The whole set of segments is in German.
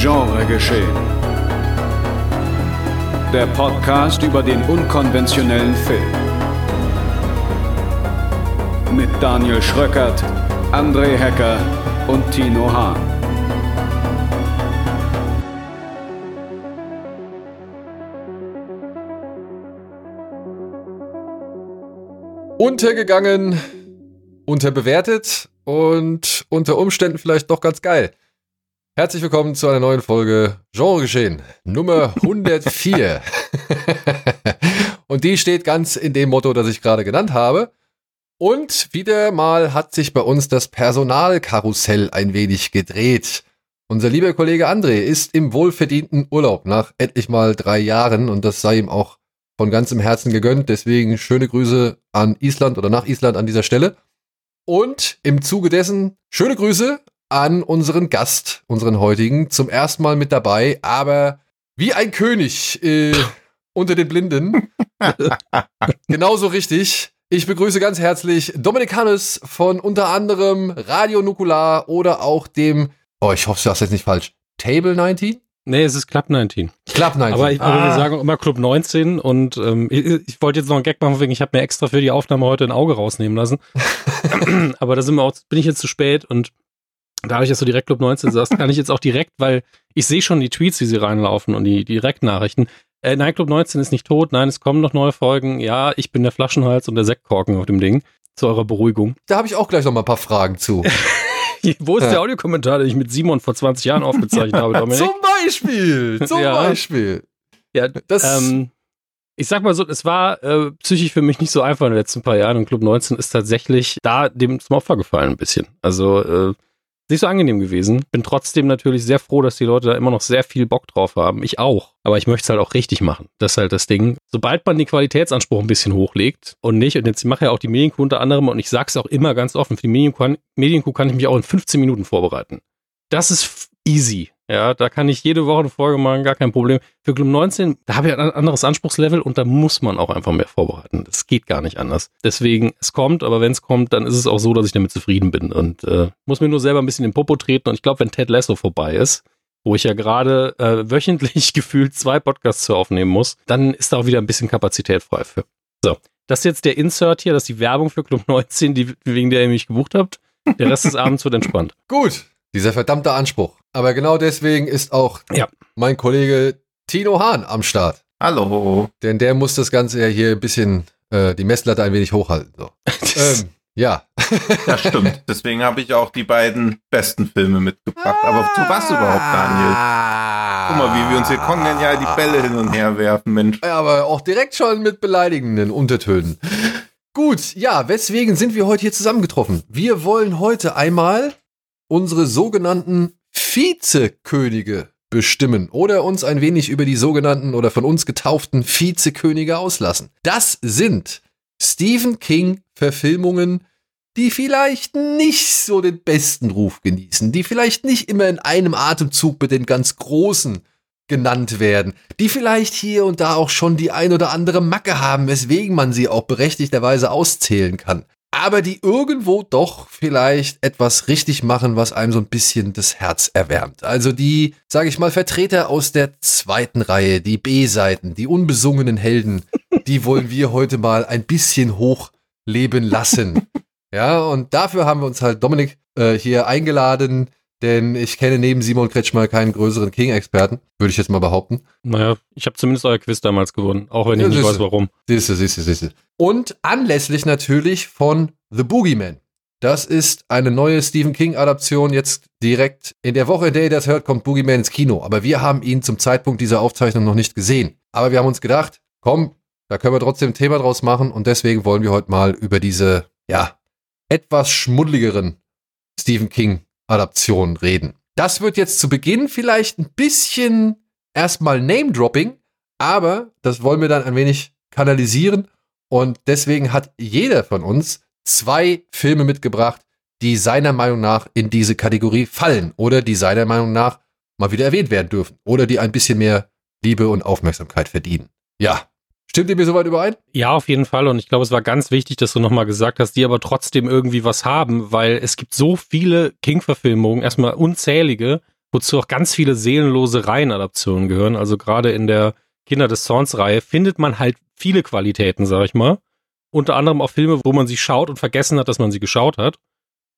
Genre geschehen. Der Podcast über den unkonventionellen Film. Mit Daniel Schröckert, André Hecker und Tino Hahn. Untergegangen, unterbewertet und unter Umständen vielleicht doch ganz geil. Herzlich willkommen zu einer neuen Folge Genre Geschehen, Nummer 104. und die steht ganz in dem Motto, das ich gerade genannt habe. Und wieder mal hat sich bei uns das Personalkarussell ein wenig gedreht. Unser lieber Kollege André ist im wohlverdienten Urlaub nach endlich mal drei Jahren und das sei ihm auch von ganzem Herzen gegönnt. Deswegen schöne Grüße an Island oder nach Island an dieser Stelle. Und im Zuge dessen schöne Grüße an unseren Gast, unseren heutigen, zum ersten Mal mit dabei, aber wie ein König äh, unter den Blinden. Genauso richtig. Ich begrüße ganz herzlich Dominik Hannes von unter anderem Radio Nukular oder auch dem, oh, ich hoffe, ich sage jetzt nicht falsch, Table 19? Nee, es ist Club 19. Club 19. Aber, ich, aber wir sagen immer Club 19 und ähm, ich, ich wollte jetzt noch einen Gag machen, wegen ich habe mir extra für die Aufnahme heute ein Auge rausnehmen lassen. aber da sind wir auch, bin ich jetzt zu spät und dadurch, dass du direkt Club 19 sagst, kann ich jetzt auch direkt, weil ich sehe schon die Tweets, wie sie reinlaufen und die Direktnachrichten. Äh, nein, Club 19 ist nicht tot, nein, es kommen noch neue Folgen. Ja, ich bin der Flaschenhals und der Sektkorken auf dem Ding. Zu eurer Beruhigung. Da habe ich auch gleich noch mal ein paar Fragen zu. Wo ist ja. der Audiokommentar, den ich mit Simon vor 20 Jahren aufgezeichnet habe, Dominik? zum Beispiel, zum ja. Beispiel. Ja, das. Ähm, ich sag mal so, es war äh, psychisch für mich nicht so einfach in den letzten paar Jahren und Club 19 ist tatsächlich da dem zum Opfer gefallen ein bisschen. Also äh, nicht so angenehm gewesen. Bin trotzdem natürlich sehr froh, dass die Leute da immer noch sehr viel Bock drauf haben. Ich auch. Aber ich möchte es halt auch richtig machen. Das ist halt das Ding. Sobald man den Qualitätsanspruch ein bisschen hochlegt und nicht, und jetzt mache ja auch die Medienkuh unter anderem, und ich sage es auch immer ganz offen, für die Medienkuh, Medienkuh kann ich mich auch in 15 Minuten vorbereiten. Das ist easy. Ja, da kann ich jede Woche eine Folge machen, gar kein Problem. Für Club 19, da habe ich ein anderes Anspruchslevel und da muss man auch einfach mehr vorbereiten. Das geht gar nicht anders. Deswegen, es kommt, aber wenn es kommt, dann ist es auch so, dass ich damit zufrieden bin und äh, muss mir nur selber ein bisschen den Popo treten. Und ich glaube, wenn Ted Lasso vorbei ist, wo ich ja gerade äh, wöchentlich gefühlt zwei Podcasts zu aufnehmen muss, dann ist da auch wieder ein bisschen Kapazität frei für. So, das ist jetzt der Insert hier, das ist die Werbung für Club 19, die, wegen der ihr mich gebucht habt. Der Rest des Abends wird entspannt. Gut, dieser verdammte Anspruch. Aber genau deswegen ist auch ja. mein Kollege Tino Hahn am Start. Hallo. Denn der muss das Ganze ja hier ein bisschen, äh, die Messlatte ein wenig hochhalten. So. ähm, ja. Das stimmt. Deswegen habe ich auch die beiden besten Filme mitgebracht. Aber zu was überhaupt, Daniel? Guck mal, wie wir uns hier kongenial die Bälle hin und her werfen, Mensch. Ja, aber auch direkt schon mit beleidigenden Untertönen. Gut, ja, weswegen sind wir heute hier zusammengetroffen? Wir wollen heute einmal unsere sogenannten Vizekönige bestimmen oder uns ein wenig über die sogenannten oder von uns getauften Vizekönige auslassen. Das sind Stephen King Verfilmungen, die vielleicht nicht so den besten Ruf genießen, die vielleicht nicht immer in einem Atemzug mit den ganz großen genannt werden, die vielleicht hier und da auch schon die ein oder andere Macke haben, weswegen man sie auch berechtigterweise auszählen kann aber die irgendwo doch vielleicht etwas richtig machen, was einem so ein bisschen das Herz erwärmt. Also die, sage ich mal, Vertreter aus der zweiten Reihe, die B-Seiten, die unbesungenen Helden, die wollen wir heute mal ein bisschen hochleben lassen. Ja, und dafür haben wir uns halt Dominik äh, hier eingeladen, denn ich kenne neben Simon Kretschmer keinen größeren King-Experten, würde ich jetzt mal behaupten. Naja, ich habe zumindest euer Quiz damals gewonnen, auch wenn ich ja, nicht weiß warum. Siehste, siehste, siehste. Und anlässlich natürlich von The Boogeyman. Das ist eine neue Stephen King-Adaption. Jetzt direkt in der Woche, in der ihr das hört, kommt Boogeyman ins Kino. Aber wir haben ihn zum Zeitpunkt dieser Aufzeichnung noch nicht gesehen. Aber wir haben uns gedacht, komm, da können wir trotzdem ein Thema draus machen. Und deswegen wollen wir heute mal über diese, ja, etwas schmuddligeren Stephen King Adaptionen reden. Das wird jetzt zu Beginn vielleicht ein bisschen erstmal Name-Dropping, aber das wollen wir dann ein wenig kanalisieren und deswegen hat jeder von uns zwei Filme mitgebracht, die seiner Meinung nach in diese Kategorie fallen oder die seiner Meinung nach mal wieder erwähnt werden dürfen oder die ein bisschen mehr Liebe und Aufmerksamkeit verdienen. Ja, Stimmt ihr mir soweit überein? Ja, auf jeden Fall. Und ich glaube, es war ganz wichtig, dass du nochmal gesagt hast, die aber trotzdem irgendwie was haben, weil es gibt so viele King-Verfilmungen, erstmal unzählige, wozu auch ganz viele seelenlose Reihenadaptionen gehören. Also gerade in der Kinder des Zorns-Reihe findet man halt viele Qualitäten, sag ich mal. Unter anderem auch Filme, wo man sie schaut und vergessen hat, dass man sie geschaut hat.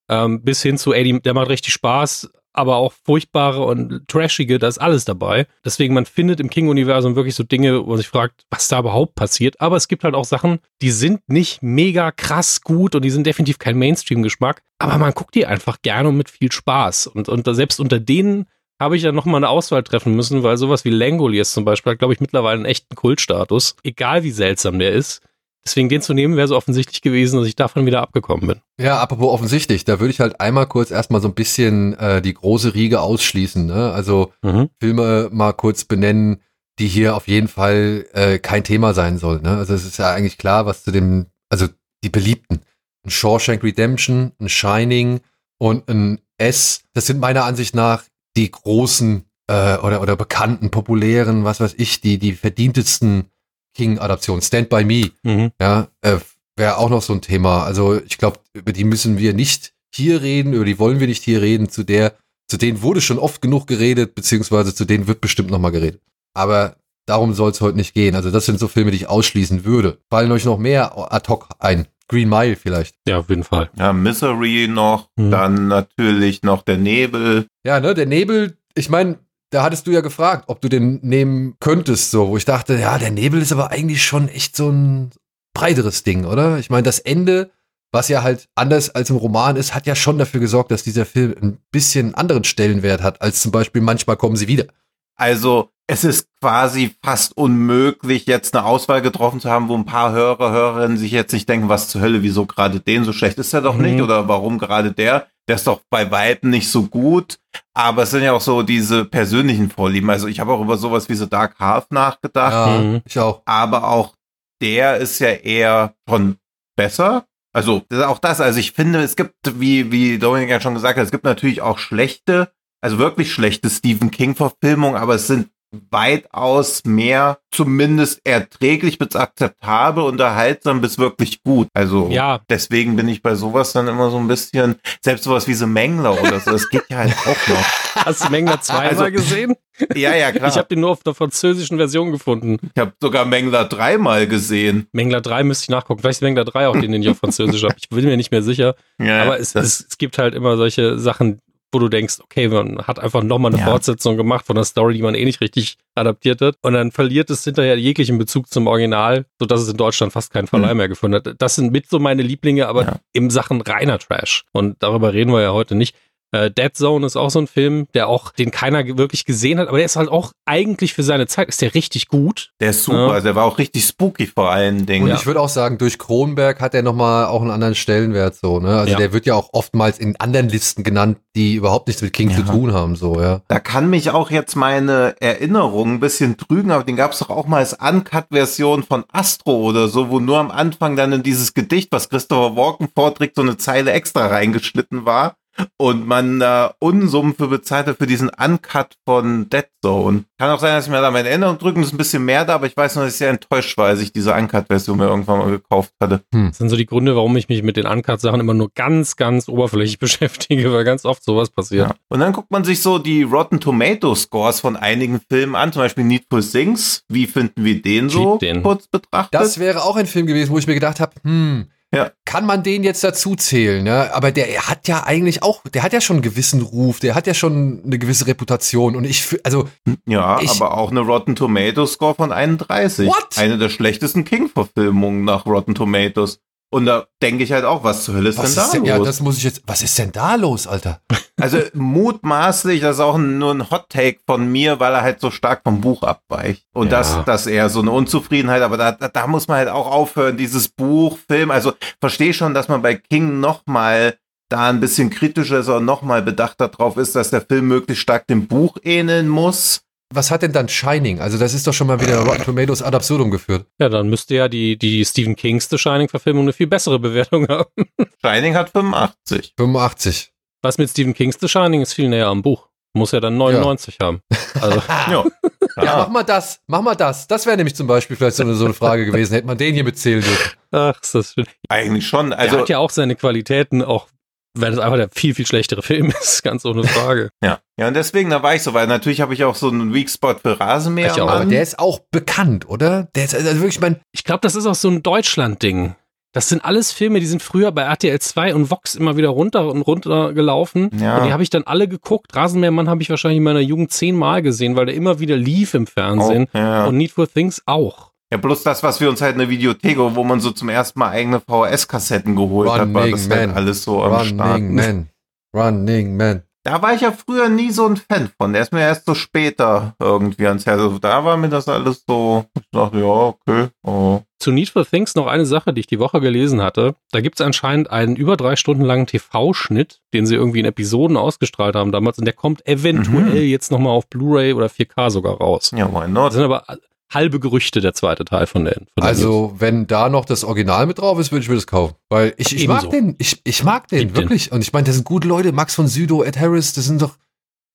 Ähm, bis hin zu, ey, der macht richtig Spaß, aber auch furchtbare und trashige, da ist alles dabei. Deswegen, man findet im King-Universum wirklich so Dinge, wo man sich fragt, was da überhaupt passiert. Aber es gibt halt auch Sachen, die sind nicht mega krass gut und die sind definitiv kein Mainstream-Geschmack. Aber man guckt die einfach gerne und mit viel Spaß. Und, und selbst unter denen habe ich ja nochmal eine Auswahl treffen müssen, weil sowas wie Langoliers zum Beispiel hat, glaube ich, mittlerweile einen echten Kultstatus. Egal wie seltsam der ist. Deswegen den zu nehmen wäre so offensichtlich gewesen, dass ich davon wieder abgekommen bin. Ja, apropos offensichtlich, da würde ich halt einmal kurz erstmal so ein bisschen äh, die große Riege ausschließen. Ne? Also mhm. Filme mal kurz benennen, die hier auf jeden Fall äh, kein Thema sein sollen. Ne? Also es ist ja eigentlich klar, was zu dem, also die beliebten. Ein Shawshank Redemption, ein Shining und ein S. Das sind meiner Ansicht nach die großen äh, oder, oder bekannten, populären, was weiß ich, die, die verdientesten King-Adaption, Stand By Me, mhm. ja, äh, wäre auch noch so ein Thema. Also ich glaube, über die müssen wir nicht hier reden, über die wollen wir nicht hier reden. Zu der, zu denen wurde schon oft genug geredet, beziehungsweise zu denen wird bestimmt noch mal geredet. Aber darum soll es heute nicht gehen. Also das sind so Filme, die ich ausschließen würde. Fallen euch noch mehr ad hoc ein? Green Mile vielleicht. Ja, auf jeden Fall. Ja, Misery noch, mhm. dann natürlich noch der Nebel. Ja, ne, der Nebel, ich meine, da hattest du ja gefragt, ob du den nehmen könntest, so, wo ich dachte, ja, der Nebel ist aber eigentlich schon echt so ein breiteres Ding, oder? Ich meine, das Ende, was ja halt anders als im Roman ist, hat ja schon dafür gesorgt, dass dieser Film ein bisschen anderen Stellenwert hat, als zum Beispiel manchmal kommen sie wieder. Also, es ist quasi fast unmöglich, jetzt eine Auswahl getroffen zu haben, wo ein paar Hörer, Hörerinnen sich jetzt nicht denken, was zur Hölle, wieso gerade den so schlecht ist er doch mhm. nicht oder warum gerade der? Der ist doch bei Weitem nicht so gut. Aber es sind ja auch so diese persönlichen Vorlieben. Also ich habe auch über sowas wie so Dark Half nachgedacht. Ja, mhm. ich auch. Aber auch der ist ja eher schon besser. Also das auch das. Also ich finde, es gibt, wie, wie Dominik ja schon gesagt hat, es gibt natürlich auch schlechte, also wirklich schlechte Stephen King-Verfilmungen, aber es sind weitaus mehr zumindest erträglich bis akzeptabel, unterhaltsam bis wirklich gut. Also ja. deswegen bin ich bei sowas dann immer so ein bisschen, selbst sowas wie so Mengler oder so, das geht ja halt auch noch. Hast du Mengler zweimal also, gesehen? Ja, ja, klar. Ich habe den nur auf der französischen Version gefunden. Ich habe sogar Mengler dreimal gesehen. Mengler 3 müsste ich nachgucken. Vielleicht ist Mengler 3 auch den, den ich auf Französisch habe. Ich bin mir nicht mehr sicher. Ja, Aber es, es, es gibt halt immer solche Sachen, wo du denkst, okay, man hat einfach nochmal eine ja. Fortsetzung gemacht von einer Story, die man eh nicht richtig adaptiert hat. Und dann verliert es hinterher jeglichen Bezug zum Original, sodass es in Deutschland fast keinen Verleih mhm. mehr gefunden hat. Das sind mit so meine Lieblinge, aber ja. im Sachen reiner Trash. Und darüber reden wir ja heute nicht. Äh, Dead Zone ist auch so ein Film, der auch, den keiner wirklich gesehen hat, aber der ist halt auch eigentlich für seine Zeit, ist der richtig gut. Der ist super, ja. also der war auch richtig spooky vor allen Dingen. Und ja. ich würde auch sagen, durch Kronberg hat er nochmal auch einen anderen Stellenwert so, ne? Also ja. der wird ja auch oftmals in anderen Listen genannt, die überhaupt nichts mit King zu tun haben, so, ja. Da kann mich auch jetzt meine Erinnerung ein bisschen trügen, aber den gab es doch auch mal als Uncut-Version von Astro oder so, wo nur am Anfang dann in dieses Gedicht, was Christopher Walken vorträgt, so eine Zeile extra reingeschnitten war und man äh, Unsummen für bezahlt hat für diesen Uncut von Dead Zone. Kann auch sein, dass ich mir da meine Erinnerung drücken, ist ein bisschen mehr da, aber ich weiß nur, dass ich sehr enttäuscht war, als ich diese Uncut-Version mir irgendwann mal gekauft hatte. Hm. Das sind so die Gründe, warum ich mich mit den Uncut-Sachen immer nur ganz, ganz oberflächlich beschäftige, weil ganz oft sowas passiert. Ja. Und dann guckt man sich so die Rotten Tomato Scores von einigen Filmen an, zum Beispiel Needful Things. Wie finden wir den so den. kurz betrachtet? Das wäre auch ein Film gewesen, wo ich mir gedacht habe, hm, ja. Kann man den jetzt dazu zählen, ne? Aber der hat ja eigentlich auch, der hat ja schon einen gewissen Ruf, der hat ja schon eine gewisse Reputation und ich, also. Ja, ich, aber auch eine Rotten Tomatoes Score von 31. What? Eine der schlechtesten King-Verfilmungen nach Rotten Tomatoes. Und da denke ich halt auch, was zur Hölle ist was denn da ist denn, los? Ja, das muss ich jetzt, was ist denn da los, Alter? Also mutmaßlich, das ist auch nur ein Hot Take von mir, weil er halt so stark vom Buch abweicht. Und ja. das, das eher so eine Unzufriedenheit, aber da, da, da muss man halt auch aufhören, dieses Buch, Film, also verstehe schon, dass man bei King nochmal da ein bisschen kritischer ist und nochmal bedachter drauf ist, dass der Film möglichst stark dem Buch ähneln muss was hat denn dann Shining? Also das ist doch schon mal wieder Rotten Tomatoes ad absurdum geführt. Ja, dann müsste ja die, die Stephen Kings The Shining-Verfilmung eine viel bessere Bewertung haben. Shining hat 85. 85. Was mit Stephen Kings The Shining ist viel näher am Buch. Muss ja dann 99 ja. haben. Also. ja. ja, mach mal das, mach mal das. Das wäre nämlich zum Beispiel vielleicht so eine, so eine Frage gewesen. Hätte man den hier mitzählen dürfen. Ach, ist das schön. Eigentlich schon. Also, er hat ja auch seine Qualitäten, auch weil das einfach der viel, viel schlechtere Film ist, ganz ohne Frage. Ja. Ja, und deswegen, da war ich so, weil natürlich habe ich auch so einen Weak Spot für Rasenmäher. Ich auch, Aber der ist auch bekannt, oder? Der ist also wirklich, mein, Ich glaube, das ist auch so ein Deutschland-Ding. Das sind alles Filme, die sind früher bei RTL 2 und Vox immer wieder runter und runter gelaufen. Ja. Und die habe ich dann alle geguckt. Rasenmähermann habe ich wahrscheinlich in meiner Jugend zehnmal gesehen, weil der immer wieder lief im Fernsehen. Oh, ja. Und Need for Things auch. Ja, bloß das, was wir uns halt in der Videothek, wo man so zum ersten Mal eigene VHS-Kassetten geholt hat, war Running das halt Man. alles so am Start. Running Man. Running Man. Da war ich ja früher nie so ein Fan von. Der ist mir erst so später irgendwie ans Herz. Also da war mir das alles so, ich dachte, ja, okay. Oh. Zu Need for Things noch eine Sache, die ich die Woche gelesen hatte. Da gibt es anscheinend einen über drei Stunden langen TV-Schnitt, den sie irgendwie in Episoden ausgestrahlt haben damals. Und der kommt eventuell Mhm. jetzt nochmal auf Blu-ray oder 4K sogar raus. Ja, why Das not? sind aber halbe Gerüchte, der zweite Teil von den. Von den News. Also, wenn da noch das Original mit drauf ist, würde ich mir das kaufen. Weil ich, ich mag den. Ich, ich mag den, Lieb den. wirklich. Und ich meine, das sind gute Leute. Max von Südow, Ed Harris, das sind doch,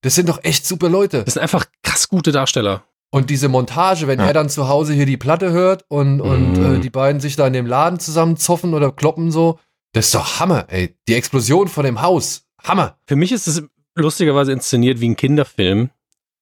das sind doch echt super Leute. Das sind einfach krass gute Darsteller. Und diese Montage, wenn Ja. er dann zu Hause hier die Platte hört und, und Mhm. äh, die beiden sich da in dem Laden zusammenzoffen oder kloppen so, das ist doch Hammer, ey. Die Explosion von dem Haus, Hammer. Für mich ist es lustigerweise inszeniert wie ein Kinderfilm,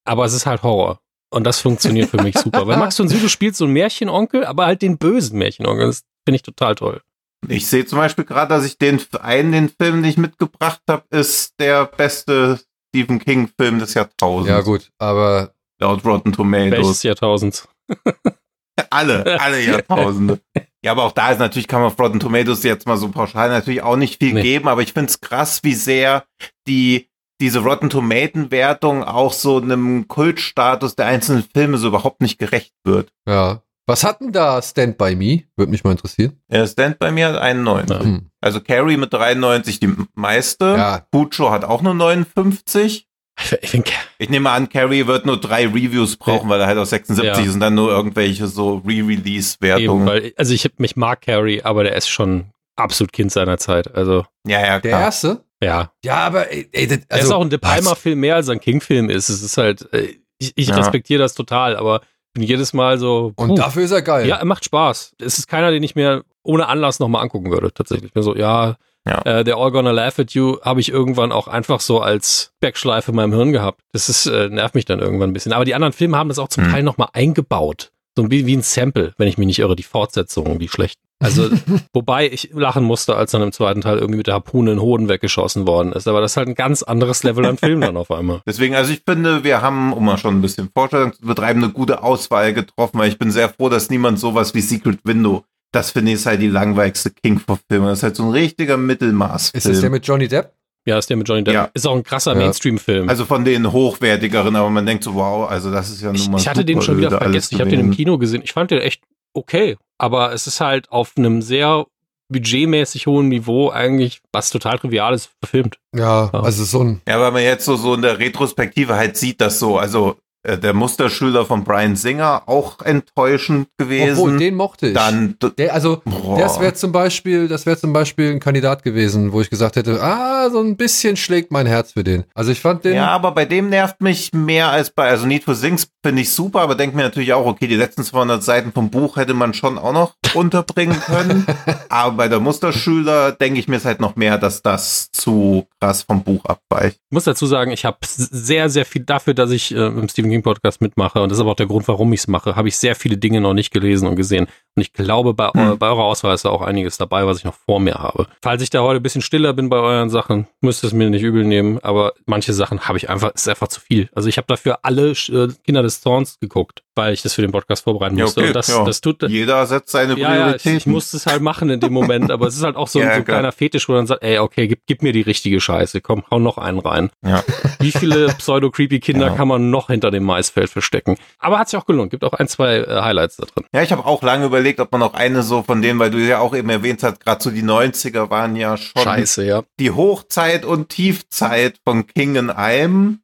aber es ist halt Horror. Und das funktioniert für mich super. Weil Max von Südow spielt so einen Märchenonkel, aber halt den bösen Märchenonkel. Das finde ich total toll. Ich sehe zum Beispiel gerade, dass ich den einen, den Film, den ich mitgebracht habe, ist der beste Stephen King-Film des Jahrtausends. Ja, gut, aber Laut Rotten Tomatoes. Welches Jahrtausends? Alle, alle Jahrtausende. Ja, aber auch da ist natürlich, kann man auf Rotten Tomatoes jetzt mal so pauschal natürlich auch nicht viel Nee. geben, aber ich finde es krass, wie sehr die diese Rotten Tomaten-Wertung auch so einem Kultstatus der einzelnen Filme so überhaupt nicht gerecht wird. ja. Was hat denn da Stand By Me? Würde mich mal interessieren. Er stand bei mir 91. Ja. Hm. Also Carrie mit 93 die meiste. Ja, Pucho hat auch nur 59. Ich, ich finde, Ich nehme an, Carrie wird nur drei Reviews brauchen, weil er halt aus 76 Ja. ist und dann nur irgendwelche so Re-Release-Wertungen. weil, also ich, mich mag Carrie, aber der ist schon absolut Kind seiner Zeit. Also, Ja, ja, der klar. erste? Ja. Ja, aber ey, ey, das, Er also, ist auch ein De? Palma-Film mehr als ein King-Film ist. Es ist halt, äh, ich, ich Ja. respektiere das total, aber bin jedes Mal so. Und puh. dafür ist er geil. Ja, er macht Spaß. Es ist keiner, den ich mir ohne Anlass nochmal angucken würde, tatsächlich. Mir so, ja, Ja. Äh, der All Gonna Laugh at You habe ich irgendwann auch einfach so als Backschleife in meinem Hirn gehabt. Das ist, äh, nervt mich dann irgendwann ein bisschen. Aber die anderen Filme haben das auch zum Hm. Teil nochmal eingebaut. So wie, wie ein Sample, wenn ich mich nicht irre, die Fortsetzungen, die schlechten. Also, wobei ich lachen musste, als dann im zweiten Teil irgendwie mit der Harpune in den Hoden weggeschossen worden ist. Aber das ist halt ein ganz anderes Level an Film dann auf einmal. Deswegen, also ich finde, wir haben, um mal schon ein bisschen Vorstellung zu betreiben, eine gute Auswahl getroffen, weil ich bin sehr froh, dass niemand sowas wie Secret Window, das finde ich ist halt die langweiligste King-Verfilmung. Das ist halt so ein richtiger Mittelmaßfilm. Ist das der mit Johnny Depp? Ja, ist der mit Johnny Depp. Ja. Ist auch ein krasser Ja. Mainstream-Film. also von den hochwertigeren, aber man denkt so, wow, also das ist ja nun ich, mal ich hatte den schon wieder vergessen. Ich habe den im. Kino gesehen. Ich fand den echt okay. Aber es ist halt auf einem sehr budgetmäßig hohen Niveau eigentlich was total Triviales verfilmt. Ja, Ja. also so ein. Ja, weil man jetzt so, so in der Retrospektive halt sieht, dass so, also der Musterschüler von Brian Singer auch enttäuschend gewesen. Obwohl, den mochte ich. Dann, der, also, boah. das wäre zum Beispiel, das wäre zum Beispiel ein Kandidat gewesen, wo ich gesagt hätte, ah, so ein bisschen schlägt mein Herz für den. Also ich fand den. Ja, aber bei dem nervt mich mehr als bei, also Need for Things finde ich super, aber denke mir natürlich auch, okay, die letzten 200 Seiten vom Buch hätte man schon auch noch unterbringen können. aber bei der Musterschüler denke ich mir es halt noch mehr, dass das zu krass vom Buch abweicht. Ich muss dazu sagen, ich habe sehr, sehr viel dafür, dass ich äh, im Stephen King Podcast mitmache und das ist aber auch der Grund, warum ich es mache, habe ich sehr viele Dinge noch nicht gelesen und gesehen. Und ich glaube, bei, Hm. bei eurer Auswahl ist da auch einiges dabei, was ich noch vor mir habe. Falls ich da heute ein bisschen stiller bin bei euren Sachen, müsst ihr es mir nicht übel nehmen, aber manche Sachen habe ich einfach, ist einfach zu viel. Also ich habe dafür alle äh, Kinder des Zorns geguckt, weil ich das für den Podcast vorbereiten Ja, musste. okay, und das, ja. das tut, Jeder setzt seine ja, ja, ich, ich musste es halt machen in dem Moment, aber es ist halt auch so, Ja, ein- so ein kleiner Fetisch, wo dann sagt, ey, okay, gib, gib mir die richtige Scheiße, komm, hau noch einen rein. Ja. Wie viele pseudo-creepy Kinder Ja. kann man noch hinter dem Maisfeld verstecken? Aber hat sich auch gelohnt, gibt auch ein, zwei äh, Highlights da drin. Ja, ich habe auch lange überlegt, ob man noch eine so von denen, weil du ja auch eben erwähnt hast, gerade so die 90er waren ja schon ja. die Hochzeit und Tiefzeit von King in einem.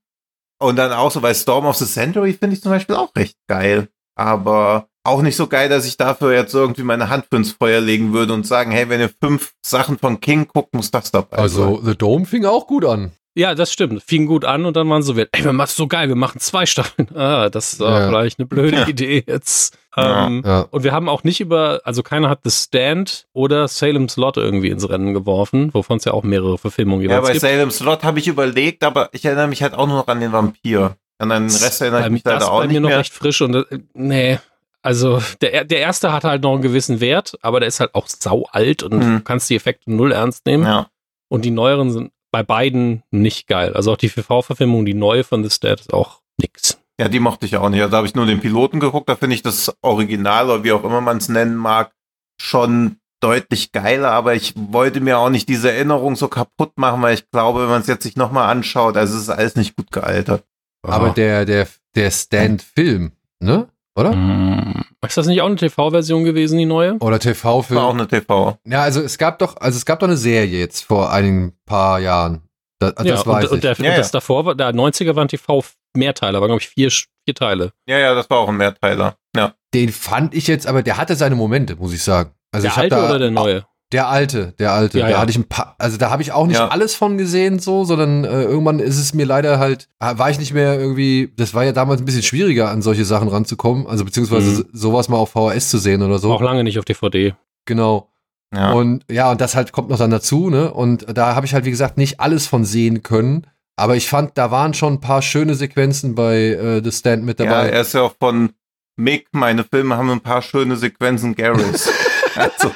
Und dann auch so, weil Storm of the Century finde ich zum Beispiel auch recht geil. Aber auch nicht so geil, dass ich dafür jetzt irgendwie meine Hand für ins Feuer legen würde und sagen, hey, wenn ihr fünf Sachen von King guckt, muss das dabei Also sein. The Dome fing auch gut an. Ja, das stimmt. Fing gut an und dann waren sie so, ey, wir machen so geil, wir machen zwei Staffeln. Ah, das war Ja. vielleicht eine blöde Ja. Idee jetzt. Ja. Ähm, Ja. Und wir haben auch nicht über, also keiner hat The Stand oder Salem's Lot irgendwie ins Rennen geworfen, wovon es ja auch mehrere Verfilmungen Ja, jeweils bei gibt. Salem Slot habe ich überlegt, aber ich erinnere mich halt auch nur noch an den Vampir. An den Rest erinnere ich Bei- mich das leider ist auch bei nicht mir noch mehr. recht frisch und äh, nee. Also der, der erste hat halt noch einen gewissen Wert, aber der ist halt auch sau alt und Mhm. du kannst die Effekte null ernst nehmen. Ja. Und die neueren sind bei beiden nicht geil. Also auch die TV-Verfilmung, die neue von The Stat ist auch nix. ja, die mochte ich auch nicht. Also da habe ich nur den Piloten geguckt, da finde ich das Original oder wie auch immer man es nennen mag, schon deutlich geiler, aber ich wollte mir auch nicht diese Erinnerung so kaputt machen, weil ich glaube, wenn man es jetzt sich nochmal anschaut, also es ist alles nicht gut gealtert. Aber der, der, der Stand-Film, ne? Oder? Mm, Ist das nicht auch eine TV-Version gewesen, die neue? Oder TV-Film. War auch eine TV. Ja, also es gab doch, also es gab doch eine Serie jetzt vor einigen paar Jahren. Das, das ja, weiß und, und, ich. der, Ja, und das ja. davor war, der 90er waren TV-Mehrteiler, waren glaube ich vier, vier Teile. Ja, ja, das war auch ein Mehrteiler. Ja. Den fand ich jetzt, aber der hatte seine Momente, muss ich sagen. Also der ich alte da, oder der neue? Der alte, der alte. Ja, da ja. hatte ich ein paar, also da habe ich auch nicht Ja. alles von gesehen, so, sondern äh, irgendwann ist es mir leider halt, war ich nicht mehr irgendwie, das war ja damals ein bisschen schwieriger, an solche Sachen ranzukommen, also beziehungsweise Mhm. so- sowas mal auf VHS zu sehen oder so. Auch lange nicht auf DVD. Genau. Ja. Und ja, und das halt kommt noch dann dazu, ne? Und da habe ich halt, wie gesagt, nicht alles von sehen können. Aber ich fand, da waren schon ein paar schöne Sequenzen bei äh, The Stand mit ja, dabei. er ist ja auch von Mick, meine Filme haben ein paar schöne Sequenzen Garys. also,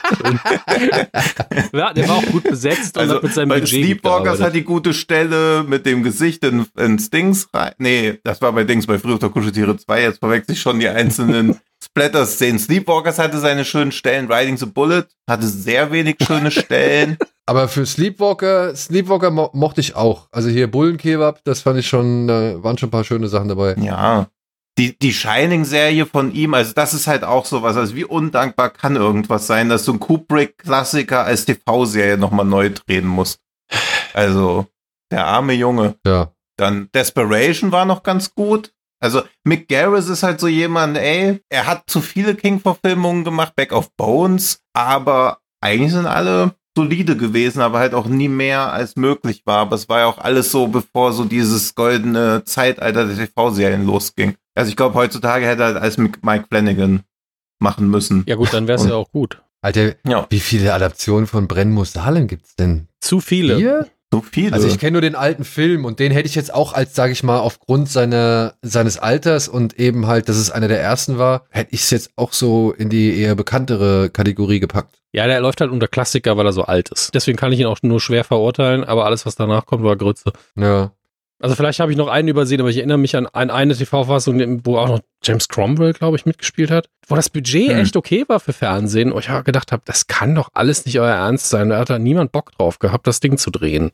Ja, der war auch gut besetzt und also hat mit seinem bei Budget Sleepwalkers hat die gute Stelle mit dem Gesicht in, ins Dings rein. Nee, das war bei Dings bei Früh der Kuscheltiere 2. Jetzt verwechsel ich schon die einzelnen Splatter-Szenen. Sleepwalkers hatte seine schönen Stellen. Riding the Bullet hatte sehr wenig schöne Stellen. Aber für Sleepwalker, Sleepwalker mo mochte ich auch. Also hier Bullenkebab, das fand ich schon, äh, waren schon ein paar schöne Sachen dabei. Ja. Die, die Shining-Serie von ihm, also das ist halt auch sowas. Also wie undankbar kann irgendwas sein, dass du einen Kubrick-Klassiker als TV-Serie nochmal neu drehen musst. Also, der arme Junge. Ja. Dann Desperation war noch ganz gut. Also Mick Garris ist halt so jemand, ey, er hat zu viele King-Verfilmungen gemacht, Back of Bones, aber eigentlich sind alle solide gewesen, aber halt auch nie mehr als möglich war. Aber es war ja auch alles so, bevor so dieses goldene Zeitalter der TV-Serien losging. Also ich glaube, heutzutage hätte er halt als Mike Flanagan machen müssen. Ja gut, dann wäre es ja auch gut. Alter, Ja, wie viele Adaptionen von Brennmus Salem gibt's denn? Zu viele. Hier? so viele. Also ich kenne nur den alten Film und den hätte ich jetzt auch als, sage ich mal, aufgrund seiner, seines Alters und eben halt, dass es einer der ersten war, hätte ich es jetzt auch so in die eher bekanntere Kategorie gepackt. Ja, der läuft halt unter Klassiker, weil er so alt ist. Deswegen kann ich ihn auch nur schwer verurteilen, aber alles, was danach kommt, war Grütze. Ja. Also vielleicht habe ich noch einen übersehen, aber ich erinnere mich an, an eine TV-Fassung, wo auch noch James Cromwell, glaube ich, mitgespielt hat, wo das Budget Hm. echt okay war für Fernsehen. Und ich habe gedacht habe, das kann doch alles nicht euer Ernst sein. Da hat da niemand Bock drauf gehabt, das Ding zu drehen.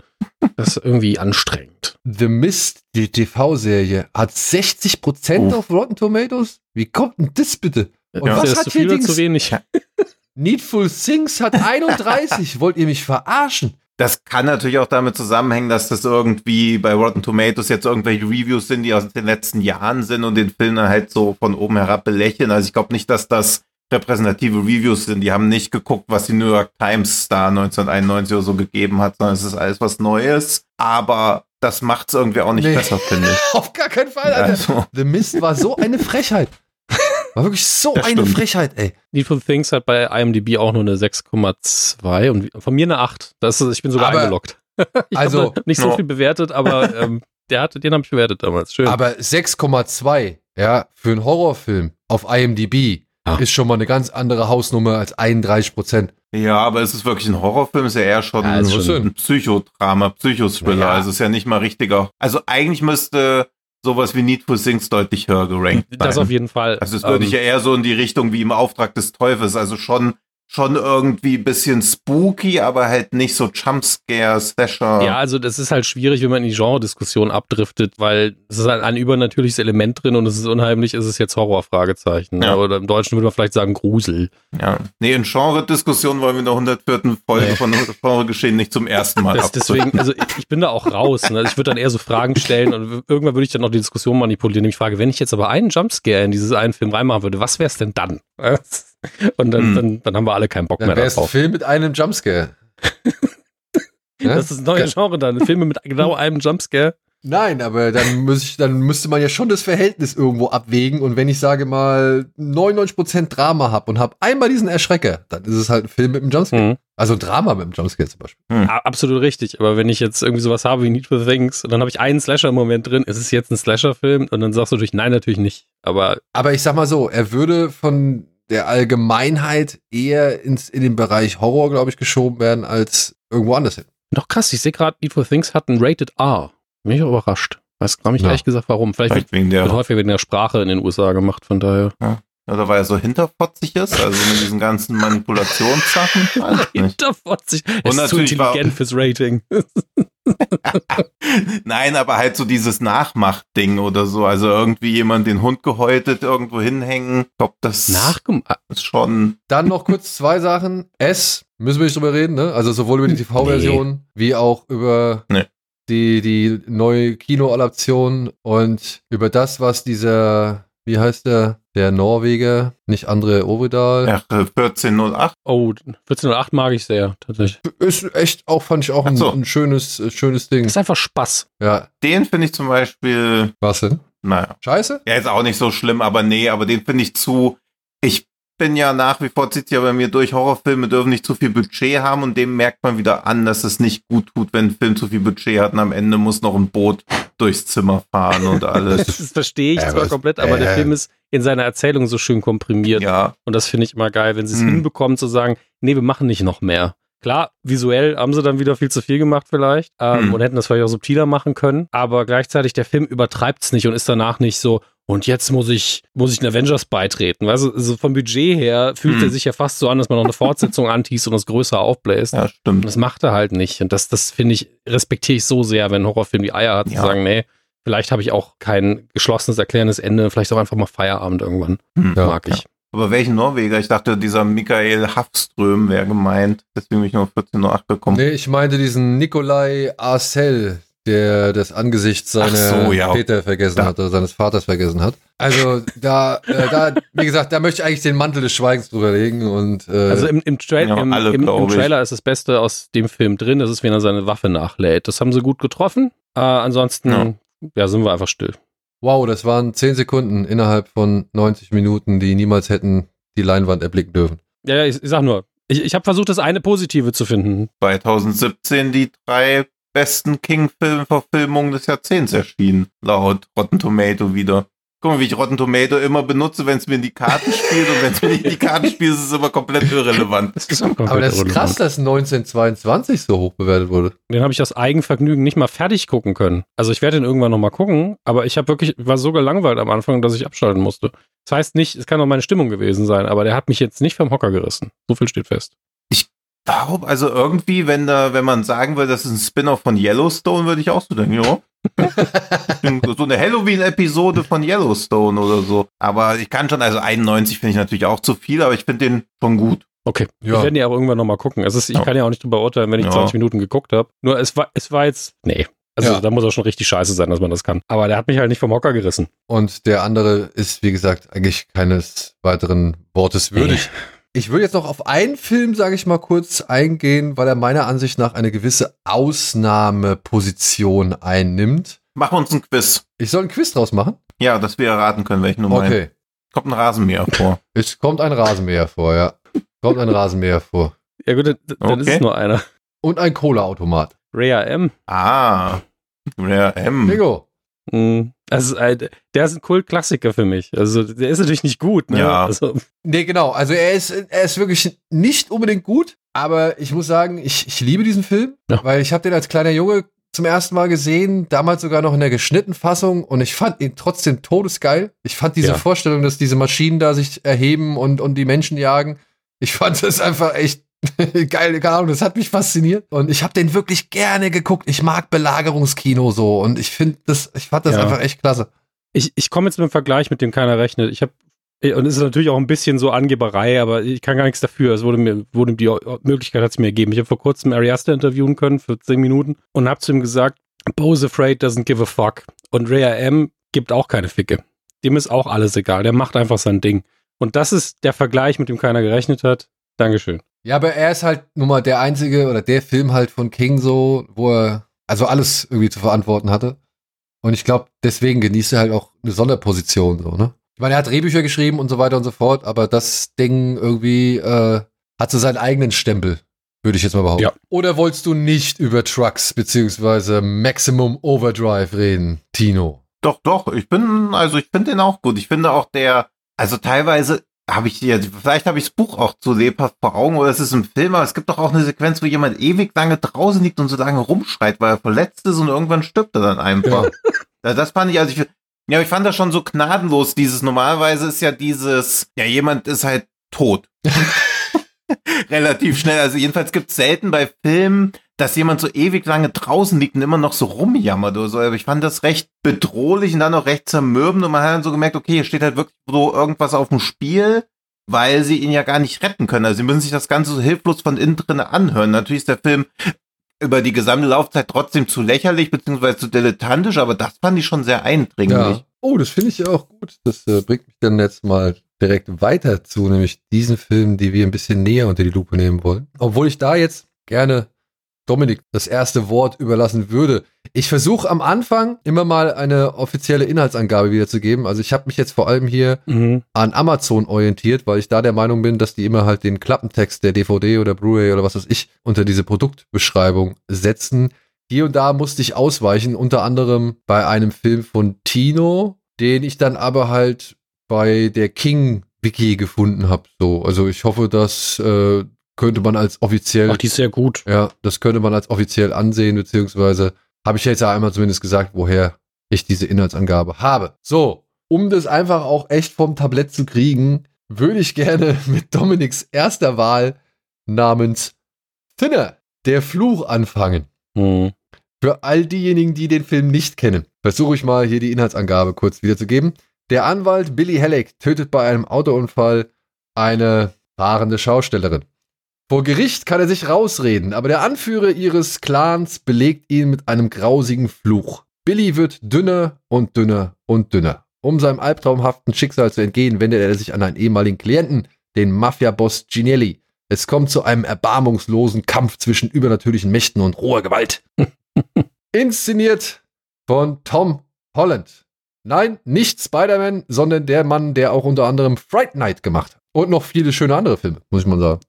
Das ist irgendwie anstrengend. The Mist, die TV-Serie, hat 60% Uff. auf Rotten Tomatoes? Wie kommt denn das bitte? Und Ist was das hat zu hier Dings? zu wenig? Needful Things hat 31. Wollt ihr mich verarschen? Das kann natürlich auch damit zusammenhängen, dass das irgendwie bei Rotten Tomatoes jetzt irgendwelche Reviews sind, die aus den letzten Jahren sind und den Film dann halt so von oben herab belächeln. Also ich glaube nicht, dass das repräsentative Reviews sind. Die haben nicht geguckt, was die New York Times da 1991 oder so gegeben hat, sondern es ist alles was Neues. Aber das macht es irgendwie auch nicht Nee. besser, finde ich. Auf gar keinen Fall, Alter. Also, The Mist war so eine Frechheit. War wirklich so Das eine stimmt. Frechheit, ey. Needful Things hat bei IMDb auch nur eine 6,2 und von mir eine 8. Das ist, ich bin sogar Aber- eingeloggt. ich also, habe nicht so no. viel bewertet, aber ähm, der hat, den habe ich bewertet damals. Schön. Aber 6,2, ja, für einen Horrorfilm auf IMDb Ah. ist schon mal eine ganz andere Hausnummer als 31 Prozent. ja, aber es ist wirklich ein Horrorfilm, ist ja eher schon Ja, ist schon- ein Psychodrama, Psychothriller. Ja. Also ist ja nicht mal richtiger. Also eigentlich müsste sowas wie Needful Things deutlich höher gerankt sein. das auf jeden Fall. Also es würde Ähm, ich ja eher so in die Richtung wie im Auftrag des Teufels, also schon schon irgendwie ein bisschen spooky, aber halt nicht so Jumpscare, Slasher. Ja, also das ist halt schwierig, wenn man in die Genre-Diskussion abdriftet, weil es ist halt ein übernatürliches Element drin und es ist unheimlich, ist es jetzt Horror, Fragezeichen. Ja. Oder im Deutschen würde man vielleicht sagen Grusel. ja. Nee, in Genre-Diskussion wollen wir in der 104. Folge Nee. von Genre-Geschehen nicht zum ersten Mal Das, deswegen, also ich, bin da auch raus. Ne? Also ich würde dann eher so Fragen stellen und irgendwann würde ich dann noch die Diskussion manipulieren. Ich frage, wenn ich jetzt aber einen Jumpscare in dieses einen Film reinmachen würde, was wäre es denn dann? Und dann, Hm. dann, dann haben wir alle keinen Bock Dann mehr es ein darauf. Film mit einem Jumpscare. Ne? Das ist ein neues Genre dann. Filme mit genau einem Jumpscare. Nein, aber dann, ich, dann müsste man ja schon das Verhältnis irgendwo abwägen. Und wenn ich sage mal 99% Drama habe und habe einmal diesen Erschrecker, dann ist es halt ein Film mit einem Jumpscare. Mhm. Also ein Drama mit einem Jumpscare zum Beispiel. A- Absolut richtig. Aber wenn ich jetzt irgendwie sowas habe wie Need for Things und dann habe ich einen Slasher-Moment drin, ist es jetzt ein Slasher-Film? Und dann sagst du natürlich, nein, natürlich nicht. Aber Aber ich sag mal so, er würde von der Allgemeinheit eher ins, in den Bereich Horror, glaube ich, geschoben werden, als irgendwo anders hin. doch krass, ich sehe gerade, Need for Things hat ein Rated R. Bin ich auch überrascht. Weiß gar nicht Ja. ehrlich gesagt, warum. Vielleicht wird, Vielleicht wegen wird der, häufig wegen der Sprache in den USA gemacht, von daher. oder weil er so hinterfotzig ist, also mit diesen ganzen Manipulationssachen. Hinterfotzig. Und ist zu natürlich war- intelligent fürs Rating. Nein, aber halt so dieses Nachmachtding oder so. Also irgendwie jemand den Hund gehäutet irgendwo hinhängen. Ich glaube, das Nachgemacht. ist schon. Dann noch kurz zwei Sachen. S, müssen wir nicht drüber reden, ne? Also sowohl über die TV-Version wie auch über Nee. die, die neue Kinoadaption und über das, was dieser, wie heißt der, der Norweger, nicht André Ovedal. Ja, 1408. Oh, 1408 mag ich sehr, tatsächlich. Ist echt auch, fand ich auch ein, so. ein schönes, äh, schönes Ding. ist einfach Spaß. Ja, Den finde ich zum Beispiel, was denn? naja, Scheiße? ja, ist auch nicht so schlimm, aber nee, aber den finde ich zu. Ich bin ja nach wie vor, zieht ja bei mir durch, Horrorfilme dürfen nicht zu viel Budget haben und dem merkt man wieder an, dass es nicht gut tut, wenn ein Film zu viel Budget hat und am Ende muss noch ein Boot durchs Zimmer fahren und alles. Das verstehe ich Ja, zwar aber- komplett, aber der äh. Film ist in seiner Erzählung so schön komprimiert. ja, Und das finde ich immer geil, wenn sie es Hm. hinbekommen zu sagen, nee, wir machen nicht noch mehr. Klar, visuell haben sie dann wieder viel zu viel gemacht vielleicht ähm, Hm. und hätten das vielleicht auch subtiler machen können, aber gleichzeitig der Film übertreibt es nicht und ist danach nicht so, und jetzt muss ich, muss ich den Avengers beitreten. Weißt du, so vom Budget her fühlt Hm. er sich ja fast so an, dass man noch eine Fortsetzung antießt und das größer aufbläst. ja, Und stimmt. das macht er halt nicht. Und das, das finde ich, respektiere ich so sehr, wenn ein Horrorfilm die Eier hat, Ja. zu sagen, nee, vielleicht habe ich auch kein geschlossenes, erklärendes Ende, vielleicht auch einfach mal Feierabend irgendwann. Hm. Ja. Mag ich. Aber welchen Norweger? Ich dachte, dieser Michael Hafström wäre gemeint. Deswegen bin ich nur 14.08 gekommen. Nee, ich meinte diesen Nikolai Arcel, der das Angesicht seiner so, ja. Väter vergessen Da- hat oder seines Vaters vergessen hat. Also da, äh, da, wie gesagt, da möchte ich eigentlich den Mantel des Schweigens drüber legen und äh, Also im, im, Trail Ja, im, alle, im, im. Trailer ist das Beste aus dem Film drin, das ist, wenn er seine Waffe nachlädt. Das haben sie gut getroffen. Äh, ansonsten, ja. Ja. sind wir einfach still. wow, das waren 10 Sekunden innerhalb von 90 Minuten, die niemals hätten die Leinwand erblicken dürfen. Ja, ja, ich, ich sag nur, ich, ich habe versucht, das eine Positive zu finden. 2017 die drei besten King-Film-Verfilmungen des Jahrzehnts erschienen. Laut Rotten Tomato wieder. Guck mal, wie ich Rotten Tomato immer benutze, wenn es mir in die Karten spielt und wenn es mir nicht in die Karten spielt, ist es immer komplett irrelevant. Das ist komplett Aber das ist irrelevant. krass, dass 1922 so hoch bewertet wurde. Den habe ich aus Eigenvergnügen nicht mal fertig gucken können. Also ich werde den irgendwann nochmal gucken, aber ich habe wirklich, war so gelangweilt am Anfang, dass ich abschalten musste. Das heißt nicht, es kann auch meine Stimmung gewesen sein, aber der hat mich jetzt nicht vom Hocker gerissen. So viel steht fest. Warum? Also irgendwie, wenn da, wenn man sagen würde, das ist ein Spin-off von Yellowstone, würde ich auch so denken, ja. so eine Halloween-Episode von Yellowstone oder so. Aber ich kann schon, also 91 finde ich natürlich auch zu viel, aber ich finde den schon gut. Okay, Ja. ich werde die auch irgendwann nochmal gucken. Es ist, ich Ja. kann ja auch nicht drüber urteilen, wenn ich Ja. 20 Minuten geguckt habe. Nur es war, es war jetzt, nee. Also Ja. da muss auch schon richtig scheiße sein, dass man das kann. Aber der hat mich halt nicht vom Hocker gerissen. Und der andere ist, wie gesagt, eigentlich keines weiteren Wortes würdig. Ich würde jetzt noch auf einen Film, sage ich mal kurz, eingehen, weil er meiner Ansicht nach eine gewisse Ausnahmeposition einnimmt. Machen wir uns ein Quiz. Ich soll ein Quiz draus machen? Ja, dass wir erraten können, welchen meinst. Okay. Kommt ein Rasenmäher vor. Es kommt ein Rasenmäher vor, ja. Kommt ein Rasenmäher vor. Ja gut, dann, dann ist Okay. es nur einer. Und ein Cola-Automat. Rhea M. Ah. Ja, M. Bingo. Mhm. Also ein, der ist ein Kult-Klassiker für mich. Also der ist natürlich nicht gut, ne? Ja. Also, Nee, genau. Also er ist, er ist wirklich nicht unbedingt gut, aber ich muss sagen, ich, ich liebe diesen Film, Ja. weil ich habe den als kleiner Junge zum ersten Mal gesehen, damals sogar noch in der geschnittenen Fassung und ich fand ihn trotzdem todesgeil. Ich fand diese Ja. Vorstellung, dass diese Maschinen da sich erheben und, und die Menschen jagen, ich fand das einfach echt geil, keine Ahnung, das hat mich fasziniert und ich habe den wirklich gerne geguckt. Ich mag Belagerungskino so und ich finde das, ich fand das Ja. einfach echt klasse. ich, ich komme jetzt mit einem Vergleich, mit dem keiner rechnet. Ich habe und es ist natürlich auch ein bisschen so Angeberei, aber ich kann gar nichts dafür. Es wurde mir, wurde die Möglichkeit hat es mir gegeben. Ich habe vor kurzem Ari Aster interviewen können für 10 Minuten und habe zu ihm gesagt, Bose Afraid doesn't give a fuck. Und Rhea M gibt auch keine Ficke. Dem ist auch alles egal. Der macht einfach sein Ding. Und das ist der Vergleich, mit dem keiner gerechnet hat. Dankeschön. Ja, aber er ist halt nun mal der einzige oder der Film halt von King so, wo er also alles irgendwie zu verantworten hatte. Und ich glaube, deswegen genießt er halt auch eine Sonderposition, so, ne? Ich meine, er hat Drehbücher geschrieben und so weiter und so fort, aber das Ding irgendwie äh, hat so seinen eigenen Stempel, würde ich jetzt mal behaupten. Ja. Oder wolltest du nicht über Trucks beziehungsweise Maximum Overdrive reden, Tino? Doch, doch, ich bin, also ich finde den auch gut. Ich finde auch der, also teilweise habe ich ja, vielleicht habe ich das Buch auch zu lebhaft vor Augen oder es ist ein Film, aber es gibt doch auch eine Sequenz, wo jemand ewig lange draußen liegt und so lange rumschreit, weil er verletzt ist und irgendwann stirbt er dann einfach. Ja. Das fand ich, also ich, ja, ich fand das schon so gnadenlos, dieses, normalerweise ist ja dieses, ja, jemand ist halt tot. Relativ schnell. Also jedenfalls gibt es selten bei Filmen, dass jemand so ewig lange draußen liegt und immer noch so rumjammert oder so. Aber ich fand das recht bedrohlich und dann auch recht zermürbend und man hat dann so gemerkt, okay, hier steht halt wirklich so irgendwas auf dem Spiel, weil sie ihn ja gar nicht retten können. Also sie müssen sich das Ganze so hilflos von innen drin anhören. Natürlich ist der Film über die gesamte Laufzeit trotzdem zu lächerlich beziehungsweise zu dilettantisch, aber das fand ich schon sehr eindringlich. Ja. Oh, das finde ich ja auch gut. Das äh, bringt mich dann jetzt mal direkt weiter zu, nämlich diesen Film, die wir ein bisschen näher unter die Lupe nehmen wollen. Obwohl ich da jetzt gerne Dominik das erste Wort überlassen würde. Ich versuche am Anfang immer mal eine offizielle Inhaltsangabe wiederzugeben. Also ich habe mich jetzt vor allem hier Mhm. an Amazon orientiert, weil ich da der Meinung bin, dass die immer halt den Klappentext der DVD oder Blu-ray oder was weiß ich unter diese Produktbeschreibung setzen. Hier und da musste ich ausweichen, unter anderem bei einem Film von Tino, den ich dann aber halt bei der King Wiki gefunden habe. So, also ich hoffe, das äh, könnte man als offiziell Ach, die ist sehr gut. ja, das könnte man als offiziell ansehen, beziehungsweise habe ich jetzt ja einmal zumindest gesagt, woher ich diese Inhaltsangabe habe. So, um das einfach auch echt vom Tablett zu kriegen, würde ich gerne mit Dominiks erster Wahl namens Thinner, der Fluch anfangen. Mhm. Für all diejenigen, die den Film nicht kennen, versuche ich mal hier die Inhaltsangabe kurz wiederzugeben. Der Anwalt Billy Halleck tötet bei einem Autounfall eine fahrende Schaustellerin. Vor Gericht kann er sich rausreden, aber der Anführer ihres Clans belegt ihn mit einem grausigen Fluch. Billy wird dünner und dünner und dünner. Um seinem albtraumhaften Schicksal zu entgehen, wendet er sich an einen ehemaligen Klienten, den Mafia-Boss Ginelli. Es kommt zu einem erbarmungslosen Kampf zwischen übernatürlichen Mächten und roher Gewalt. Inszeniert von Tom Holland. Nein, nicht Spider-Man, sondern der Mann, der auch unter anderem Fright Night gemacht hat. Und noch viele schöne andere Filme, muss ich mal sagen.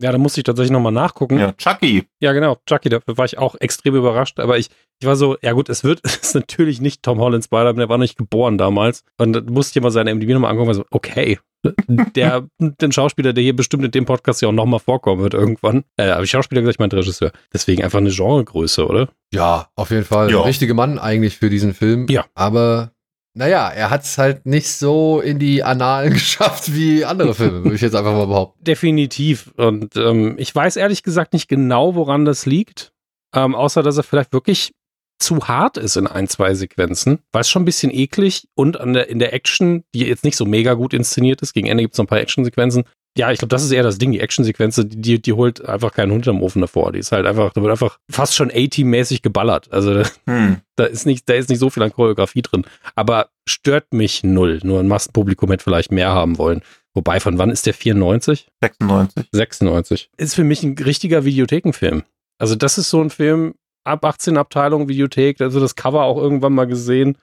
Ja, da musste ich tatsächlich nochmal nachgucken. Ja, Chucky. Ja, genau. Chucky, da war ich auch extrem überrascht. Aber ich, ich war so, ja gut, es wird, es ist natürlich nicht Tom Holland Spider-Man, der war nicht geboren damals. Und da musste ich mal seine MDB nochmal angucken, war so, okay. Der, den Schauspieler, der hier bestimmt in dem Podcast ja auch nochmal vorkommen wird irgendwann. Äh, aber ich Schauspieler gesagt, ich meine Regisseur. Deswegen einfach eine Genregröße, oder? Ja, auf jeden Fall. Ja. Der richtige Mann eigentlich für diesen Film. Ja. Aber naja, er hat es halt nicht so in die Annalen geschafft wie andere Filme, würde ich jetzt einfach mal behaupten. Definitiv. Und ähm, ich weiß ehrlich gesagt nicht genau, woran das liegt. Ähm, außer, dass er vielleicht wirklich zu hart ist in ein, zwei Sequenzen. War es schon ein bisschen eklig und an der, in der Action, die jetzt nicht so mega gut inszeniert ist, gegen Ende gibt es noch ein paar Actionsequenzen. Ja, ich glaube, das ist eher das Ding. Die Actionsequenz, die, die, holt einfach keinen Hund am Ofen davor. Die ist halt einfach, da wird einfach fast schon A-Team-mäßig geballert. Also da, Hm. da ist nicht, da ist nicht so viel an Choreografie drin. Aber stört mich null. Nur ein Massenpublikum hätte vielleicht mehr haben wollen. Wobei, von wann ist der 94? 96. 96. Ist für mich ein richtiger Videothekenfilm. Also das ist so ein Film, ab 18 Abteilung Videothek, also das Cover auch irgendwann mal gesehen,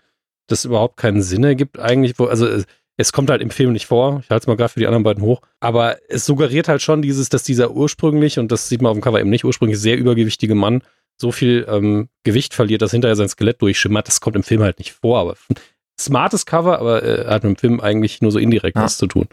das überhaupt keinen Sinn ergibt eigentlich. Wo, also es, kommt halt im Film nicht vor. Ich halte es mal gerade für die anderen beiden hoch. Aber es suggeriert halt schon dieses, dass dieser ursprünglich, und das sieht man auf dem Cover eben nicht, ursprünglich sehr übergewichtige Mann so viel ähm, Gewicht verliert, dass hinterher sein Skelett durchschimmert. Das kommt im Film halt nicht vor. Aber smartes Cover, aber äh, hat mit dem Film eigentlich nur so indirekt Ja. was zu tun.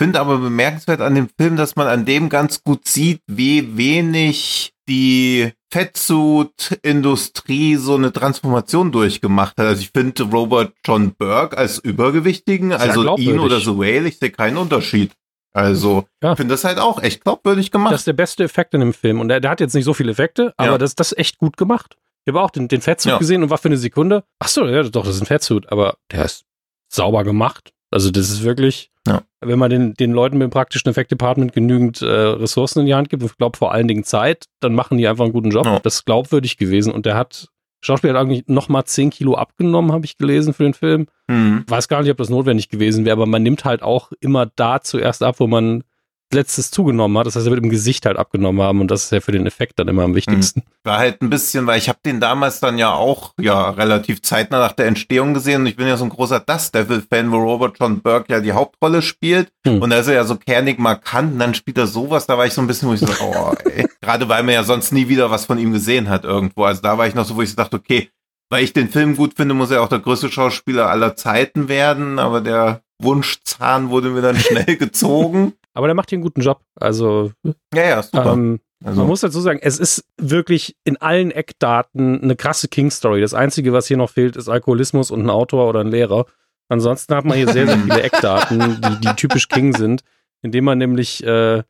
finde aber bemerkenswert an dem Film, dass man an dem ganz gut sieht, wie wenig die Fettsuit-Industrie so eine Transformation durchgemacht hat. Also ich finde Robert John Burke als Übergewichtigen, also ihn oder The Whale, ich sehe keinen Unterschied. Also, Ja. ich finde das halt auch echt glaubwürdig gemacht. Das ist der beste Effekt in dem Film. Und der, der hat jetzt nicht so viele Effekte, aber Ja. das, das ist echt gut gemacht. Ich habe auch den, den Fettsuit Ja. gesehen und war für eine Sekunde, ach so, ja, doch, das ist ein Fettsuit, aber der ist sauber gemacht. Also das ist wirklich, Ja. wenn man den, den Leuten mit dem praktischen Effekt-Department genügend äh, Ressourcen in die Hand gibt, und ich glaube vor allen Dingen Zeit, dann machen die einfach einen guten Job. Ja. Das ist glaubwürdig gewesen und der hat, Schauspieler hat eigentlich nochmal 10 Kilo abgenommen, habe ich gelesen für den Film Hm. weiß gar nicht, ob das notwendig gewesen wäre, aber man nimmt halt auch immer da zuerst ab, wo man letztes zugenommen hat. Das heißt, er wird im Gesicht halt abgenommen haben und das ist ja für den Effekt dann immer am wichtigsten. War halt ein bisschen, weil ich habe den damals dann ja auch ja relativ zeitnah nach der Entstehung gesehen und ich bin ja so ein großer Dust Devil-Fan, wo Robert John Burke ja die Hauptrolle spielt Hm. und da ist er ja so kernig markant und dann spielt er sowas, da war ich so ein bisschen, wo ich so, oh, ey. Gerade weil man ja sonst nie wieder was von ihm gesehen hat irgendwo. Also da war ich noch so, wo ich so dachte, okay, weil ich den Film gut finde, muss er auch der größte Schauspieler aller Zeiten werden, aber der Wunschzahn wurde mir dann schnell gezogen. Aber der macht hier einen guten Job. Also, Ja, ja, super. ähm, also, Man muss dazu sagen, es ist wirklich in allen Eckdaten eine krasse King-Story. Das Einzige, was hier noch fehlt, ist Alkoholismus und ein Autor oder ein Lehrer. Ansonsten hat man hier sehr, sehr viele Eckdaten, die, die typisch King sind, indem man nämlich äh,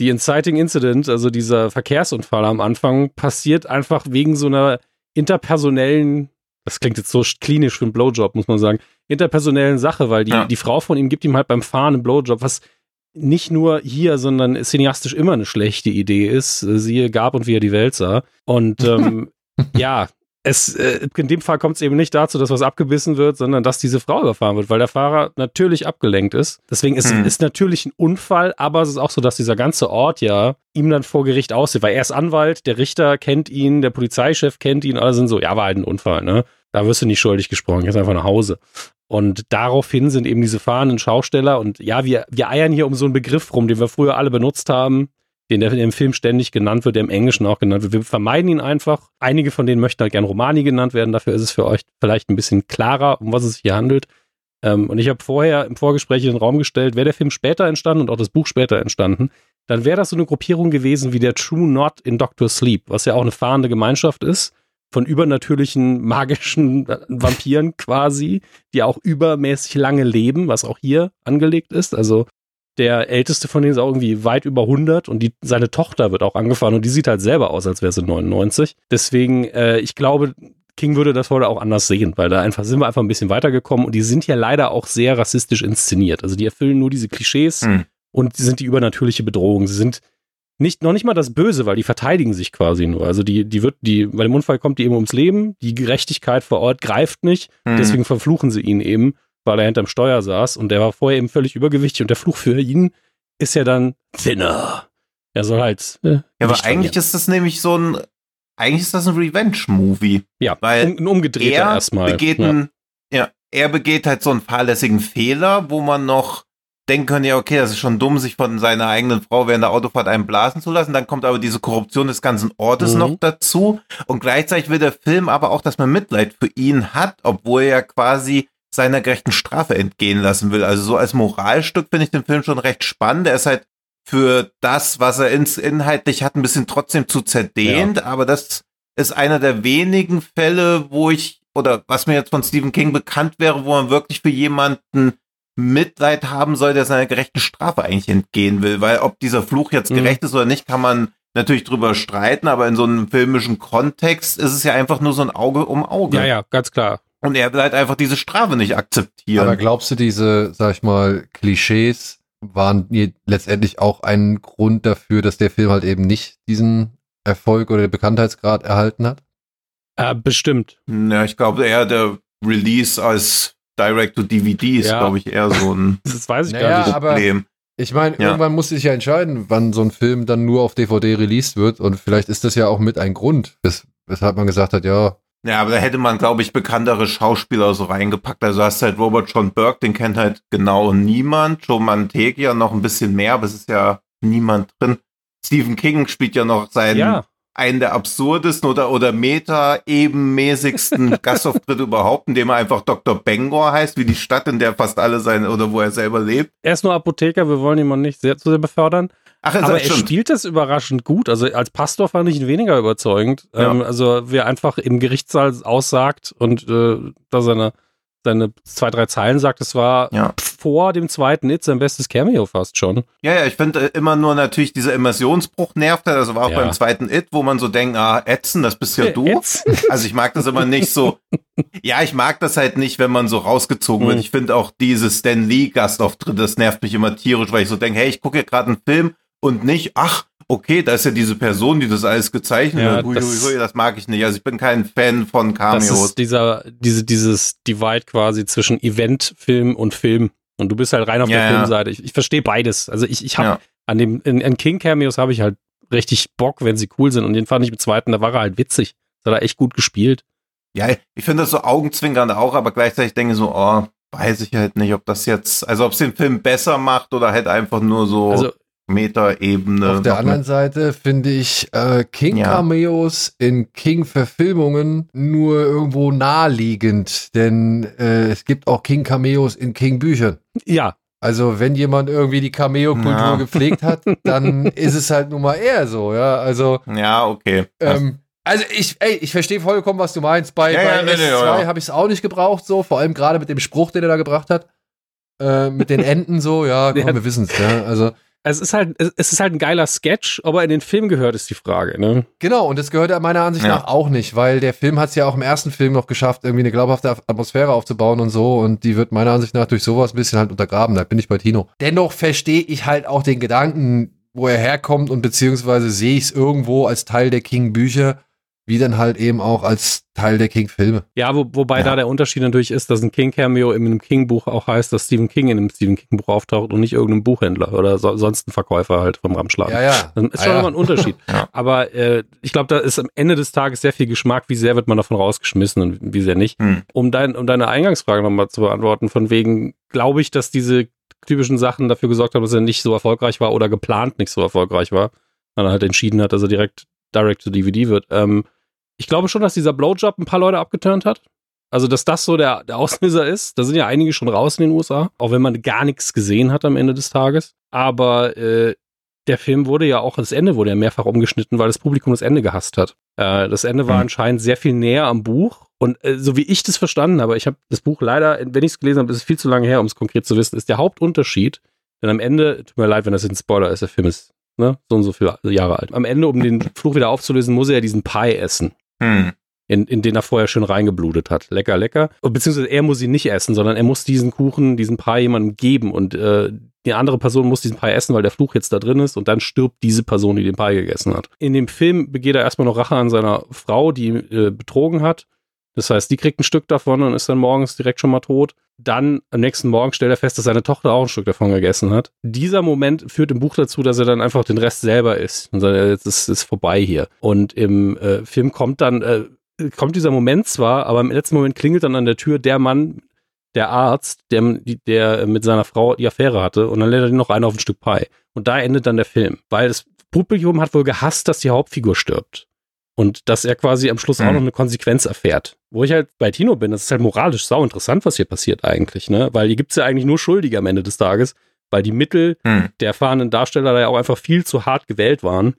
die Inciting Incident, also dieser Verkehrsunfall am Anfang, passiert einfach wegen so einer interpersonellen, das klingt jetzt so klinisch für einen Blowjob, muss man sagen, interpersonellen Sache, weil die, Ja. die Frau von ihm gibt ihm halt beim Fahren einen Blowjob, was nicht nur hier, sondern cineastisch immer eine schlechte Idee ist. Äh, Siehe Gab und wie er die Welt sah. Und ähm, ja, es, äh, in dem Fall kommt es eben nicht dazu, dass was abgebissen wird, sondern dass diese Frau überfahren wird, weil der Fahrer natürlich abgelenkt ist. Deswegen ist Hm. es natürlich ein Unfall, aber es ist auch so, dass dieser ganze Ort ja ihm dann vor Gericht aussieht, weil er ist Anwalt, der Richter kennt ihn, der Polizeichef kennt ihn, alle sind so, ja, war halt ein Unfall, ne? Da wirst du nicht schuldig gesprochen, jetzt einfach nach Hause. Und daraufhin sind eben diese fahrenden Schausteller und ja, wir, wir eiern hier um so einen Begriff rum, den wir früher alle benutzt haben, den der im Film ständig genannt wird, der im Englischen auch genannt wird. Wir vermeiden ihn einfach. Einige von denen möchten halt gern Romani genannt werden, dafür ist es für euch vielleicht ein bisschen klarer, um was es sich hier handelt. Ähm, und ich habe vorher im Vorgespräch in den Raum gestellt, wäre der Film später entstanden und auch das Buch später entstanden, dann wäre das so eine Gruppierung gewesen wie der True Knot in Doctor Sleep, was ja auch eine fahrende Gemeinschaft ist von übernatürlichen, magischen Vampiren quasi, die auch übermäßig lange leben, was auch hier angelegt ist. Also der älteste von denen ist auch irgendwie weit über 100 und die, seine Tochter wird auch angefahren und die sieht halt selber aus, als wäre sie 99. Deswegen, äh, ich glaube, King würde das heute auch anders sehen, weil da einfach sind wir einfach ein bisschen weitergekommen und die sind ja leider auch sehr rassistisch inszeniert. Also die erfüllen nur diese Klischees Hm. und sind die übernatürliche Bedrohung. Sie sind nicht, noch nicht mal das Böse, weil die verteidigen sich quasi nur. Also die, die wird, die, bei dem Unfall kommt die eben ums Leben, die Gerechtigkeit vor Ort greift nicht, hm. deswegen verfluchen sie ihn eben, weil er hinterm Steuer saß und der war vorher eben völlig übergewichtig und der Fluch für ihn ist ja dann Thinner. Er soll halt. Äh, Ja, aber eigentlich ist das nämlich so ein, eigentlich ist das ein Revenge-Movie. ja, weil um, ein umgedrehter Er erstmal. begeht ja. einen, ja, er begeht halt so einen fahrlässigen Fehler, wo man noch denken könnte, ja, okay, das ist schon dumm, sich von seiner eigenen Frau während der Autofahrt einen blasen zu lassen. Dann kommt aber diese Korruption des ganzen Ortes Mhm. noch dazu. Und gleichzeitig will der Film aber auch, dass man Mitleid für ihn hat, obwohl er quasi seiner gerechten Strafe entgehen lassen will. Also so als Moralstück finde ich den Film schon recht spannend. Er ist halt für das, was er ins, inhaltlich hat, ein bisschen trotzdem zu zerdehnt, aber das ist einer der wenigen Fälle, wo ich, oder was mir jetzt von Stephen King bekannt wäre, wo man wirklich für jemanden Mitleid haben soll, der seiner gerechten Strafe eigentlich entgehen will. Weil ob dieser Fluch jetzt Mhm. gerecht ist oder nicht, kann man natürlich drüber streiten, aber in so einem filmischen Kontext ist es ja einfach nur so ein Auge um Auge. ja, ja, ganz klar. Und er will halt einfach diese Strafe nicht akzeptieren. Aber glaubst du, diese, sag ich mal, Klischees waren letztendlich auch ein Grund dafür, dass der Film halt eben nicht diesen Erfolg oder den Bekanntheitsgrad erhalten hat? Äh, bestimmt. ja, ich glaube eher der Release als Direct-to-DVD ist, Ja. glaube ich, eher so ein Das weiß ich Naja, gar nicht. aber- Problem. Ich meine, Ja. irgendwann muss sich ja entscheiden, wann so ein Film dann nur auf DVD released wird und vielleicht ist das ja auch mit ein Grund, wes weshalb man gesagt hat, ja, Ja, aber da hätte man, glaube ich, bekanntere Schauspieler so reingepackt. Also hast halt Robert John Burke, den kennt halt genau niemand. Joe Manteglia noch ein bisschen mehr, aber es ist ja niemand drin. Stephen King spielt ja noch seinen, Ja, einen der absurdesten oder, oder meta-ebenmäßigsten Gastauftritte überhaupt, indem er einfach Dr. Bangor heißt, wie die Stadt, in der fast alle sein, oder wo er selber lebt. er ist nur Apotheker, wir wollen ihn mal nicht sehr, zu sehr befördern. Ach, Aber er stimmt. spielt das überraschend gut. Also als Pastor fand ich ihn weniger überzeugend. Ja. Ähm, also wie er einfach im Gerichtssaal aussagt und äh, da seine, seine zwei, drei Zeilen sagt, es war Ja. vor dem zweiten It sein bestes Cameo fast schon. Ja, ja, ich finde äh, immer nur natürlich dieser Immersionsbruch nervt. halt. Also war auch Ja. beim zweiten It, wo man so denkt, ah, Ätzen, das bist ja du. Jetzt? Also ich mag das immer nicht so. Ja, ich mag das halt nicht, wenn man so rausgezogen wird. Mhm. Ich finde auch diese Stan Lee Gastauftritt, das nervt mich immer tierisch, weil ich so denke, hey, ich gucke hier gerade einen Film und nicht, ach, okay, da ist ja diese Person, die das alles gezeichnet Ja, hat. Hui, das- hui, hui, das mag ich nicht. Also ich bin kein Fan von Das Cameos. ist dieser, diese, dieses Divide quasi zwischen Event, Film und Film. Und du bist halt rein auf Ja, der ja. Filmseite. Ich, ich verstehe beides. Also ich, ich habe an dem, in, in King-Cameos habe ich halt richtig Bock, wenn sie cool sind. Und den fand ich im zweiten, da war er halt witzig. Das hat er echt gut gespielt. Ja, ich finde das so augenzwinkernd auch, aber gleichzeitig denke ich so, oh, weiß ich halt nicht, ob das jetzt, also ob es den Film besser macht oder halt einfach nur so Also, Meta-Ebene. Auf der anderen Seite finde ich äh, King-Cameos in King-Verfilmungen nur irgendwo naheliegend, denn äh, es gibt auch King-Cameos in King-Büchern. ja, Also wenn jemand irgendwie die Cameo-Kultur Ja. gepflegt hat, dann ist es halt nun mal eher so, ja. Also, Ja, okay. ähm, also ich, ey, ich verstehe vollkommen, was du meinst. Bei, Ja, bei ja, nee, nee, S2 ja, ja. habe ich es auch nicht gebraucht, so, vor allem gerade mit dem Spruch, den er da gebracht hat. Äh, mit den Enden so, ja, komm, Ja. wir wissen es, ja. Also, es ist halt, es ist halt ein geiler Sketch, ob er in den Film gehört, ist die Frage, ne? Genau, und das gehört ja meiner Ansicht Ja. nach auch nicht, weil der Film hat es ja auch im ersten Film noch geschafft, irgendwie eine glaubhafte Atmosphäre aufzubauen und so. Und die wird meiner Ansicht nach durch sowas ein bisschen halt untergraben. Da bin ich bei Tino. Dennoch verstehe ich halt auch den Gedanken, wo er herkommt und beziehungsweise sehe ich es irgendwo als Teil der King-Bücher, wie dann halt eben auch als Teil der King-Filme. Ja, wo, wobei Ja. da der Unterschied natürlich ist, dass ein King-Cameo in einem King-Buch auch heißt, dass Stephen King in einem Stephen King-Buch auftaucht und nicht irgendein Buchhändler oder so, sonst ein Verkäufer halt vom Ramschladen. Ja, ja. Das ist Ah, schon ja. immer ein Unterschied. Ja. Aber äh, ich glaube, da ist am Ende des Tages sehr viel Geschmack, wie sehr wird man davon rausgeschmissen und wie sehr nicht. Hm. Um, dein, um deine Eingangsfrage nochmal zu beantworten, von wegen, glaube ich, dass diese typischen Sachen dafür gesorgt haben, dass er nicht so erfolgreich war oder geplant nicht so erfolgreich war, weil er halt entschieden hat, dass er direkt direct to DVD wird. Ähm, ich glaube schon, dass dieser Blowjob ein paar Leute abgeturnt hat. Also, dass das so der, der Auslöser ist. Da sind ja einige schon raus in den USA, auch wenn man gar nichts gesehen hat am Ende des Tages. Aber äh, der Film wurde ja auch, das Ende wurde ja mehrfach umgeschnitten, weil das Publikum das Ende gehasst hat. Äh, das Ende war Hm. anscheinend sehr viel näher am Buch. Und äh, so wie ich das verstanden habe, ich habe das Buch leider, wenn ich es gelesen habe, ist es viel zu lange her, um es konkret zu wissen, ist der Hauptunterschied. Denn am Ende, tut mir leid, wenn das jetzt ein Spoiler ist, der Film ist ne, so und so viele Jahre alt. Am Ende, um den Fluch wieder aufzulösen, muss er ja diesen Pie essen Hm. in, in den er vorher schön reingeblutet hat. Lecker, lecker. Beziehungsweise er muss ihn nicht essen, sondern er muss diesen Kuchen, diesen Pie jemandem geben und äh, die andere Person muss diesen Pie essen, weil der Fluch jetzt da drin ist und dann stirbt diese Person, die den Pie gegessen hat. In dem Film begeht er erstmal noch Rache an seiner Frau, die ihn äh, betrogen hat. Das heißt, die kriegt ein Stück davon und ist dann morgens direkt schon mal tot. Dann am nächsten Morgen stellt er fest, dass seine Tochter auch ein Stück davon gegessen hat. Dieser Moment führt im Buch dazu, dass er dann einfach den Rest selber isst und sagt, ja, jetzt ist es vorbei hier. Und im äh, Film kommt dann, äh, kommt dieser Moment zwar, aber im letzten Moment klingelt dann an der Tür der Mann, der Arzt, der, der mit seiner Frau die Affäre hatte und dann lädt er noch ein auf ein Stück Pie. Und da endet dann der Film, weil das Publikum hat wohl gehasst, dass die Hauptfigur stirbt. Und dass er quasi am Schluss auch Mhm. noch eine Konsequenz erfährt. Wo ich halt bei Tino bin, das ist halt moralisch sau interessant, was hier passiert eigentlich, ne? Weil hier gibt's ja eigentlich nur Schuldige am Ende des Tages, weil die Mittel Hm. der erfahrenen Darsteller da ja auch einfach viel zu hart gewählt waren.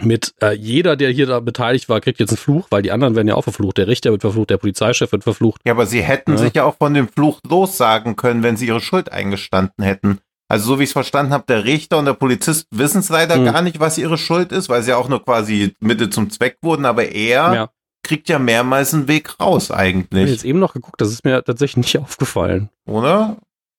Mit äh, jeder, der hier da beteiligt war, kriegt jetzt einen Fluch, weil die anderen werden ja auch verflucht. Der Richter wird verflucht, der Polizeichef wird verflucht. Ja, aber sie hätten Ja. sich ja auch von dem Fluch lossagen können, wenn sie ihre Schuld eingestanden hätten. Also so wie ich es verstanden habe, der Richter und der Polizist wissen es leider Hm. gar nicht, was ihre Schuld ist, weil sie auch nur quasi Mitte zum Zweck wurden, aber er Ja. kriegt ja mehrmals einen Weg raus Ich habe eigentlich, jetzt eben noch geguckt, das ist mir tatsächlich nicht aufgefallen. oder?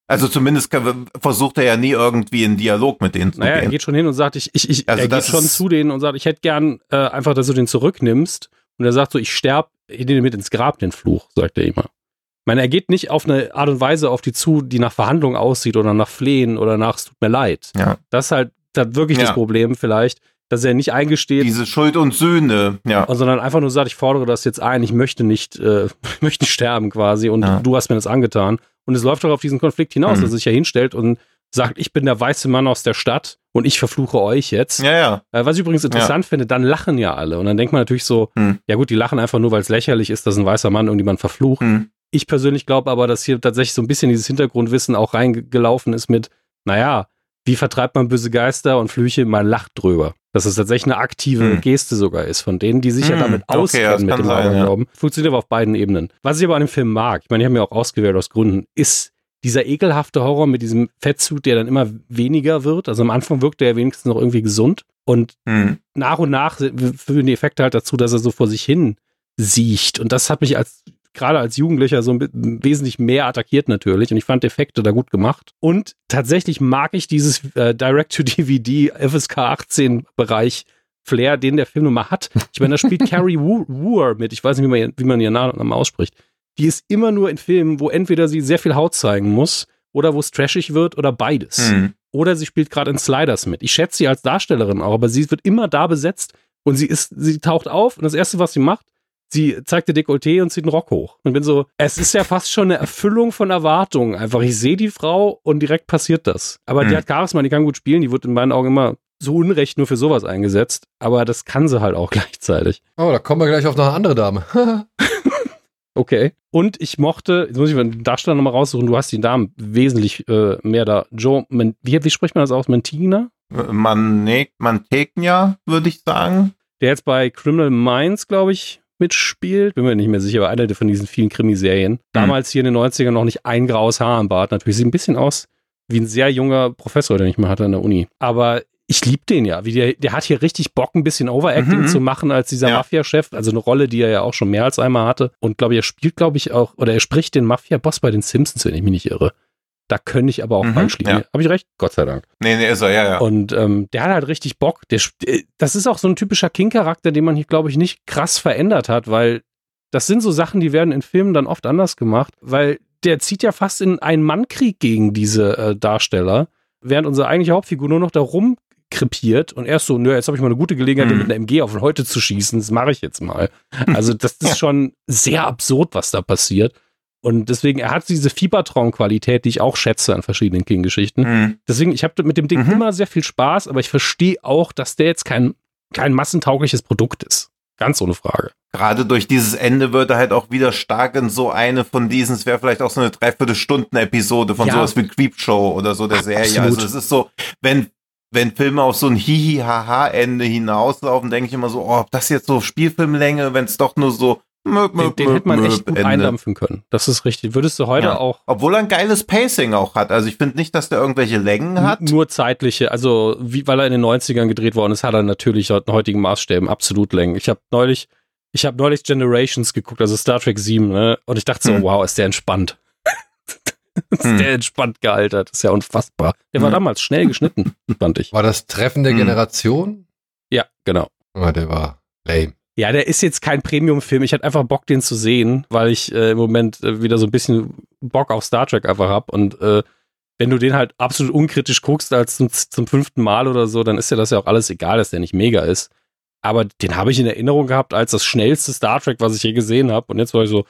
Also zumindest versucht er ja nie irgendwie in Dialog mit denen zu Naja, er gehen. geht schon hin und sagt, ich, ich, ich Also er geht schon zu denen und sagt, ich hätte gern äh, einfach, dass du den zurücknimmst. Und er sagt so, ich sterb, ich nehme mit ins Grab, den Fluch, sagt er immer. Ich meine, er geht nicht auf eine Art und Weise auf die zu, die nach Verhandlung aussieht oder nach Flehen oder nach, es tut mir leid. Ja. Das ist halt da wirklich Ja. das Problem vielleicht, dass er nicht eingesteht, Diese Schuld und Sühne, ja. sondern einfach nur sagt, ich fordere das jetzt ein, ich möchte nicht, äh, ich möchte nicht sterben quasi und Ja. du hast mir das angetan. Und es läuft doch auf diesen Konflikt hinaus, Mhm. dass er sich ja hinstellt und sagt, ich bin der weiße Mann aus der Stadt und ich verfluche euch jetzt. Ja, ja. Äh, was ich übrigens interessant finde, dann lachen ja alle. Und dann denkt man natürlich so, Hm. ja gut, die lachen einfach nur, weil es lächerlich ist, dass ein weißer Mann irgendjemand verflucht. Hm. Ich persönlich glaube aber, dass hier tatsächlich so ein bisschen dieses Hintergrundwissen auch reingelaufen ist mit, naja, wie vertreibt man böse Geister und Flüche? Man lacht drüber. Dass es tatsächlich eine aktive Hm. Geste sogar ist von denen, die sich ja Hm, damit okay, auskennen das mit dem sein, ja. Aberglauben. Funktioniert aber auf beiden Ebenen. Was ich aber an dem Film mag, ich meine, ich habe mir auch ausgewählt aus Gründen, ist dieser ekelhafte Horror mit diesem Fettsuit, der dann immer weniger wird. Also am Anfang wirkt er ja wenigstens noch irgendwie gesund und Hm. nach und nach führen die Effekte halt dazu, dass er so vor sich hin siecht. Und das hat mich als gerade als Jugendlicher so ein wesentlich mehr attackiert natürlich. Und ich fand Effekte da gut gemacht. Und tatsächlich mag ich dieses äh, Direct-to-DVD FSK 18 Bereich Flair, den der Film nun mal hat. Ich meine, da spielt Carrie Woo- Wooer mit. Ich weiß nicht, wie man, wie man ihren Namen ausspricht. Die ist immer nur in Filmen, wo entweder sie sehr viel Haut zeigen muss oder wo es trashig wird oder beides. Hm. Oder sie spielt gerade in Sliders mit. Ich schätze sie als Darstellerin auch, aber sie wird immer da besetzt und sie ist, sie taucht auf und das erste, was sie macht, sie zeigt ihr Dekolleté und zieht einen Rock hoch. Und bin so, es ist ja fast schon eine Erfüllung von Erwartungen. Einfach, ich sehe die Frau und direkt passiert das. Aber die Hm. hat Charisma, die kann gut spielen, die wird in meinen Augen immer so unrecht nur für sowas eingesetzt. Aber das kann sie halt auch gleichzeitig. Oh, da kommen wir gleich auf noch eine andere Dame. Okay. Und ich mochte, jetzt muss ich den Darsteller nochmal raussuchen, du hast die Namen wesentlich äh, mehr da. Joe, Men wie, wie spricht man das aus? Mentina? Man, ne, Mantegna, würde ich sagen. Der jetzt bei Criminal Minds, glaube ich, mitspielt. Bin mir nicht mehr sicher, aber einer von diesen vielen Krimiserien. Damals hier in den 90ern noch nicht ein graues Haar am Bart. Natürlich sieht ein bisschen aus wie ein sehr junger Professor, den ich mal hatte an der Uni. Aber ich liebe den ja. Wie der, der hat hier richtig Bock, ein bisschen Overacting Mhm. zu machen als dieser Ja. Mafia-Chef. Also eine Rolle, die er ja auch schon mehr als einmal hatte. Und glaube ich, er spielt, glaube ich, auch, oder er spricht den Mafia-Boss bei den Simpsons, wenn ich mich nicht irre. Da könnte ich aber auch Mhm, falsch liegen. ja. Habe ich recht? Gott sei Dank. Nee, nee, ist er, ja, ja. Und ähm, der hat halt richtig Bock. Der, äh, das ist auch so ein typischer King-Charakter, den man hier, glaube ich, nicht krass verändert hat, weil das sind so Sachen, die werden in Filmen dann oft anders gemacht, weil der zieht ja fast in einen Mannkrieg gegen diese äh, Darsteller, während unsere eigentliche Hauptfigur nur noch da rumkrepiert und erst so, nö, jetzt habe ich mal eine gute Gelegenheit, Mhm. den mit einer MG auf heute zu schießen, das mache ich jetzt mal. Also das ist schon sehr absurd, was da passiert. Und deswegen, er hat diese Fiebertraumqualität, die ich auch schätze an verschiedenen King-Geschichten. Hm. Deswegen, ich habe mit dem Ding Mhm. immer sehr viel Spaß, aber ich verstehe auch, dass der jetzt kein, kein massentaugliches Produkt ist. Ganz ohne Frage. Gerade durch dieses Ende wird er halt auch wieder stark in so eine von diesen, es wäre vielleicht auch so eine Dreiviertelstunden-Episode von Ja. sowas wie Creepshow oder so der Serie. Absolut. Also es ist so, wenn, wenn Filme auf so ein Hihi-Haha-Ende hinauslaufen, denke ich immer so, oh, ob das jetzt so Spielfilmlänge, wenn es doch nur so möp, Den, möp, den möp, hätte man möp echt gut Ende. eindampfen können. Das ist richtig. Würdest du heute Ja. auch Obwohl er ein geiles Pacing auch hat. Also ich finde nicht, dass der irgendwelche Längen hat. nur zeitliche, also wie, weil er in den 90ern gedreht worden ist, hat er natürlich in heutigen Maßstäben absolut Längen. Ich habe neulich, ich habe neulich Generations geguckt, also Star Trek 7, ne? Und ich dachte so, Hm. wow, ist der entspannt. ist Hm. der entspannt gealtert. ist ja unfassbar. Der war Hm. damals schnell geschnitten, fand ich. War das Treffen der Hm. Generation? Ja, genau. Ah, der war lame. Ja, der ist jetzt kein Premium-Film. Ich hatte einfach Bock, den zu sehen, weil ich äh, im Moment äh, wieder so ein bisschen Bock auf Star Trek einfach hab. Und äh, wenn du den halt absolut unkritisch guckst als zum, zum fünften Mal oder so, dann ist ja das ja auch alles egal, dass der nicht mega ist. Aber den habe ich in Erinnerung gehabt als das schnellste Star Trek, was ich je gesehen habe. Und jetzt war ich so,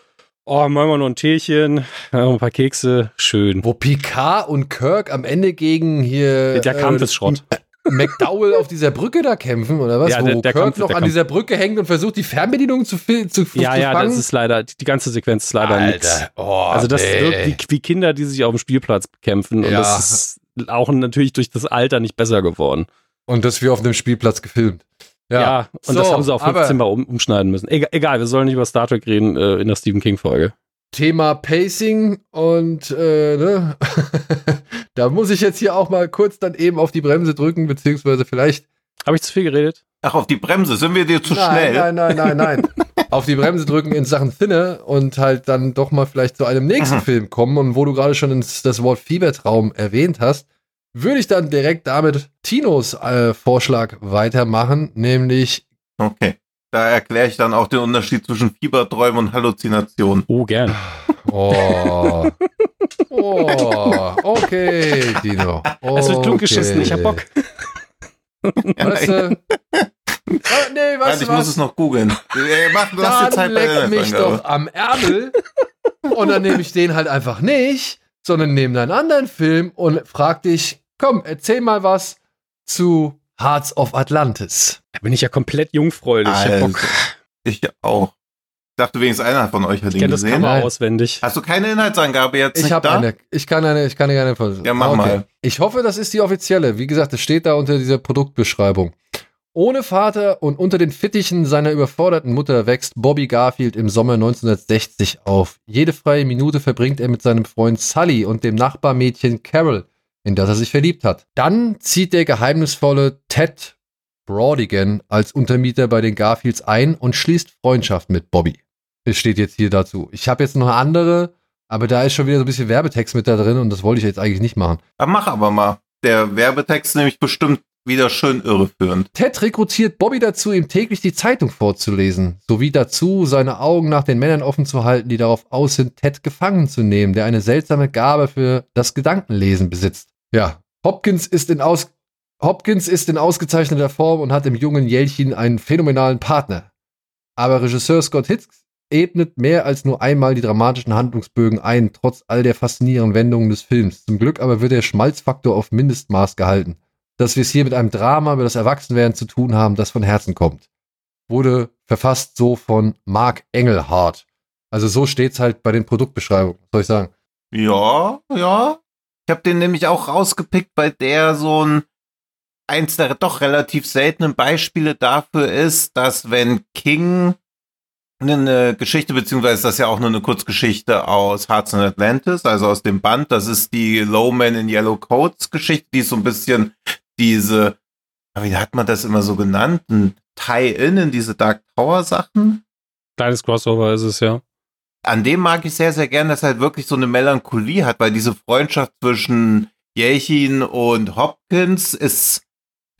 oh, machen wir noch ein Teechen, ein paar Kekse, schön. Wo Picard und Kirk am Ende gegen hier Der Kampf ist Schrott. McDowell auf dieser Brücke da kämpfen, oder was? Ja, Wo der- der Kirk Kampf- noch der an Kampf. dieser Brücke hängt und versucht, die Fernbedienung zu, fi- zu, Ja, zu ja, fangen. das ist leider, die ganze Sequenz ist leider. Alter, oh, Also das nee. wirkt wie, wie Kinder, die sich auf dem Spielplatz bekämpfen. Und Ja. das ist auch natürlich durch das Alter nicht besser geworden. Und das wir auf dem Spielplatz gefilmt. Ja, Ja, und so, das haben sie auch 15 aber- Mal um, umschneiden müssen. Egal, egal, wir sollen nicht über Star Trek reden äh, in der Stephen King-Folge. Thema Pacing und äh, ne? da muss ich jetzt hier auch mal kurz dann eben auf die Bremse drücken, beziehungsweise vielleicht. Habe ich zu viel geredet? Ach, auf die Bremse, sind wir dir zu nein, schnell? nein, nein, nein, nein. auf die Bremse drücken in Sachen Thinne und halt dann doch mal vielleicht zu einem nächsten Mhm. Film kommen. Und wo du gerade schon ins, das Wort Fiebertraum erwähnt hast, würde ich dann direkt damit Tinos äh, Vorschlag weitermachen, nämlich Okay. Da erkläre ich dann auch den Unterschied zwischen Fieberträumen und Halluzinationen. Oh, gern. Oh. Oh, okay, Tino. Es wird klug geschissen, ich hab Bock. Weißt du? Ah, nee, Nein, weißt ich du muss was? es noch googeln. Mach, lass Dann Zeit bei der leck mich doch am Ärmel und dann nehme ich den halt einfach nicht, sondern nehme einen anderen Film und frag dich, komm, erzähl mal was zu Hearts of Atlantis. Da bin ich ja komplett jungfräulich. Ich hab Alter, Bock. ich auch. Ich dachte wenigstens einer von euch hat Ich ihn kenne das gesehen. Cover auswendig. Hast du keine Inhaltsangabe jetzt Ich nicht habe da? eine, ich kann eine, ich kann gerne von. Ja, mach mal. Ich hoffe, das ist die offizielle. Wie gesagt, es steht da unter dieser Produktbeschreibung. Ohne Vater und unter den Fittichen seiner überforderten Mutter wächst Bobby Garfield im Sommer 1960 auf. Jede freie Minute verbringt er mit seinem Freund Sully und dem Nachbarmädchen Carol, in das er sich verliebt hat. Dann zieht der geheimnisvolle Ted Brodigan als Untermieter bei den Garfields ein und schließt Freundschaft mit Bobby. Es steht jetzt hier dazu. Ich habe jetzt noch eine andere, aber da ist schon wieder so ein bisschen Werbetext mit da drin und das wollte ich jetzt eigentlich nicht machen. Ah, mach aber mal. Der Werbetext nämlich bestimmt wieder schön irreführend. Ted rekrutiert Bobby dazu, ihm täglich die Zeitung vorzulesen, sowie dazu, seine Augen nach den Männern offen zu halten, die darauf aus sind, Ted gefangen zu nehmen, der eine seltsame Gabe für das Gedankenlesen besitzt. Ja, Hopkins ist in, aus Hopkins ist in ausgezeichneter Form und hat im jungen Jelchin einen phänomenalen Partner. Aber Regisseur Scott Hicks ebnet mehr als nur einmal die dramatischen Handlungsbögen ein, trotz all der faszinierenden Wendungen des Films. Zum Glück aber wird der Schmalzfaktor auf Mindestmaß gehalten. Dass wir es hier mit einem Drama über das Erwachsenwerden zu tun haben, das von Herzen kommt. Wurde verfasst so von Mark Engelhardt. Also so steht's halt bei den Produktbeschreibungen, soll ich sagen. Ja, ja. Ich habe den nämlich auch rausgepickt, bei der so ein eins der doch relativ seltenen Beispiele dafür ist, dass wenn King eine Geschichte, beziehungsweise das ist ja auch nur eine Kurzgeschichte aus Hearts and Atlantis, also aus dem Band, das ist die Low Man in Yellow Coats Geschichte, die ist so ein bisschen diese, wie hat man das immer so genannt, ein Tie-In in diese Dark Tower Sachen. Kleines Crossover ist es, ja. An dem mag ich sehr, sehr gern, dass er halt wirklich so eine Melancholie hat, weil diese Freundschaft zwischen Jelchin und Hopkins ist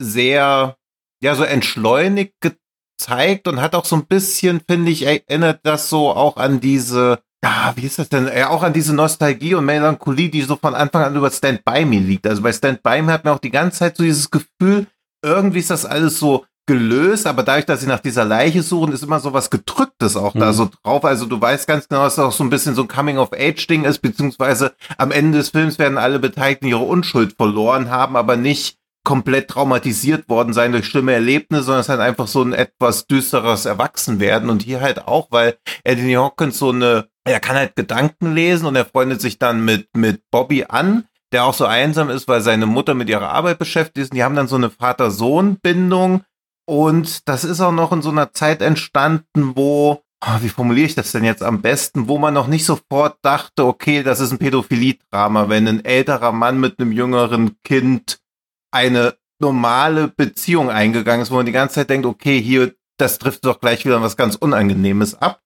sehr, ja, so entschleunigt gezeigt und hat auch so ein bisschen, finde ich, erinnert das so auch an diese, ja, wie ist das denn? Ja, auch an diese Nostalgie und Melancholie, die so von Anfang an über Stand By Me liegt. Also bei Stand By Me hat man auch die ganze Zeit so dieses Gefühl, irgendwie ist das alles so gelöst, aber dadurch, dass sie nach dieser Leiche suchen, ist immer so was Gedrücktes auch mhm. da so drauf. Also du weißt ganz genau, dass es auch so ein bisschen so ein Coming-of-Age-Ding ist, beziehungsweise am Ende des Films werden alle Beteiligten ihre Unschuld verloren haben, aber nicht komplett traumatisiert worden sein durch schlimme Erlebnisse, sondern es ist halt einfach so ein etwas düsteres Erwachsenwerden. Und hier halt auch, weil Anthony Hawkins so eine, er kann halt Gedanken lesen und er freundet sich dann mit, mit Bobby an, der auch so einsam ist, weil seine Mutter mit ihrer Arbeit beschäftigt ist. Und die haben dann so eine Vater-Sohn-Bindung. Und das ist auch noch in so einer Zeit entstanden, wo Oh, wie formuliere ich das denn jetzt am besten, wo man noch nicht sofort dachte, okay, das ist ein Pädophilie-Drama, wenn ein älterer Mann mit einem jüngeren Kind eine normale Beziehung eingegangen ist, wo man die ganze Zeit denkt, okay, hier, das trifft doch gleich wieder was ganz Unangenehmes ab.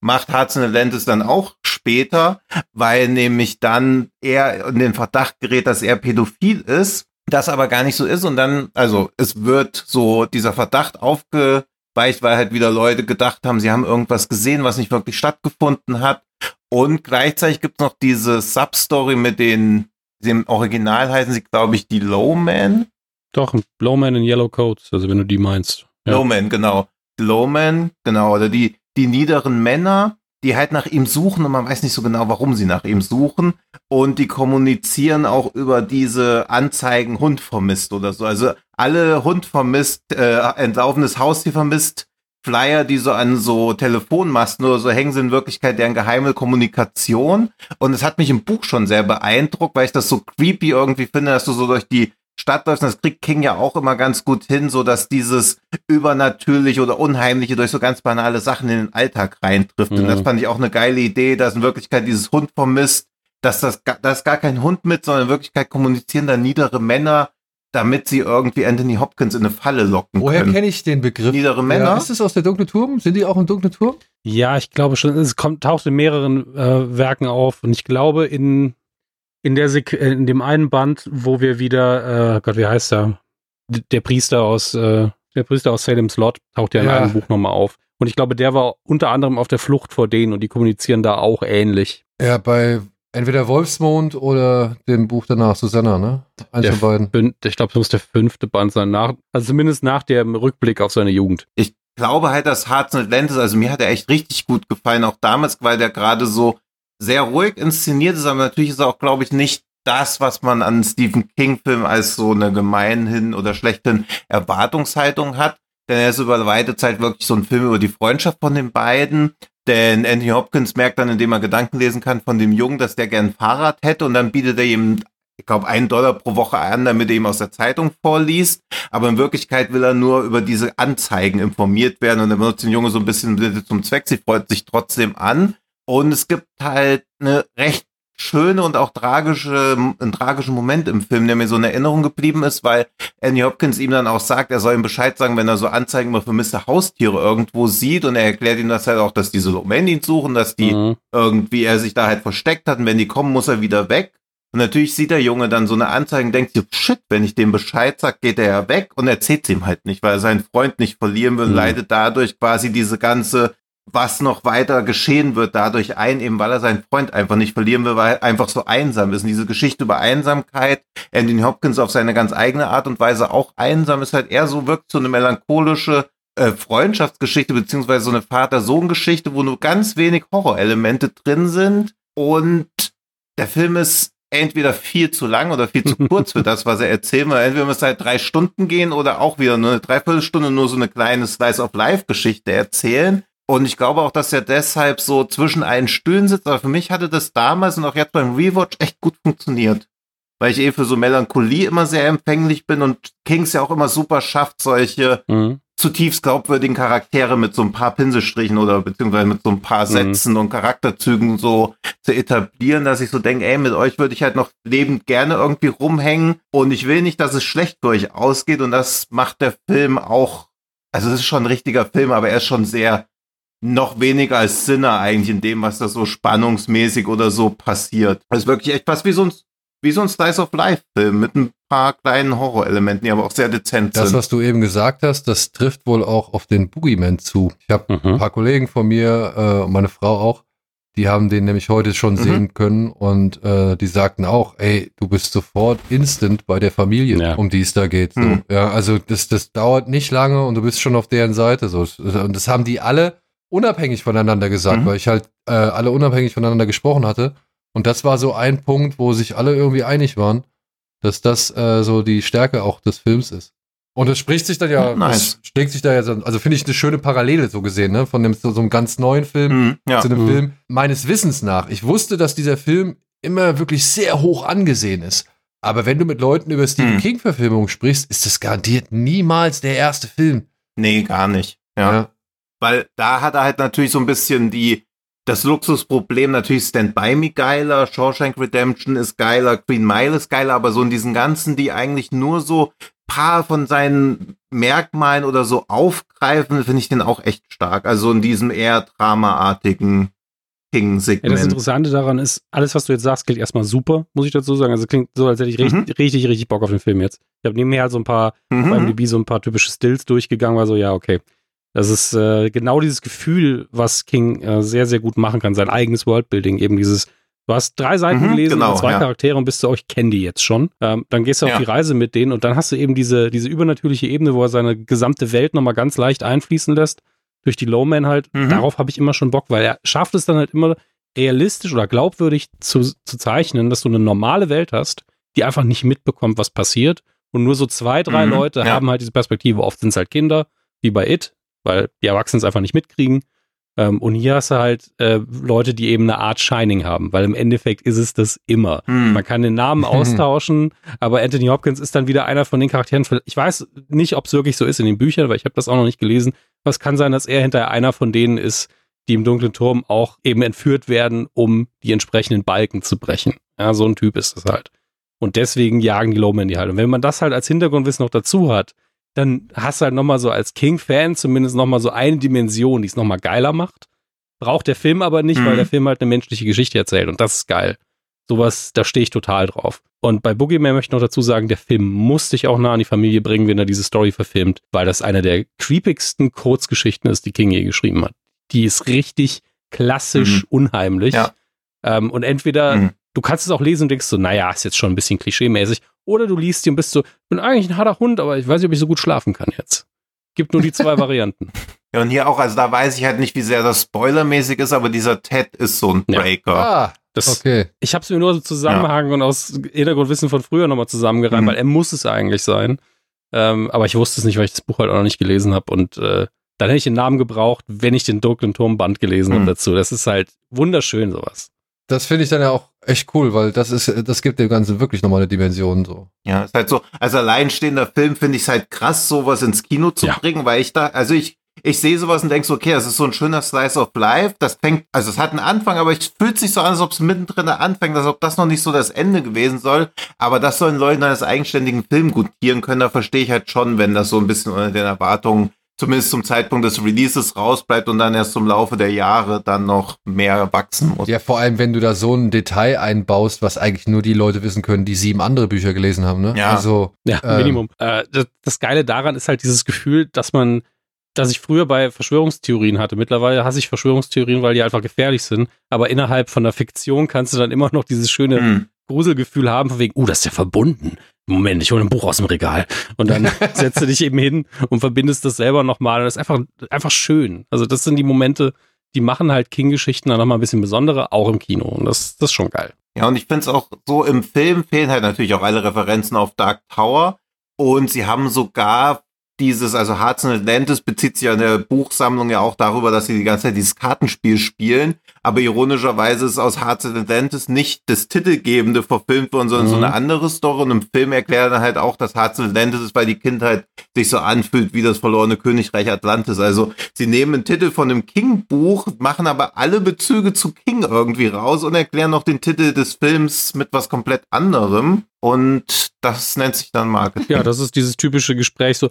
Macht in Atlantis dann auch später, weil nämlich dann er in den Verdacht gerät, dass er pädophil ist, das aber gar nicht so ist und dann, also es wird so dieser Verdacht aufgeweicht, weil halt wieder Leute gedacht haben, sie haben irgendwas gesehen, was nicht wirklich stattgefunden hat und gleichzeitig gibt es noch diese Substory mit den im Original heißen sie, glaube ich, die Lowman. Doch, Lowman in Yellow Coats, also wenn du die meinst. Ja. Lowman, genau. Lowman, genau, oder die, die niederen Männer, die halt nach ihm suchen und man weiß nicht so genau, warum sie nach ihm suchen. Und die kommunizieren auch über diese Anzeigen Hund vermisst oder so. Also alle Hund vermisst, äh, entlaufenes Haustier vermisst, Flyer, die so an so Telefonmasten oder so hängen, sind in Wirklichkeit deren geheime Kommunikation. Und es hat mich im Buch schon sehr beeindruckt, weil ich das so creepy irgendwie finde, dass du so durch die Stadt läufst. Und das kriegt King ja auch immer ganz gut hin, so dass dieses übernatürliche oder unheimliche durch so ganz banale Sachen in den Alltag reintrifft. Mhm. Und das mhm. fand ich auch eine geile Idee, dass in Wirklichkeit dieses Hund vermisst, dass das, ist gar kein Hund mit, sondern in Wirklichkeit kommunizieren da niedere Männer damit sie irgendwie Anthony Hopkins in eine Falle locken Woher kenne ich den Begriff? Niedere Männer. Ja, ist es aus der Dunkle Turm? Sind die auch im Dunkle Turm? Ja, ich glaube schon. Es kommt, taucht in mehreren äh, Werken auf. Und ich glaube, in, in, der Sek äh, in dem einen Band, wo wir wieder, äh, Gott, wie heißt er? D der Priester aus, äh, der Priester aus Salem's Lot taucht ja in ja. einem Buch nochmal auf. Und ich glaube, der war unter anderem auf der Flucht vor denen und die kommunizieren da auch ähnlich. Ja, bei Entweder Wolfsmond oder dem Buch danach, Susanna, ne? Eins der von beiden. Ich glaube, das muss der fünfte Band sein, nach, also zumindest nach dem Rückblick auf seine Jugend. Ich glaube halt, dass Hearts and Atlantis, also mir hat er echt richtig gut gefallen, auch damals, weil der gerade so sehr ruhig inszeniert ist, aber natürlich ist er auch, glaube ich, nicht das, was man an Stephen King-Filmen als so eine gemeinhin oder schlechten Erwartungshaltung hat. Denn er ist über weite Zeit wirklich so ein Film über die Freundschaft von den beiden. Denn Anthony Hopkins merkt dann, indem er Gedanken lesen kann von dem Jungen, dass der gern ein Fahrrad hätte und dann bietet er ihm, ich glaube, einen Dollar pro Woche an, damit er ihm aus der Zeitung vorliest. Aber in Wirklichkeit will er nur über diese Anzeigen informiert werden und er benutzt den Junge so ein bisschen zum Zweck. Sie freut sich trotzdem an. Und es gibt halt eine recht schöne und auch tragische, einen tragischen Moment im Film, der mir so in Erinnerung geblieben ist, weil Andy Hopkins ihm dann auch sagt, er soll ihm Bescheid sagen, wenn er so Anzeigen über vermisste Haustiere irgendwo sieht und er erklärt ihm das halt auch, dass diese Lomen ihn suchen, dass die mhm. irgendwie er sich da halt versteckt hat und wenn die kommen, muss er wieder weg. Und natürlich sieht der Junge dann so eine Anzeige und denkt sich, shit, wenn ich dem Bescheid sag, geht er ja weg und erzählt ihm halt nicht, weil er seinen Freund nicht verlieren will, Mhm. leidet dadurch quasi diese ganze, was noch weiter geschehen wird, dadurch ein, eben weil er seinen Freund einfach nicht verlieren will, weil er einfach so einsam ist. Und diese Geschichte über Einsamkeit, Anthony Hopkins auf seine ganz eigene Art und Weise auch einsam, ist halt eher so, wirkt so eine melancholische äh, Freundschaftsgeschichte, beziehungsweise so eine Vater-Sohn-Geschichte, wo nur ganz wenig Horrorelemente drin sind. Und der Film ist entweder viel zu lang oder viel zu kurz für das, was er erzählen will. Entweder muss halt drei Stunden gehen oder auch wieder nur eine Dreiviertelstunde nur so eine kleine Slice of Life-Geschichte erzählen. Und ich glaube auch, dass er deshalb so zwischen allen Stühlen sitzt. Aber für mich hatte das damals und auch jetzt beim Rewatch echt gut funktioniert. Weil ich eh für so Melancholie immer sehr empfänglich bin und Kings ja auch immer super schafft, solche Mhm. zutiefst glaubwürdigen Charaktere mit so ein paar Pinselstrichen oder beziehungsweise mit so ein paar Mhm. Sätzen und Charakterzügen so zu etablieren, dass ich so denke, ey, mit euch würde ich halt noch lebend gerne irgendwie rumhängen und ich will nicht, dass es schlecht für euch ausgeht und das macht der Film auch, also es ist schon ein richtiger Film, aber er ist schon sehr noch weniger als Sinner eigentlich in dem, was da so spannungsmäßig oder so passiert. Es ist wirklich echt fast wie so ein, wie so ein Slice of Life Film mit ein paar kleinen Horrorelementen, die aber auch sehr dezent Das, sind. was du eben gesagt hast, das trifft wohl auch auf den Boogeyman zu. Ich habe ein Mhm. paar Kollegen von mir, äh, und meine Frau auch, die haben den nämlich heute schon Mhm. sehen können und äh, die sagten auch, ey, du bist sofort instant bei der Familie, Ja. um die es da geht. So. Mhm. Ja, also das, das dauert nicht lange und du bist schon auf deren Seite. So. Und das haben die alle unabhängig voneinander gesagt, Mhm. weil ich halt äh, alle unabhängig voneinander gesprochen hatte. Und das war so ein Punkt, wo sich alle irgendwie einig waren, dass das äh, so die Stärke auch des Films ist. Und es spricht sich dann ja, Nice. es schlägt sich da ja, so- also finde ich eine schöne Parallele so gesehen, ne, von dem, so, so einem ganz neuen Film Mhm, ja. zu einem Mhm. Film meines Wissens nach. Ich wusste, dass dieser Film immer wirklich sehr hoch angesehen ist. Aber wenn du mit Leuten über Stephen Mhm. King-Verfilmungen sprichst, ist das garantiert niemals der erste Film. Nee, gar nicht. Ja. Weil da hat er halt natürlich so ein bisschen die, das Luxusproblem, natürlich Stand By Me geiler, Shawshank Redemption ist geiler, Green Mile ist geiler, aber so in diesen ganzen, die eigentlich nur so paar von seinen Merkmalen oder so aufgreifen, finde ich den auch echt stark. Also in diesem eher dramaartigen Ja, das King-Segment. Interessante daran ist, alles, was du jetzt sagst, klingt erstmal super, muss ich dazu sagen. Also klingt so, als hätte ich richtig, Mhm. richtig, richtig Bock auf den Film jetzt. Ich habe nebenher halt so ein paar, Mhm. beim DB so ein paar typische Stills durchgegangen, war so, ja, okay. Das ist äh, genau dieses Gefühl, was King äh, sehr, sehr gut machen kann, sein eigenes Worldbuilding, eben dieses, du hast drei Seiten Mhm, gelesen, genau, zwei ja. Charaktere und bist du, oh, ich kenne die jetzt schon. Ähm, dann gehst du auf Ja. die Reise mit denen und dann hast du eben diese, diese übernatürliche Ebene, wo er seine gesamte Welt nochmal ganz leicht einfließen lässt, durch die Lowman halt. Mhm. Darauf habe ich immer schon Bock, weil er schafft es dann halt immer realistisch oder glaubwürdig zu, zu zeichnen, dass du eine normale Welt hast, die einfach nicht mitbekommt, was passiert. Und nur so zwei, drei Mhm, Leute ja. haben halt diese Perspektive. Oft sind es halt Kinder, wie bei It, weil die Erwachsenen es einfach nicht mitkriegen. Ähm, und hier hast du halt äh, Leute, die eben eine Art Shining haben, weil im Endeffekt ist es das immer. Mhm. Man kann den Namen austauschen, aber Anthony Hopkins ist dann wieder einer von den Charakteren. Ich weiß nicht, ob es wirklich so ist in den Büchern, weil ich habe das auch noch nicht gelesen. Aber es kann sein, dass er hinterher einer von denen ist, die im dunklen Turm auch eben entführt werden, um die entsprechenden Balken zu brechen. Ja, so ein Typ ist das halt. Und deswegen jagen die Lowmen die halt. Und wenn man das halt als Hintergrundwissen noch dazu hat, dann hast du halt nochmal so als King-Fan zumindest nochmal so eine Dimension, die es nochmal geiler macht. Braucht der Film aber nicht, Mhm. weil der Film halt eine menschliche Geschichte erzählt. Und das ist geil. Sowas, da stehe ich total drauf. Und bei Boogeyman möchte ich noch dazu sagen, der Film muss dich auch nah an die Familie bringen, wenn er diese Story verfilmt, weil das eine der creepigsten Kurzgeschichten ist, die King je geschrieben hat. Die ist richtig klassisch unheimlich. Ja. Ähm, und entweder Mhm. Du kannst es auch lesen und denkst so, naja, ist jetzt schon ein bisschen klischeemäßig. Oder du liest die und bist so, ich bin eigentlich ein harter Hund, aber ich weiß nicht, ob ich so gut schlafen kann jetzt. Gibt nur die zwei Varianten. Ja, und hier auch, also da weiß ich halt nicht, wie sehr das spoilermäßig ist, aber dieser Ted ist so ein Ja. Breaker. Ah, Das, okay. Ich habe es mir nur so Zusammenhang und aus Hintergrundwissen von früher nochmal zusammengereimt, Mhm. weil er muss es eigentlich sein. Ähm, aber ich wusste es nicht, weil ich das Buch halt auch noch nicht gelesen habe. Und äh, dann hätte ich den Namen gebraucht, wenn ich den dunklen Turmband gelesen habe Mhm. dazu. Das ist halt wunderschön, sowas. Das finde ich dann ja auch echt cool, weil das ist, das gibt dem Ganzen wirklich nochmal eine Dimension so. Ja, ist halt so, als alleinstehender Film finde ich es halt krass, sowas ins Kino zu Ja. bringen, weil ich da, also ich, ich sehe sowas und denke so, okay, das ist so ein schöner Slice of Life, das fängt, also es hat einen Anfang, aber es fühlt sich so an, als ob es mittendrin anfängt, als ob das noch nicht so das Ende gewesen soll, aber das sollen Leute als eigenständigen Film gutieren können, da verstehe ich halt schon, wenn das so ein bisschen unter den Erwartungen zumindest zum Zeitpunkt des Releases rausbleibt und dann erst im Laufe der Jahre dann noch mehr wachsen muss. Ja, vor allem, wenn du da so ein Detail einbaust, was eigentlich nur die Leute wissen können, die sieben andere Bücher gelesen haben, ne? Ja. Also, Ja, Ähm. Minimum. Äh, das, das Geile daran ist halt dieses Gefühl, dass man, dass ich früher bei Verschwörungstheorien hatte. Mittlerweile hasse ich Verschwörungstheorien, weil die einfach gefährlich sind. Aber innerhalb von der Fiktion kannst du dann immer noch dieses schöne Hm. Gruselgefühl haben, von wegen, uh, das ist ja verbunden. Moment, ich hole ein Buch aus dem Regal. Und dann setzt du dich eben hin und verbindest das selber nochmal. Das ist einfach, einfach schön. Also das sind die Momente, die machen halt King-Geschichten dann nochmal ein bisschen besondere, auch im Kino. Und das, das ist schon geil. Ja, und ich finde es auch so, im Film fehlen halt natürlich auch alle Referenzen auf Dark Tower. Und sie haben sogar dieses, also Hearts and Atlantis bezieht sich an der Buchsammlung ja auch darüber, dass sie die ganze Zeit dieses Kartenspiel spielen. Aber ironischerweise ist aus Hearts and Atlantis nicht das Titelgebende verfilmt worden, sondern so Mhm. eine andere Story. Und im Film erklärt er dann halt auch, dass Hearts and Atlantis ist, weil die Kindheit sich so anfühlt wie das verlorene Königreich Atlantis. Also sie nehmen einen Titel von einem King-Buch, machen aber alle Bezüge zu King irgendwie raus und erklären noch den Titel des Films mit was komplett anderem. Und das nennt sich dann Marketing. Ja, das ist dieses typische Gespräch so,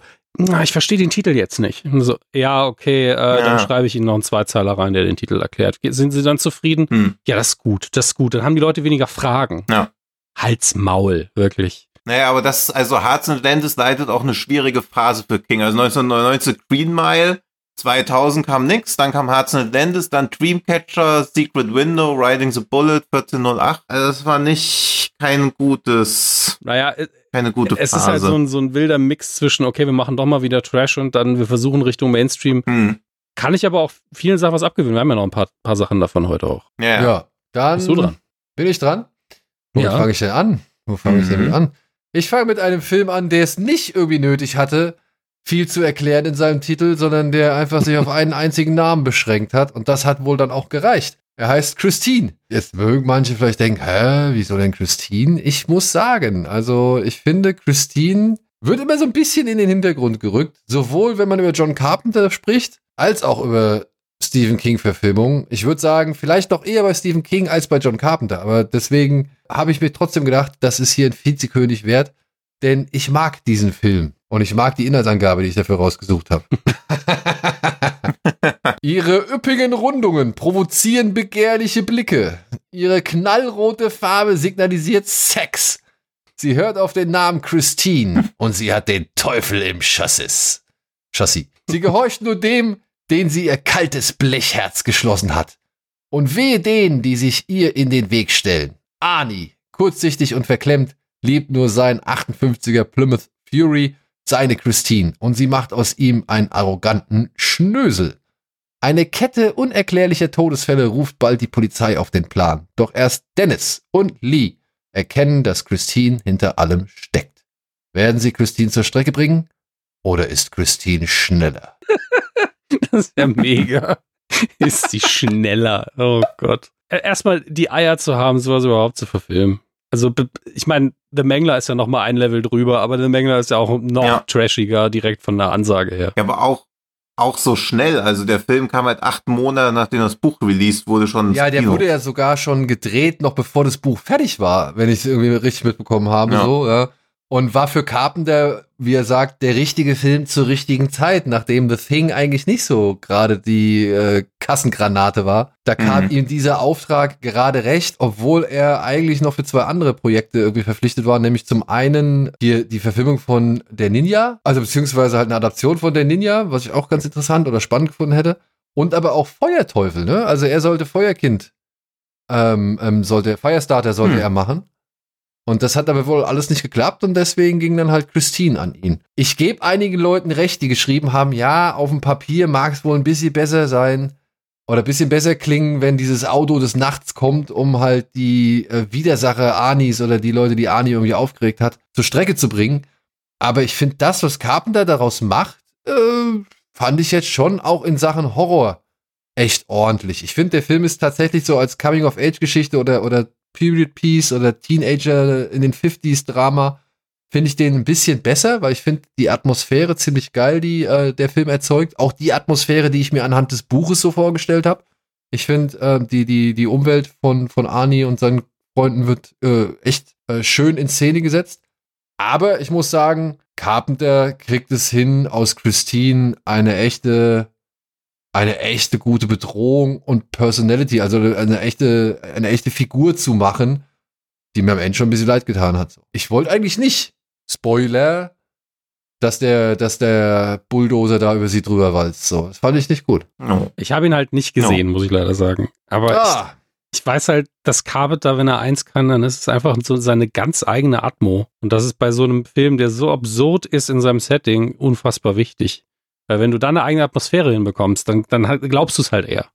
ich verstehe den Titel jetzt nicht. So, ja, okay, äh, dann Ja. schreibe ich Ihnen noch einen Zweizeiler rein, der den Titel erklärt. Sind Sie dann zufrieden? Hm. Ja, das ist gut, das ist gut. Dann haben die Leute weniger Fragen. Ja. Hals, Maul, wirklich. Naja, aber das, also Hearts and Atlantis leitet auch eine schwierige Phase für King. Also 1999 Green Mile, 2000 kam nix, dann kam Hearts and Atlantis, dann Dreamcatcher, Secret Window, Riding the Bullet, 1408. Also das war nicht kein gutes, Naja, äh, keine gute es Phase. ist halt so ein, so ein wilder Mix zwischen, okay, wir machen doch mal wieder Trash und dann wir versuchen Richtung Mainstream. hm. Kann ich aber auch vielen Sachen was abgewinnen. Wir haben ja noch ein paar, paar Sachen davon heute auch. ja, ja, dann Bist du dran? bin ich dran. Wo Ja. fange ich denn an? Wo fange ich denn Mhm. an? Ich fange mit einem Film an, der es nicht irgendwie nötig hatte, viel zu erklären in seinem Titel, sondern der einfach sich auf einen einzigen Namen beschränkt hat. Und das hat wohl dann auch gereicht. Er heißt Christine. Jetzt mögen manche vielleicht denken, hä, wieso denn Christine? Ich muss sagen, also ich finde, Christine wird immer so ein bisschen in den Hintergrund gerückt. Sowohl, wenn man über John Carpenter spricht, als auch über Stephen King-Verfilmungen. Ich würde sagen, vielleicht noch eher bei Stephen King als bei John Carpenter. Aber deswegen habe ich mir trotzdem gedacht, das ist hier ein Vizekönig wert. Denn ich mag diesen Film. Und ich mag die Inhaltsangabe, die ich dafür rausgesucht habe. Ihre üppigen Rundungen provozieren begehrliche Blicke. Ihre knallrote Farbe signalisiert Sex. Sie hört auf den Namen Christine und sie hat den Teufel im Chassis. Chassis. Sie gehorcht nur dem, den sie ihr kaltes Blechherz geschlossen hat. Und wehe denen, die sich ihr in den Weg stellen. Arnie, kurzsichtig und verklemmt, liebt nur sein 58er Plymouth Fury, seine Christine, und sie macht aus ihm einen arroganten Schnösel. Eine Kette unerklärlicher Todesfälle ruft bald die Polizei auf den Plan. Doch erst Dennis und Lee erkennen, dass Christine hinter allem steckt. Werden sie Christine zur Strecke bringen? Oder ist Christine schneller? Das ist ja mega. ist sie schneller. Oh Gott. Äh, Erstmal die Eier zu haben, sowas überhaupt zu verfilmen. Also, ich meine, The Mangler ist ja noch mal ein Level drüber, aber The Mangler ist ja auch noch Ja. trashiger, direkt von der Ansage her. Ja, aber auch, auch so schnell. Also der Film kam halt acht Monate, nachdem das Buch released wurde, schon Ja, der Kino. wurde ja sogar schon gedreht, noch bevor das Buch fertig war, wenn ich es irgendwie richtig mitbekommen habe. Ja. So, ja. Und war für Carpenter, wie er sagt, der richtige Film zur richtigen Zeit, nachdem The Thing eigentlich nicht so gerade die äh, Kassengranate war. Da kam Mhm. ihm dieser Auftrag gerade recht, obwohl er eigentlich noch für zwei andere Projekte irgendwie verpflichtet war, nämlich zum einen hier die Verfilmung von Der Ninja, also beziehungsweise halt eine Adaption von Der Ninja, was ich auch ganz interessant oder spannend gefunden hätte. Und aber auch Feuerteufel, ne? Also er sollte Feuerkind, ähm, ähm, sollte, Firestarter sollte Hm. er machen. Und das hat aber wohl alles nicht geklappt und deswegen ging dann halt Christine an ihn. Ich gebe einigen Leuten recht, die geschrieben haben, ja, auf dem Papier mag es wohl ein bisschen besser sein oder ein bisschen besser klingen, wenn dieses Auto des Nachts kommt, um halt die äh, Widersacher Anis oder die Leute, die Ani irgendwie aufgeregt hat, zur Strecke zu bringen. Aber ich finde das, was Carpenter daraus macht, äh, fand ich jetzt schon auch in Sachen Horror echt ordentlich. Ich finde, der Film ist tatsächlich so als Coming-of-Age-Geschichte oder, oder Period Piece oder Teenager in den 50s Drama, finde ich den ein bisschen besser, weil ich finde die Atmosphäre ziemlich geil, die äh, der Film erzeugt. Auch die Atmosphäre, die ich mir anhand des Buches so vorgestellt habe. Ich finde, äh, die, die, die Umwelt von, von Arnie und seinen Freunden wird äh, echt äh, schön in Szene gesetzt. Aber ich muss sagen, Carpenter kriegt es hin, aus Christine eine echte, eine echte gute Bedrohung und Personality, also eine echte, eine echte Figur zu machen, die mir am Ende schon ein bisschen leid getan hat. Ich wollte eigentlich nicht, Spoiler, dass der, dass der Bulldozer da über sie drüber walzt. So, das fand ich nicht gut. No. Ich habe ihn halt nicht gesehen, muss ich leider sagen. Aber Ah, ich, ich weiß halt, dass Carpenter, wenn er eins kann, dann ist es einfach so seine ganz eigene Atmo. Und das ist bei so einem Film, der so absurd ist in seinem Setting, unfassbar wichtig. Weil wenn du da eine eigene Atmosphäre hinbekommst, dann, dann halt- glaubst du es halt eher.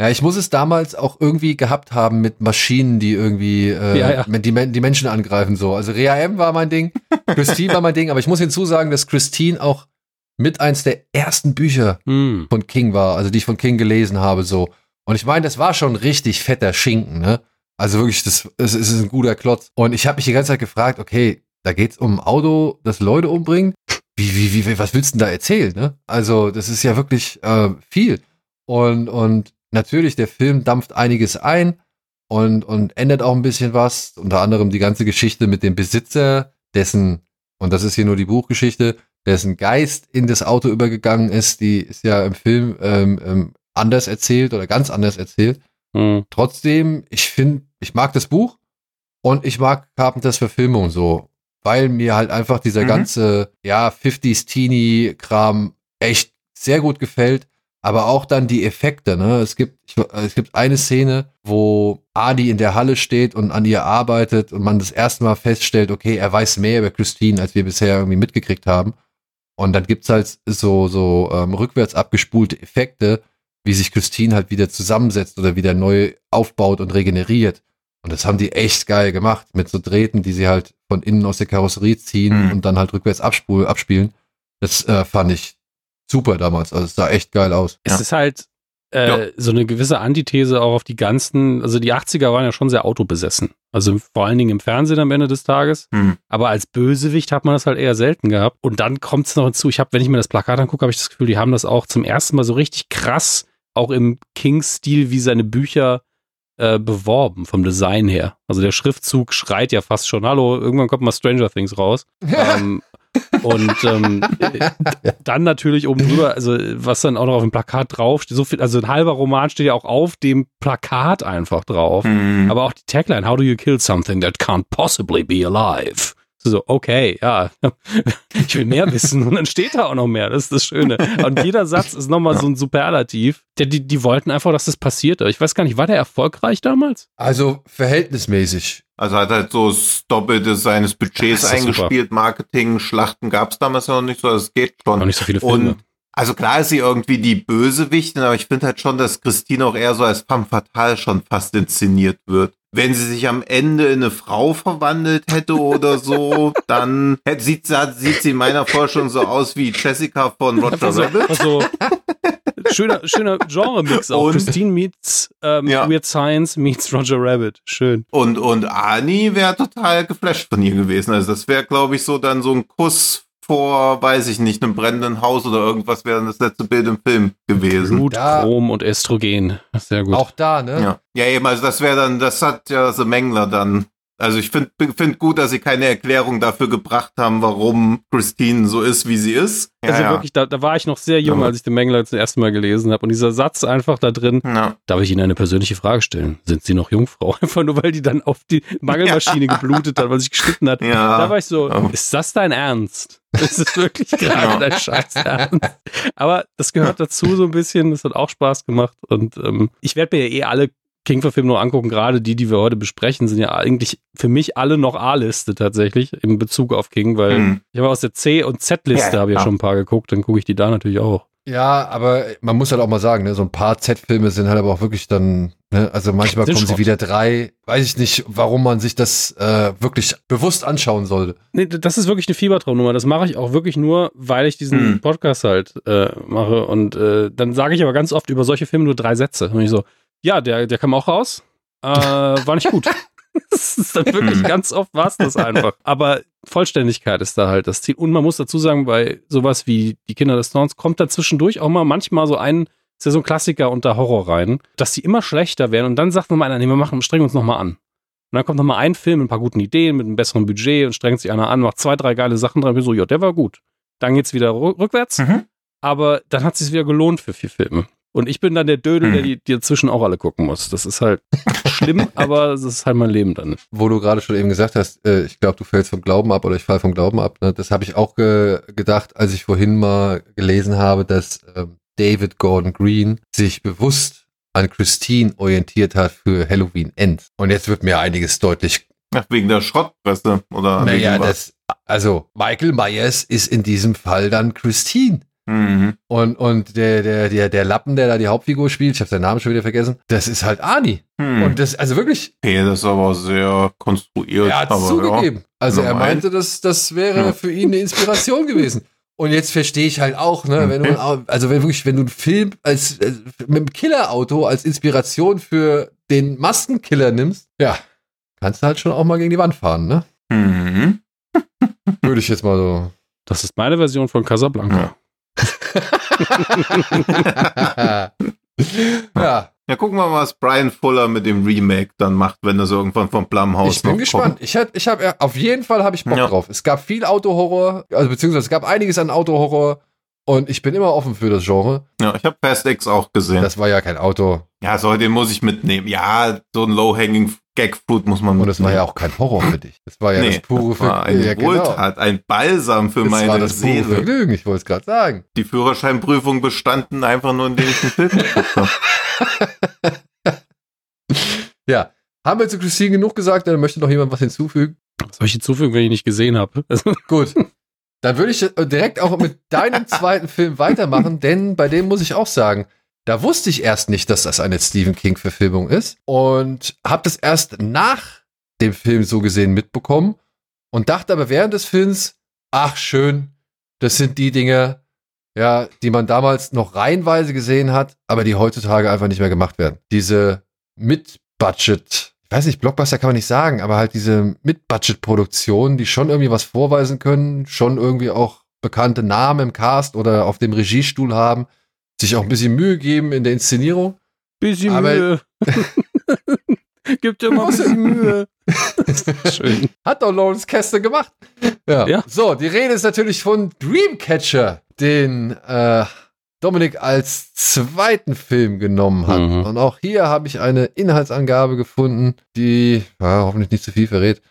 Ja, ich muss es damals auch irgendwie gehabt haben mit Maschinen, die irgendwie äh, Ja, ja. Die, die Menschen angreifen so. Also Rea M war mein Ding, Christine war mein Ding, aber ich muss hinzusagen, dass Christine auch mit eins der ersten Bücher Hm. von King war, also die ich von King gelesen habe so. Und ich meine, das war schon richtig fetter Schinken, ne? Also wirklich, das, es ist ein guter Klotz. Und ich habe mich die ganze Zeit gefragt, okay, da geht's um ein Auto, das Leute umbringt. Wie, wie, wie, was willst du denn da erzählen, ne? Also, das ist ja wirklich äh, viel. Und, und natürlich, der Film dampft einiges ein und, und ändert auch ein bisschen was. Unter anderem die ganze Geschichte mit dem Besitzer, dessen, und das ist hier nur die Buchgeschichte, dessen Geist in das Auto übergegangen ist, die ist ja im Film ähm, ähm, anders erzählt oder ganz anders erzählt. Hm. Trotzdem, ich finde, ich mag das Buch und ich mag Carpenters Verfilmung so, weil mir halt einfach dieser Mhm. ganze, ja, 50s Teenie-Kram echt sehr gut gefällt. Aber auch dann die Effekte, ne? Es gibt, ich, es gibt eine Szene, wo Adi in der Halle steht und an ihr arbeitet und man das erste Mal feststellt, okay, er weiß mehr über Christine, als wir bisher irgendwie mitgekriegt haben. Und dann gibt's halt so, so ähm, rückwärts abgespulte Effekte, wie sich Christine halt wieder zusammensetzt oder wieder neu aufbaut und regeneriert. Und das haben die echt geil gemacht, mit so Drähten, die sie halt von innen aus der Karosserie ziehen Mhm. und dann halt rückwärts abspul abspielen. Das äh, fand ich super damals. Also es sah echt geil aus. Es Ja. ist halt äh, Ja. so eine gewisse Antithese auch auf die ganzen, also die 80er waren ja schon sehr autobesessen. Also vor allen Dingen im Fernsehen am Ende des Tages. Hm. Aber als Bösewicht hat man das halt eher selten gehabt. Und dann kommt es noch hinzu, ich habe, wenn ich mir das Plakat angucke, habe ich das Gefühl, die haben das auch zum ersten Mal so richtig krass, auch im King-Stil, wie seine Bücher äh, beworben, vom Design her. Also der Schriftzug schreit ja fast schon, hallo, irgendwann kommt mal Stranger Things raus. ähm, und ähm, äh, dann natürlich oben drüber, also was dann auch noch auf dem Plakat draufsteht, so viel, also ein halber Roman steht ja auch auf dem Plakat einfach drauf. Hm. Aber auch die Tagline, how do you kill something that can't possibly be alive? So, okay, ja, ich will mehr wissen und dann steht da auch noch mehr, das ist das Schöne. Und jeder Satz ist nochmal so ein Superlativ. Der, die, die wollten einfach, dass das passiert. Ich weiß gar nicht, war der erfolgreich damals? Also verhältnismäßig. Also hat halt so das Doppelte seines Budgets ist super. eingespielt. Marketing, Schlachten gab es damals ja noch nicht so, also es geht schon. Noch nicht so viele Filme. Und also klar ist sie irgendwie die Bösewichtin, aber ich finde halt schon, dass Christine auch eher so als femme fatale schon fast inszeniert wird. Wenn sie sich am Ende in eine Frau verwandelt hätte oder so, dann hätte, sieht, sie- sieht sie in meiner Forschung so aus wie Jessica von Roger Einfach so, Rabbit. also, schöner, schöner Genre-Mix auch. Und- Christine meets ähm, Ja. Weird Science meets Roger Rabbit. Schön. Und, und Ani wäre total geflasht von ihr gewesen. Also das wäre, glaube ich, so dann so ein Kuss vor, weiß ich nicht, einem brennenden Haus oder irgendwas wäre dann das letzte Bild im Film gewesen. Blut, Ja. Chrom und Östrogen. Sehr gut. Auch da, ne? Ja. ja, eben, also das wäre dann, das hat ja The Mengler dann. Also ich finde find gut, dass sie keine Erklärung dafür gebracht haben, warum Christine so ist, wie sie ist. Ja, also ja. wirklich, da, da war ich noch sehr jung, Ja. als ich den Mengler zum ersten Mal gelesen habe. Und dieser Satz einfach da drin, Ja. darf ich Ihnen eine persönliche Frage stellen? Sind Sie noch Jungfrau? Einfach nur, weil die dann auf die Mangelmaschine geblutet hat, weil sie geschnitten hat. Ja. Da war ich so, Ja. ist das dein Ernst? Ist es wirklich gerade Ja. dein Scheiß? Aber das gehört dazu so ein bisschen, das hat auch Spaß gemacht. Und ähm, ich werde mir ja eh alle King-Verfilmungen angucken, gerade die, die wir heute besprechen, sind ja eigentlich für mich alle noch A-Liste tatsächlich in Bezug auf King, weil Hm. ich habe aus der C- und Z-Liste Ja, habe ja. schon ein paar geguckt, dann gucke ich die da natürlich auch. Ja, aber man muss halt auch mal sagen, ne, so ein paar Z-Filme sind halt aber auch wirklich dann, ne, also manchmal Sind kommen sie Schrott. wieder drei. Weiß ich nicht, warum man sich das äh, wirklich bewusst anschauen sollte. Nee, das ist wirklich eine Fiebertraumnummer. Das mache ich auch wirklich nur, weil ich diesen Hm. Podcast halt äh, mache. Und äh, dann sage ich aber ganz oft über solche Filme nur drei Sätze. Und ich so, ja, der, der kam auch raus. Äh, war nicht gut. das ist dann wirklich Hm. ganz oft war es das einfach. Aber Vollständigkeit ist da halt das Ziel. Und man muss dazu sagen, bei sowas wie Die Kinder des Zorns kommt da zwischendurch auch mal manchmal so ein, ist ja so ein Klassiker unter Horror rein, dass die immer schlechter werden. Und dann sagt man mal einer, nee, wir machen, strengen uns nochmal an. Und dann kommt nochmal ein Film mit ein paar guten Ideen, mit einem besseren Budget und strengt sich einer an, macht zwei, drei geile Sachen dran. Bin so, ja, der war gut. Dann geht's wieder rück- rückwärts. Mhm. Aber dann hat es sich wieder gelohnt für vier Filme. Und ich bin dann der Dödel, Hm. der die, die dazwischen auch alle gucken muss. Das ist halt schlimm, aber das ist halt mein Leben dann. Wo du gerade schon eben gesagt hast, äh, ich glaube, du fällst vom Glauben ab oder ich fall vom Glauben ab. Ne? Das habe ich auch ge gedacht, als ich vorhin mal gelesen habe, dass ähm, David Gordon Green sich bewusst an Christine orientiert hat für Halloween End. Und jetzt wird mir einiges deutlich. Ach, wegen der Schrottpresse oder Naja, wegen was? das, also Michael Myers ist in diesem Fall dann Christine. Mhm. Und, und der, der, der, der Lappen, der da die Hauptfigur spielt, ich habe seinen Namen schon wieder vergessen, das ist halt Ani. Hm. Und das, also wirklich, okay, das ist aber sehr konstruiert. er hat aber zugegeben. Also er Normal. meinte, dass das wäre Ja. für ihn eine Inspiration gewesen. Und jetzt verstehe ich halt auch, ne, wenn du, also wenn wirklich, wenn du einen Film als, als mit dem Killerauto als Inspiration für den Maskenkiller nimmst, ja, kannst du halt schon auch mal gegen die Wand fahren, ne? Ja. Mhm. Würde ich jetzt mal so. Das ist meine Version von Casablanca. ja, Ja, gucken wir mal, was Brian Fuller mit dem Remake dann macht, wenn das irgendwann vom Blumhouse ich bin gespannt. Ich hab, ich hab, ja, auf jeden Fall habe ich Bock Ja. drauf. Es gab viel Autohorror, also beziehungsweise es gab einiges an Autohorror und ich bin immer offen für das Genre. Kommt. Ja, ich habe Fast X auch gesehen. Das war ja kein Auto ja, so, den muss ich mitnehmen. Ja, so ein Low-Hanging Gag-Fruit muss man und es war ja auch kein Horror für dich. Das war ja nee, das pure das war eine ja, genau. Wohltat, ein Balsam für Das meine war das pure Seele. Vergnügen, ich wollte es gerade sagen. Die Führerscheinprüfung bestanden einfach nur, indem ich den Film geguckt habe. Ja, haben wir zu Christine genug gesagt, dann möchte noch jemand was hinzufügen? Was soll ich hinzufügen, wenn ich nicht gesehen habe? Also, Gut. Dann würde ich äh, direkt auch mit deinem zweiten Film weitermachen, denn bei dem muss ich auch sagen, da wusste ich erst nicht, dass das eine Stephen King-Verfilmung ist und habe das erst nach dem Film so gesehen mitbekommen und dachte aber während des Films, ach schön, das sind die Dinge, ja, die man damals noch reihenweise gesehen hat, aber die heutzutage einfach nicht mehr gemacht werden. Diese Mid-Budget, ich weiß nicht, Blockbuster kann man nicht sagen, aber halt diese Mid-Budget-Produktionen, die schon irgendwie was vorweisen können, schon irgendwie auch bekannte Namen im Cast oder auf dem Regiestuhl haben, sich auch ein bisschen Mühe geben in der Inszenierung. bisschen Aber- Mühe. Gibt dir mal ein bisschen Mühe. Schön. Hat doch Lawrence Kester gemacht. Ja. Ja. So, die Rede ist natürlich von Dreamcatcher, den äh, Dominik als zweiten Film genommen hat. Mhm. Und auch hier habe ich eine Inhaltsangabe gefunden, die ja, hoffentlich nicht zu viel verrät,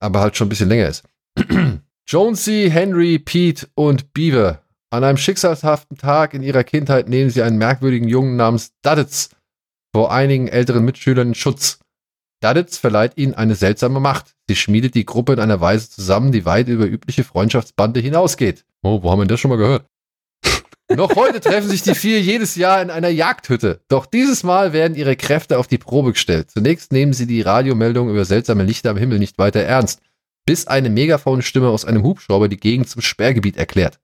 aber halt schon ein bisschen länger ist. Jonesy, Henry, Pete und Beaver. An einem schicksalshaften Tag in ihrer Kindheit nehmen sie einen merkwürdigen Jungen namens Duddits vor einigen älteren Mitschülern in Schutz. Duddits verleiht ihnen eine seltsame Macht. Sie schmiedet die Gruppe in einer Weise zusammen, die weit über übliche Freundschaftsbande hinausgeht. Oh, wo haben wir das schon mal gehört? Noch heute treffen sich die vier jedes Jahr in einer Jagdhütte. Doch dieses Mal werden ihre Kräfte auf die Probe gestellt. Zunächst nehmen sie die Radiomeldung über seltsame Lichter am Himmel nicht weiter ernst, bis eine Megaphonstimme aus einem Hubschrauber die Gegend zum Sperrgebiet erklärt.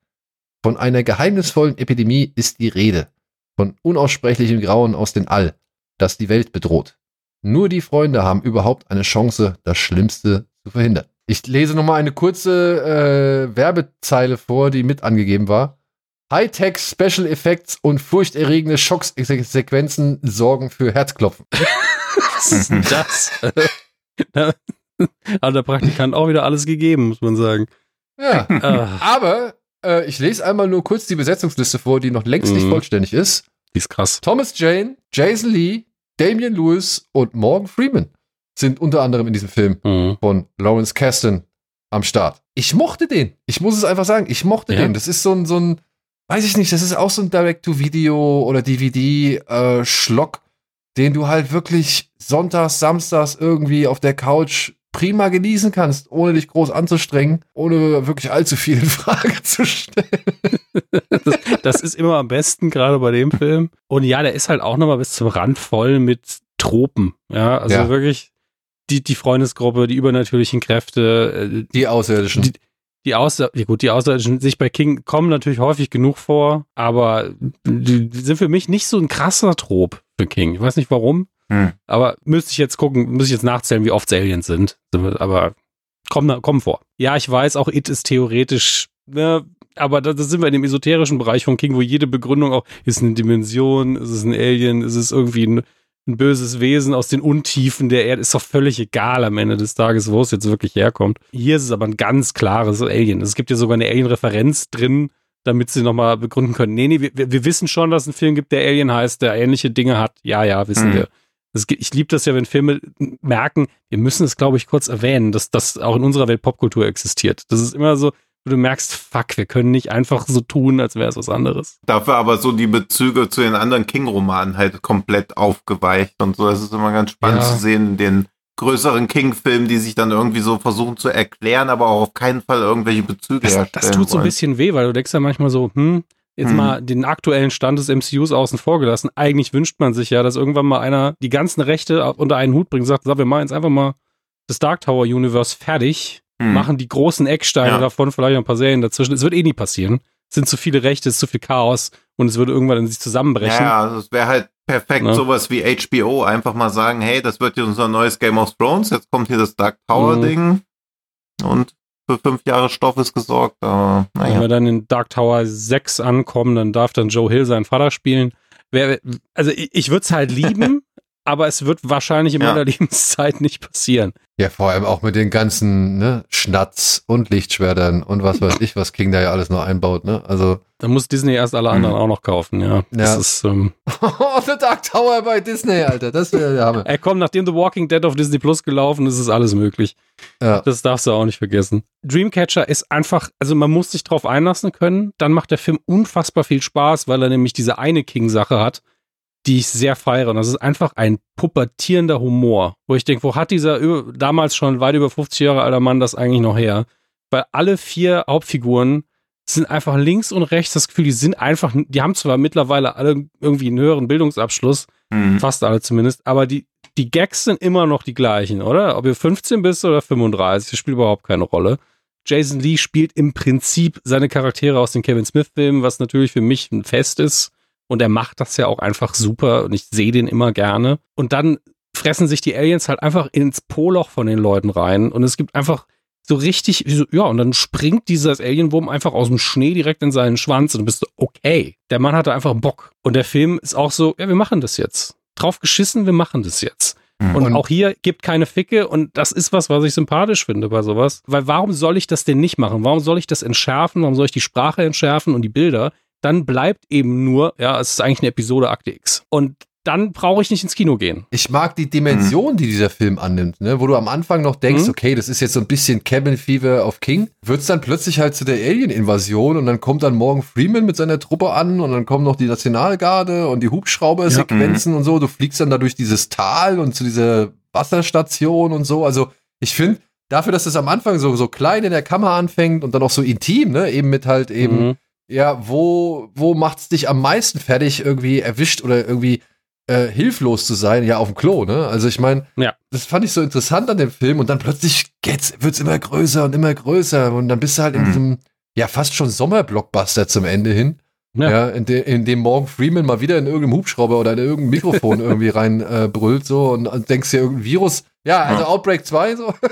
Von einer geheimnisvollen Epidemie ist die Rede. Von unaussprechlichem Grauen aus dem All, das die Welt bedroht. Nur die Freunde haben überhaupt eine Chance, das Schlimmste zu verhindern. Ich lese nochmal eine kurze äh, Werbezeile vor, die mit angegeben war. Hightech Special Effects und furchterregende Schocksequenzen sorgen für Herzklopfen. Was ist denn das? Da hat der Praktikant auch wieder alles gegeben, muss man sagen. Ja. Ah, Aber äh, ich lese einmal nur kurz die Besetzungsliste vor, die noch längst nicht Mhm. vollständig ist. die ist krass. Thomas Jane, Jason Lee, Damian Lewis und Morgan Freeman sind unter anderem in diesem Film Mhm. von Lawrence Kasdan am Start. Ich mochte den. Ich muss es einfach sagen, ich mochte Ja. den. Das ist so ein, so ein, weiß ich nicht, das ist auch so ein Direct-to-Video oder DVD-Schlock, den du halt wirklich sonntags, samstags irgendwie auf der Couch prima genießen kannst, ohne dich groß anzustrengen, ohne wirklich allzu viel in Frage zu stellen. Das, das ist immer am besten, gerade bei dem Film. Und ja, der ist halt auch nochmal bis zum Rand voll mit Tropen. Ja, also Ja. wirklich die, die Freundesgruppe, die übernatürlichen Kräfte, äh, Die Außerirdischen. Die- die Außer ja gut, die Außerirdischen sich bei King kommen natürlich häufig genug vor, aber die, die sind für mich nicht so ein krasser Trop für King. Ich weiß nicht warum, Hm. aber müsste ich jetzt gucken, müsste ich jetzt nachzählen, wie oft Aliens sind. Aber kommen, kommen vor. Ja, ich weiß, auch It ist theoretisch, ne, aber da, da sind wir in dem esoterischen Bereich von King, wo jede Begründung auch, ist eine Dimension, ist es ein Alien, ist es irgendwie ein ein böses Wesen aus den Untiefen der Erde. Ist doch völlig egal am Ende des Tages, wo es jetzt wirklich herkommt. Hier ist es aber ein ganz klares Alien. Es gibt ja sogar eine Alien-Referenz drin, damit sie nochmal begründen können. Nee, nee, wir, wir wissen schon, dass es einen Film gibt, der Alien heißt, der ähnliche Dinge hat. Ja, ja, wissen Mhm. wir. Das, ich liebe das ja, wenn Filme merken, wir müssen es, glaube ich, kurz erwähnen, dass das auch in unserer Welt Popkultur existiert. Das ist immer so, wo du merkst, fuck, wir können nicht einfach so tun, als wäre es was anderes. Dafür aber so die Bezüge zu den anderen King-Romanen halt komplett aufgeweicht und so. Das ist immer ganz spannend Ja. zu sehen den größeren King-Filmen, die sich dann irgendwie so versuchen zu erklären, aber auch auf keinen Fall irgendwelche Bezüge Das, herstellen das tut so ein wollen. bisschen weh, weil du denkst ja manchmal so, hm, jetzt Hm. mal den aktuellen Stand des MCUs außen vor gelassen. Eigentlich wünscht man sich ja, dass irgendwann mal einer die ganzen Rechte unter einen Hut bringt und sagt, so, wir machen jetzt einfach mal das Dark Tower Universe fertig, Hm. machen die großen Ecksteine Ja. davon, vielleicht noch ein paar Serien dazwischen. Es wird eh nie passieren. Es sind zu viele Rechte, es ist zu viel Chaos und es würde irgendwann in sich zusammenbrechen. Ja, also es wäre halt perfekt, Ne? sowas wie HBO, einfach mal sagen, hey, das wird jetzt unser neues Game of Thrones, jetzt kommt hier das Dark Tower Mhm. Ding und für fünf Jahre Stoff ist gesorgt, aber Wenn naja. wir dann in Dark Tower 6 ankommen, dann darf dann Joe Hill seinen Vater spielen. Wer, also ich, ich würde es halt lieben, aber es wird wahrscheinlich in Ja. meiner Lebenszeit nicht passieren. Ja, vor allem auch mit den ganzen ne, Schnatz und Lichtschwertern und was weiß ich, was King da ja alles noch einbaut. Ne? Also, Da muss Disney erst alle anderen Mhm. auch noch kaufen, ja. Das Ja. ist, ähm, The Dark Tower bei Disney, Alter, das wäre der Hammer. ey, komm, nachdem The Walking Dead auf Disney Plus gelaufen ist, ist alles möglich. Ja. Das darfst du auch nicht vergessen. Dreamcatcher ist einfach, also man muss sich drauf einlassen können. Dann macht der Film unfassbar viel Spaß, weil er nämlich diese eine King-Sache hat, die ich sehr feiere. Und das ist einfach ein pubertierender Humor, wo ich denke, wo hat dieser über, damals schon weit über 50 Jahre alter Mann das eigentlich noch her? Weil alle vier Hauptfiguren sind einfach links und rechts das Gefühl, die sind einfach, die haben zwar mittlerweile alle irgendwie einen höheren Bildungsabschluss, Hm. fast alle zumindest, aber die, die Gags sind immer noch die gleichen, oder? Ob ihr 15 bist oder 35, das spielt überhaupt keine Rolle. Jason Lee spielt im Prinzip seine Charaktere aus den Kevin Smith-Filmen, was natürlich für mich ein Fest ist. Und er macht das ja auch einfach super und ich sehe den immer gerne. Und dann fressen sich die Aliens halt einfach ins Poloch von den Leuten rein und es gibt einfach so richtig, so, ja, und dann springt dieses Alienwurm einfach aus dem Schnee direkt in seinen Schwanz und du bist so, okay. Der Mann hatte einfach Bock. Und der Film ist auch so, ja, wir machen das jetzt. Drauf geschissen, wir machen das jetzt. Mhm. Und, Und- auch hier gibt keine Ficke und das ist was, was ich sympathisch finde bei sowas. Weil warum soll ich das denn nicht machen? Warum soll ich das entschärfen? Warum soll ich die Sprache entschärfen und die Bilder? Dann bleibt eben nur, ja, es ist eigentlich eine Episode Akte X. Und dann brauche ich nicht ins Kino gehen. Ich mag die Dimension, die dieser Film annimmt, ne? wo du am Anfang noch denkst, Mhm. okay, das ist jetzt so ein bisschen Cabin Fever auf King, wird's dann plötzlich halt zu der Alien-Invasion und dann kommt dann Morgan Freeman mit seiner Truppe an und dann kommen noch die Nationalgarde und die Hubschrauber-Sequenzen und so. Du fliegst dann da durch dieses Tal und zu dieser Wasserstation und so. Also ich finde, dafür, dass es am Anfang so, so klein in der Kammer anfängt und dann auch so intim, ne, eben mit halt eben Mhm. Ja, wo, wo macht's dich am meisten fertig, irgendwie erwischt oder irgendwie äh, hilflos zu sein? Ja, auf dem Klo, ne? Also ich meine, Ja. das fand ich so interessant an dem Film und dann plötzlich geht's, wird's immer größer und immer größer und dann bist du halt in Mhm. diesem, ja, fast schon Sommerblockbuster zum Ende hin. Ja. Ja, in, de, in dem Morgan Freeman mal wieder in irgendeinem Hubschrauber oder in irgendein Mikrofon irgendwie rein äh, brüllt so und, und denkst dir irgendein Virus. Ja, also Ja. Outbreak 2 so.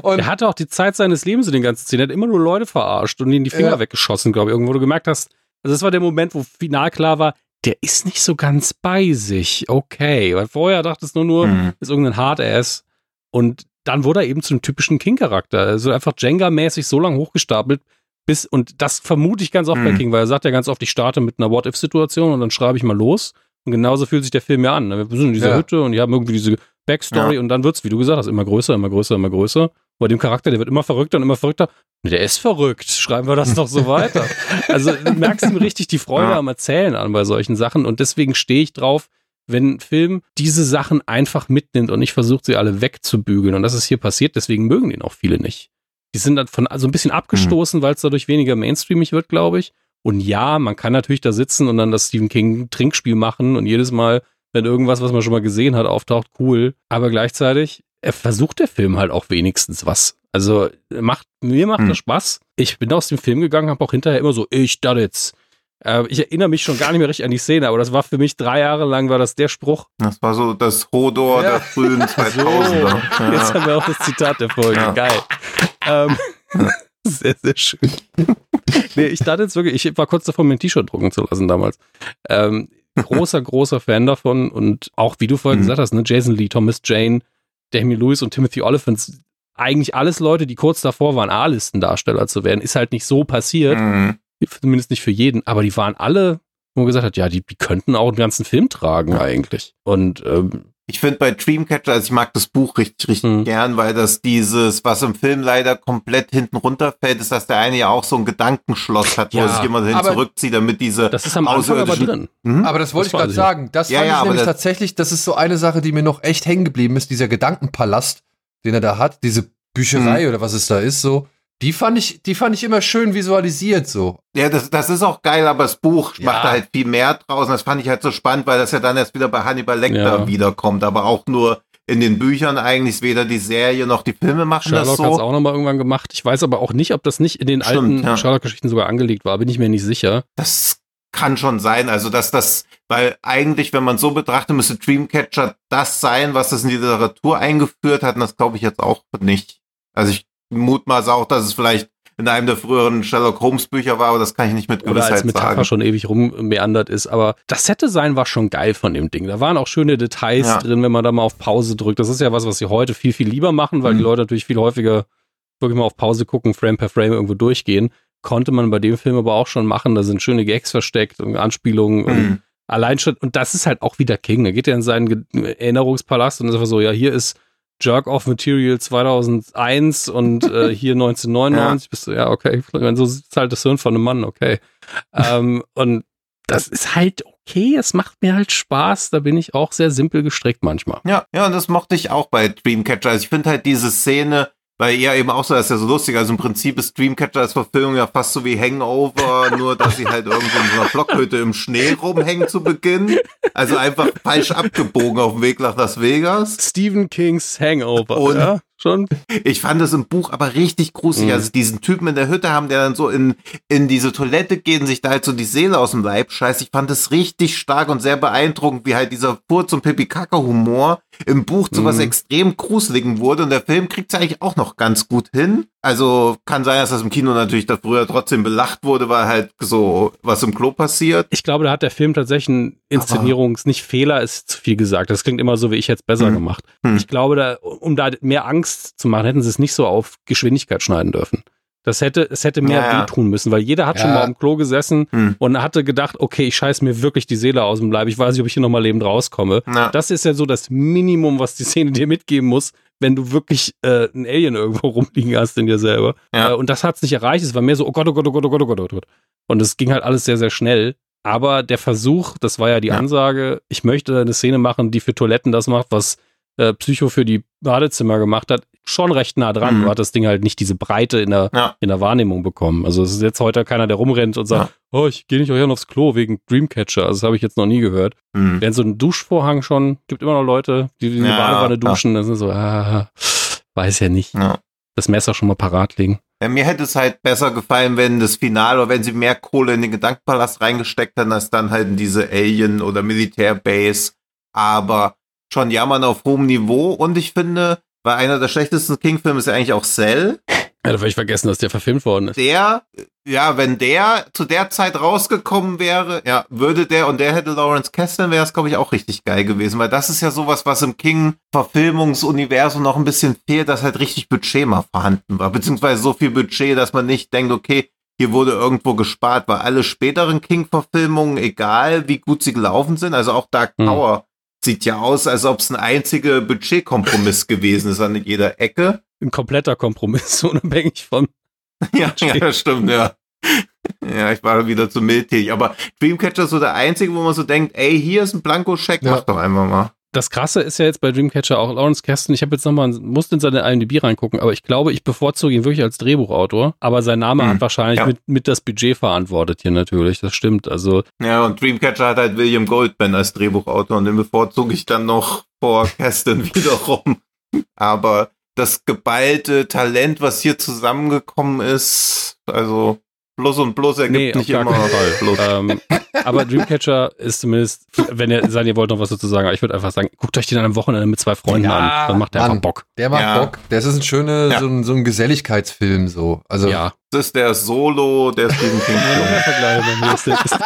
und Er hatte auch die Zeit seines Lebens in den ganzen Szenen. Er hat immer nur Leute verarscht und ihnen die Finger Ja. weggeschossen, glaube ich. Irgendwo wo du gemerkt hast, also das war der Moment, wo final klar war, der ist nicht so ganz bei sich. Okay. Weil vorher dachtest du nur, Mhm. ist irgendein Hard-Ass. Und dann wurde er eben zu einem typischen King-Charakter. Also einfach Jenga-mäßig so lange hochgestapelt, bis, und das vermute ich ganz oft bei Mhm. King, weil er sagt ja ganz oft, ich starte mit einer What-If-Situation und dann schreibe ich mal los. Und genauso fühlt sich der Film ja an. Wir sind in dieser Ja. Hütte und die haben irgendwie diese Backstory und dann wird's, wie du gesagt hast, immer größer, immer größer, immer größer. Bei dem Charakter, der wird immer verrückter und immer verrückter. Der ist verrückt. Schreiben wir das doch so weiter. Also du merkst ihm richtig die Freude am Erzählen an bei solchen Sachen und deswegen stehe ich drauf, wenn ein Film diese Sachen einfach mitnimmt und nicht versucht, sie alle wegzubügeln. Und das ist hier passiert, deswegen mögen ihn auch viele nicht. Die sind dann von so ein bisschen abgestoßen, weil es dadurch weniger mainstreamig wird, glaube ich. Und ja, man kann natürlich da sitzen und dann das Stephen King Trinkspiel machen und jedes Mal, wenn irgendwas, was man schon mal gesehen hat, auftaucht, cool. Aber gleichzeitig, er versucht der Film halt auch wenigstens was. Also macht, mir macht Hm. das Spaß. Ich bin aus dem Film gegangen, habe auch hinterher immer so, ich das jetzt. Äh, ich erinnere mich schon gar nicht mehr richtig an die Szene, aber das war für mich drei Jahre lang, war das der Spruch. Das war so das Hodor Ja. der frühen 2000er. Jetzt Ja. haben wir auch das Zitat der Folge. Ja. Geil. Ähm, sehr, sehr schön. nee, ich dachte jetzt wirklich, ich war kurz davor, mir ein T-Shirt drucken zu lassen damals. Ähm, großer, großer Fan davon und auch, wie du vorhin Mhm. gesagt hast, ne, Jason Lee, Thomas Jane, Damien Lewis und Timothy Oliphant, eigentlich alles Leute, die kurz davor waren, A-Listendarsteller zu werden, ist halt nicht so passiert, Mhm. zumindest nicht für jeden, aber die waren alle, wo man gesagt hat, ja, die, die könnten auch einen ganzen Film tragen eigentlich. Und ähm, Ich finde bei Dreamcatcher, also ich mag das Buch richtig, richtig Hm. gern, weil das dieses, was im Film leider komplett hinten runterfällt, ist, dass der eine ja auch so ein Gedankenschloss hat, wo Ja, er sich immer hin zurückzieht, damit diese das ist am Anfang aber drin. Mhm. Aber das wollte Das ich gerade sagen. Das Ja, fand ja, ich nämlich das- tatsächlich, das ist so eine Sache, die mir noch echt hängen geblieben ist, dieser Gedankenpalast, den er da hat, diese Bücherei oder was es da ist, so. Die fand ich, die fand ich immer schön visualisiert, so. Ja, das, das ist auch geil, aber das Buch Ja. macht da halt viel mehr draus. Und das fand ich halt so spannend, weil das ja dann erst wieder bei Hannibal Lecter Ja. wiederkommt, aber auch nur in den Büchern eigentlich weder die Serie noch die Filme machen Sherlock das hat es so. auch nochmal irgendwann gemacht. Ich weiß aber auch nicht, ob das nicht in den Stimmt, alten ja. Sherlock-Geschichten sogar angelegt war, bin ich mir nicht sicher. Das kann schon sein. Also, dass das, weil eigentlich, wenn man so betrachtet, müsste Dreamcatcher das sein, was das in die Literatur eingeführt hat. Und das glaube ich jetzt auch nicht. Also, ich mutmaße auch, dass es vielleicht in einem der früheren Sherlock Holmes Bücher war, aber das kann ich nicht mit Oder als Gewissheit Metapher sagen. schon ewig rummeandert ist. Aber das Set-Design war schon geil von dem Ding. Da waren auch schöne Details Ja. drin, wenn man da mal auf Pause drückt. Das ist ja was, was sie heute viel, viel lieber machen, weil Mhm. die Leute natürlich viel häufiger wirklich mal auf Pause gucken, Frame per Frame irgendwo durchgehen. Konnte man bei dem Film aber auch schon machen. Da sind schöne Gags versteckt und Anspielungen und Mhm. allein schon, und das ist halt auch wieder King. Da geht er in seinen Erinnerungspalast und ist einfach so, ja, hier ist Jerk of Material 2001 und äh, hier 1999. Bist du, ja, okay, wenn so ist halt das Hirn von einem Mann, okay. ähm, und das ist halt okay, es macht mir halt Spaß. Da bin ich auch sehr simpel gestrickt manchmal. Ja, ja, und das mochte ich auch bei Dreamcatcher. Also ich finde halt diese Szene, weil ja eben auch so, das ist ja so lustig. Also im Prinzip ist Dreamcatcher als Verfilmung ja fast so wie Hangover, nur dass sie halt irgendwo in so einer Blockhütte im Schnee rumhängen zu Beginn. Also einfach falsch abgebogen auf dem Weg nach Las Vegas. Stephen Kings Hangover, Und- ja, schon. Ich fand das im Buch aber richtig gruselig. Mhm. Also diesen Typen in der Hütte haben, der dann so in, in diese Toilette geht und sich da halt so die Seele aus dem Leib scheißt. Ich fand das richtig stark und sehr beeindruckend, wie halt dieser Furz- und Pipi-Kaka-Humor im Buch zu was Mhm. extrem Gruseligen wurde. Und der Film kriegt es eigentlich auch noch ganz gut hin. Also kann sein, dass das im Kino natürlich da früher trotzdem belacht wurde, weil halt so was im Klo passiert. Ich glaube, da hat der Film tatsächlich einen Inszenierungs-, nicht Fehler, ist zu viel gesagt. Das klingt immer so, wie ich jetzt besser Hm. gemacht. Hm. Ich glaube, da, um da mehr Angst zu machen, hätten sie es nicht so auf Geschwindigkeit schneiden dürfen. Das hätte, es hätte mehr Ja, wehtun müssen, weil jeder hat schon Ja. mal am Klo gesessen Hm. und hatte gedacht, okay, ich scheiß mir wirklich die Seele aus dem Leib. Ich weiß nicht, ob ich hier nochmal lebend rauskomme. Na, Das ist ja so das Minimum, was die Szene dir mitgeben muss, wenn du wirklich äh, ein Alien irgendwo rumliegen hast in dir selber. Ja. Äh, und das hat es nicht erreicht. Es war mehr so, oh Gott, oh Gott, oh Gott, oh Gott, oh Gott, oh Gott. Und es ging halt alles sehr, sehr schnell. Aber der Versuch, das war ja die Ja. Ansage, ich möchte eine Szene machen, die für Toiletten das macht, was äh, Psycho für die Badezimmer gemacht hat, schon recht nah dran. Mhm. Du hat das Ding halt nicht diese Breite in der, Ja. in der Wahrnehmung bekommen. Also es ist jetzt heute keiner, der rumrennt und sagt, oh, ich gehe nicht euch aufs Klo wegen Dreamcatcher. Also das habe ich jetzt noch nie gehört. hm. Während so ein Duschvorhang schon, gibt immer noch Leute, die in die Ja, Badewanne duschen, das ist so, ah, weiß ja nicht. Ja. Das Messer schon mal parat legen. Ja, mir hätte es halt besser gefallen, wenn das Finale oder wenn sie mehr Kohle in den Gedankenpalast reingesteckt hätten, als dann halt in diese Alien- oder Militärbase. Aber schon jammern auf hohem Niveau. Und ich finde, weil einer der schlechtesten King-Filme ist ja eigentlich auch Cell. Ja, da habe ich vergessen, dass der verfilmt worden ist. Der, ja, wenn der zu der Zeit rausgekommen wäre, ja, würde der und der hätte Lawrence Kasdan, wäre es, glaube ich, auch richtig geil gewesen. Weil das ist ja sowas, was im King-Verfilmungsuniversum noch ein bisschen fehlt, dass halt richtig Budget mal vorhanden war. Beziehungsweise so viel Budget, dass man nicht denkt, okay, hier wurde irgendwo gespart, weil alle späteren King-Verfilmungen, egal wie gut sie gelaufen sind, also auch Dark Hm. Tower, sieht ja aus, als ob es ein einziger Budgetkompromiss gewesen ist an jeder Ecke. Ein kompletter Kompromiss, unabhängig von. Ja, ja, stimmt, ja. Ja, ich war wieder zu mildtätig. Aber Dreamcatcher ist so der einzige, wo man so denkt, ey, hier ist ein Blankoscheck, Ja. mach doch einfach mal. Das Krasse ist ja jetzt bei Dreamcatcher auch Lawrence Kasten. Ich habe jetzt nochmal, musste in seine IMDb reingucken, aber ich glaube, ich bevorzuge ihn wirklich als Drehbuchautor. Aber sein Name Hm, hat wahrscheinlich ja. mit, mit das Budget verantwortet hier natürlich. Das stimmt. Also, Ja, und Dreamcatcher hat halt William Goldman als Drehbuchautor und den bevorzuge ich dann noch vor Kasten wiederum. Aber das geballte Talent, was hier zusammengekommen ist, also Plus und Plus ergibt nee, nicht immer Fall. Plus. Ähm, Aber Dreamcatcher ist zumindest, wenn ihr seid, ihr wollt noch was dazu sagen, aber ich würde einfach sagen, guckt euch den an einem Wochenende mit zwei Freunden Ja, an. Dann macht der Mann. einfach Bock. Der macht Ja. Bock. Das ist ein schöner, Ja. so, ein, so ein Geselligkeitsfilm so. Also Ja. Das ist der Solo der Stephen King. Ist der, ist,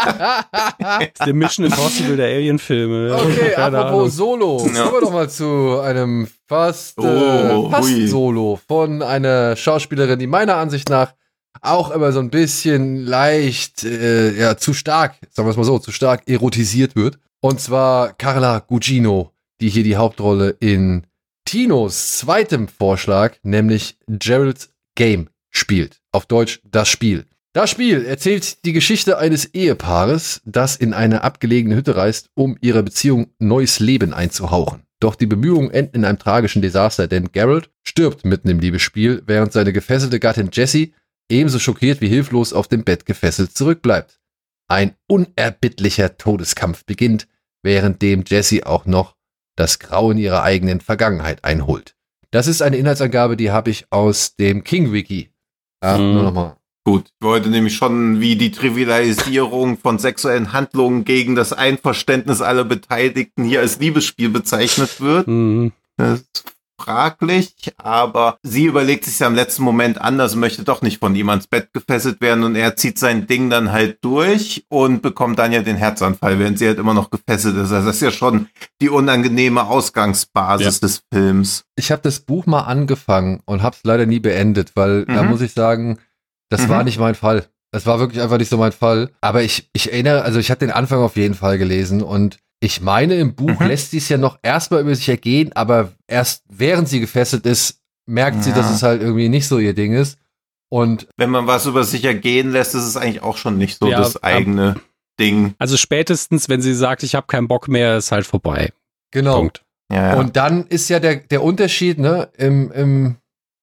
ist der Mission Impossible der Alien-Filme. Okay, Keine apropos Ahnung. Solo. Ja. Kommen wir doch mal zu einem fast, Oh, äh, fast. Solo von einer Schauspielerin, die meiner Ansicht nach auch immer so ein bisschen leicht, äh, ja, zu stark, sagen wir es mal so, zu stark erotisiert wird. Und zwar Carla Gugino, die hier die Hauptrolle in Tinos zweitem Vorschlag, nämlich Gerald's Game, spielt. Auf Deutsch das Spiel. Das Spiel erzählt die Geschichte eines Ehepaares, das in eine abgelegene Hütte reist, um ihrer Beziehung neues Leben einzuhauchen. Doch die Bemühungen enden in einem tragischen Desaster, denn Gerald stirbt mitten im Liebesspiel, während seine gefesselte Gattin Jessie ebenso schockiert wie hilflos auf dem Bett gefesselt zurückbleibt. Ein unerbittlicher Todeskampf beginnt, währenddem Jessie auch noch das Grauen ihrer eigenen Vergangenheit einholt. Das ist eine Inhaltsangabe, die habe ich aus dem King Wiki. Ja, Mhm. nur noch mal. Gut, ich wollte nämlich schon, wie die Trivialisierung von sexuellen Handlungen gegen das Einverständnis aller Beteiligten hier als Liebesspiel bezeichnet wird. Mhm. Das ist fraglich, aber sie überlegt sich ja im letzten Moment anders möchte doch nicht von ihm ans Bett gefesselt werden und er zieht sein Ding dann halt durch und bekommt dann ja den Herzanfall, während sie halt immer noch gefesselt ist. Also das ist ja schon die unangenehme Ausgangsbasis des Films. Ich habe das Buch mal angefangen und habe es leider nie beendet, weil da Mhm. muss ich sagen, das Mhm. war nicht mein Fall. Das war wirklich einfach nicht so mein Fall. Aber ich, ich erinnere, also ich habe den Anfang auf jeden Fall gelesen und ich meine, im Buch Mhm. lässt sie es ja noch erstmal über sich ergehen, aber erst während sie gefesselt ist, merkt sie, Ja. dass es halt irgendwie nicht so ihr Ding ist. Und Wenn man was über sich ergehen lässt, ist es eigentlich auch schon nicht so Ja, das eigene Ding. Also spätestens, wenn sie sagt, ich habe keinen Bock mehr, ist halt vorbei. genau. Punkt. Ja, ja. Und dann ist ja der, der Unterschied, ne, im, im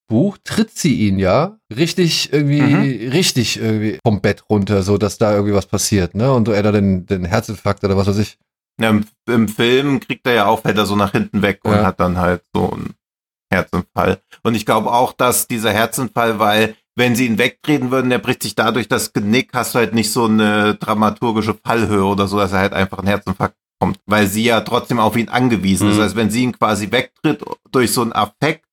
Buch tritt sie ihn ja richtig irgendwie, Mhm. richtig irgendwie vom Bett runter, so dass da irgendwie was passiert, ne, und er da den, den Herzinfarkt oder was weiß ich. Ja, im, Im Film kriegt er ja auch, fällt er so nach hinten weg und Ja. hat dann halt so einen Herzinfall. Und ich glaube auch, dass dieser Herzinfall, weil wenn sie ihn wegtreten würden, der bricht sich dadurch das Genick, hast du halt nicht so eine dramaturgische Fallhöhe oder so, dass er halt einfach einen Herzinfarkt bekommt, weil sie ja trotzdem auf ihn angewiesen ist. Mhm. Also wenn sie ihn quasi wegtritt durch so einen Affekt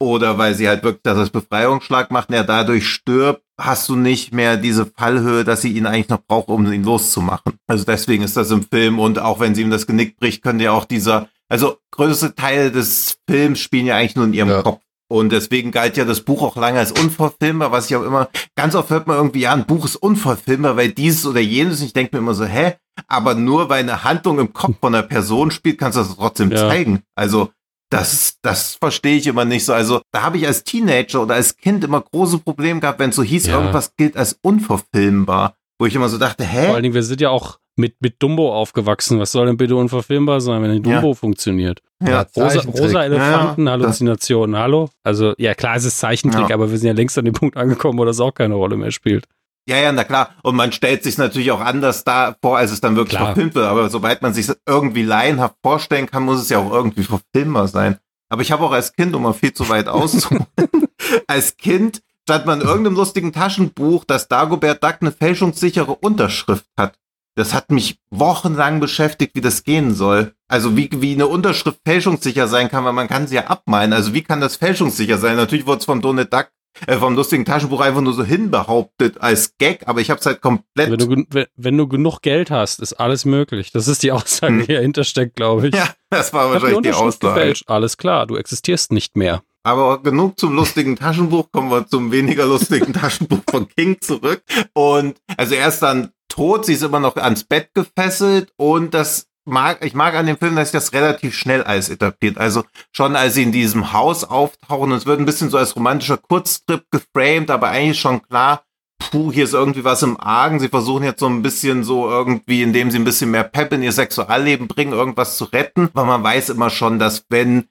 oder weil sie halt wirklich das als Befreiungsschlag macht und er dadurch stirbt, hast du nicht mehr diese Fallhöhe, dass sie ihn eigentlich noch braucht, um ihn loszumachen. Also deswegen ist das im Film und auch wenn sie ihm das Genick bricht, könnte ja auch dieser, also größte Teil des Films spielen ja eigentlich nur in ihrem Ja. Kopf. Und deswegen galt ja das Buch auch lange als unverfilmbar, was ich auch immer, ganz oft hört man irgendwie, ja, ein Buch ist unverfilmbar, weil dieses oder jenes. Und ich denke mir immer so, hä? Aber nur weil eine Handlung im Kopf von einer Person spielt, kannst du das trotzdem Ja. zeigen. Also, das, das verstehe ich immer nicht so. Also, da habe ich als Teenager oder als Kind immer große Probleme gehabt, wenn es so hieß, Ja. irgendwas gilt als unverfilmbar. Wo ich immer so dachte, Vor hä? allen Dingen, wir sind ja auch mit, mit Dumbo aufgewachsen. Was soll denn bitte unverfilmbar sein, wenn Dumbo funktioniert? Ja. Rosa, rosa Elefanten, Ja, Halluzinationen, hallo? Also, ja, klar, es ist Zeichentrick, Ja. aber wir sind ja längst an dem Punkt angekommen, wo das auch keine Rolle mehr spielt. Ja, ja, na klar. Und man stellt sich natürlich auch anders da vor, als es dann wirklich Klar. verfilmt wird. Aber sobald man sich irgendwie laienhaft vorstellen kann, muss es ja auch irgendwie verfilmbar sein. Aber ich habe auch als Kind, um mal viel zu weit auszuholen, als Kind stand man in irgendeinem lustigen Taschenbuch, dass Dagobert Duck eine fälschungssichere Unterschrift hat. Das hat mich wochenlang beschäftigt, wie das gehen soll. Also wie, wie eine Unterschrift fälschungssicher sein kann, weil man kann sie ja abmalen. Also wie kann das fälschungssicher sein? Natürlich wurde es vom Donald Duck äh, vom lustigen Taschenbuch einfach nur so hinbehauptet als Gag, aber ich habe es halt komplett. Wenn du, wenn, wenn du genug Geld hast, ist alles möglich. Das ist die Aussage, Hm. die dahinter steckt, glaube ich. ja, das war wahrscheinlich die, Aussage. gefälscht. Alles klar, du existierst nicht mehr. Aber genug zum lustigen Taschenbuch, kommen wir zum weniger lustigen Taschenbuch von King zurück. Und also er ist dann tot, sie ist immer noch ans Bett gefesselt und das mag, ich mag an dem Film, dass sich das relativ schnell alles etabliert. Also schon als sie in diesem Haus auftauchen, und es wird ein bisschen so als romantischer Kurztrip geframed, aber eigentlich schon klar, puh, hier ist irgendwie was im Argen. Sie versuchen jetzt so ein bisschen so irgendwie, indem sie ein bisschen mehr Pep in ihr Sexualleben bringen, irgendwas zu retten. Aber man weiß immer schon, dass wenn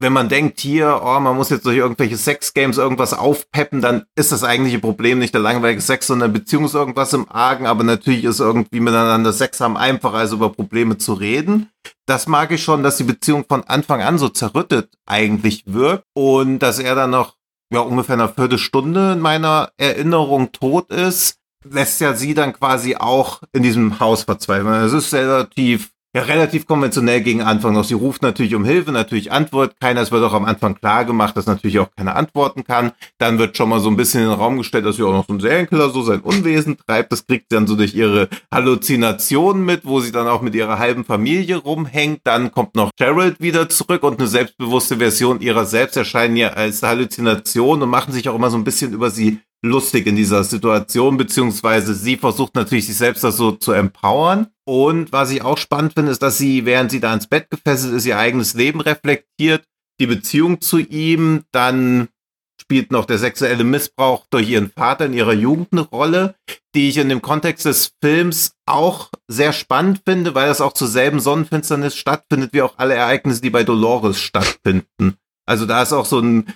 wenn man denkt hier, oh, man muss jetzt durch irgendwelche Sexgames irgendwas aufpeppen, dann ist das eigentliche Problem nicht der langweilige Sex, sondern Beziehung ist irgendwas im Argen, aber natürlich ist irgendwie miteinander Sex haben einfacher, als über Probleme zu reden. Das mag ich schon, dass die Beziehung von Anfang an so zerrüttet eigentlich wirkt und dass er dann noch ja, ungefähr eine Viertelstunde in meiner Erinnerung tot ist. lässt ja sie dann quasi auch in diesem Haus verzweifeln. Es ist relativ ja relativ konventionell gegen Anfang noch. Sie ruft natürlich um Hilfe, natürlich Antwort keiner. Es wird auch am Anfang klar gemacht, dass natürlich auch keine antworten kann. Dann wird schon mal so ein bisschen in den Raum gestellt, dass sie auch noch so ein Serienkiller so sein Unwesen treibt. Das kriegt sie dann so durch ihre Halluzinationen mit, wo sie dann auch mit ihrer halben Familie rumhängt. Dann kommt noch Gerald wieder zurück und eine selbstbewusste Version ihrer selbst erscheinen ja als Halluzination und machen sich auch immer so ein bisschen über sie lustig in dieser Situation, beziehungsweise sie versucht natürlich sich selbst das so zu empowern. Und was ich auch spannend finde, ist, dass sie, während sie da ins Bett gefesselt ist, ihr eigenes Leben reflektiert, die Beziehung zu ihm, dann spielt noch der sexuelle Missbrauch durch ihren Vater in ihrer Jugend eine Rolle, die ich in dem Kontext des Films auch sehr spannend finde, weil das auch zur selben Sonnenfinsternis stattfindet, wie auch alle Ereignisse, die bei Dolores stattfinden. Also da ist auch so ein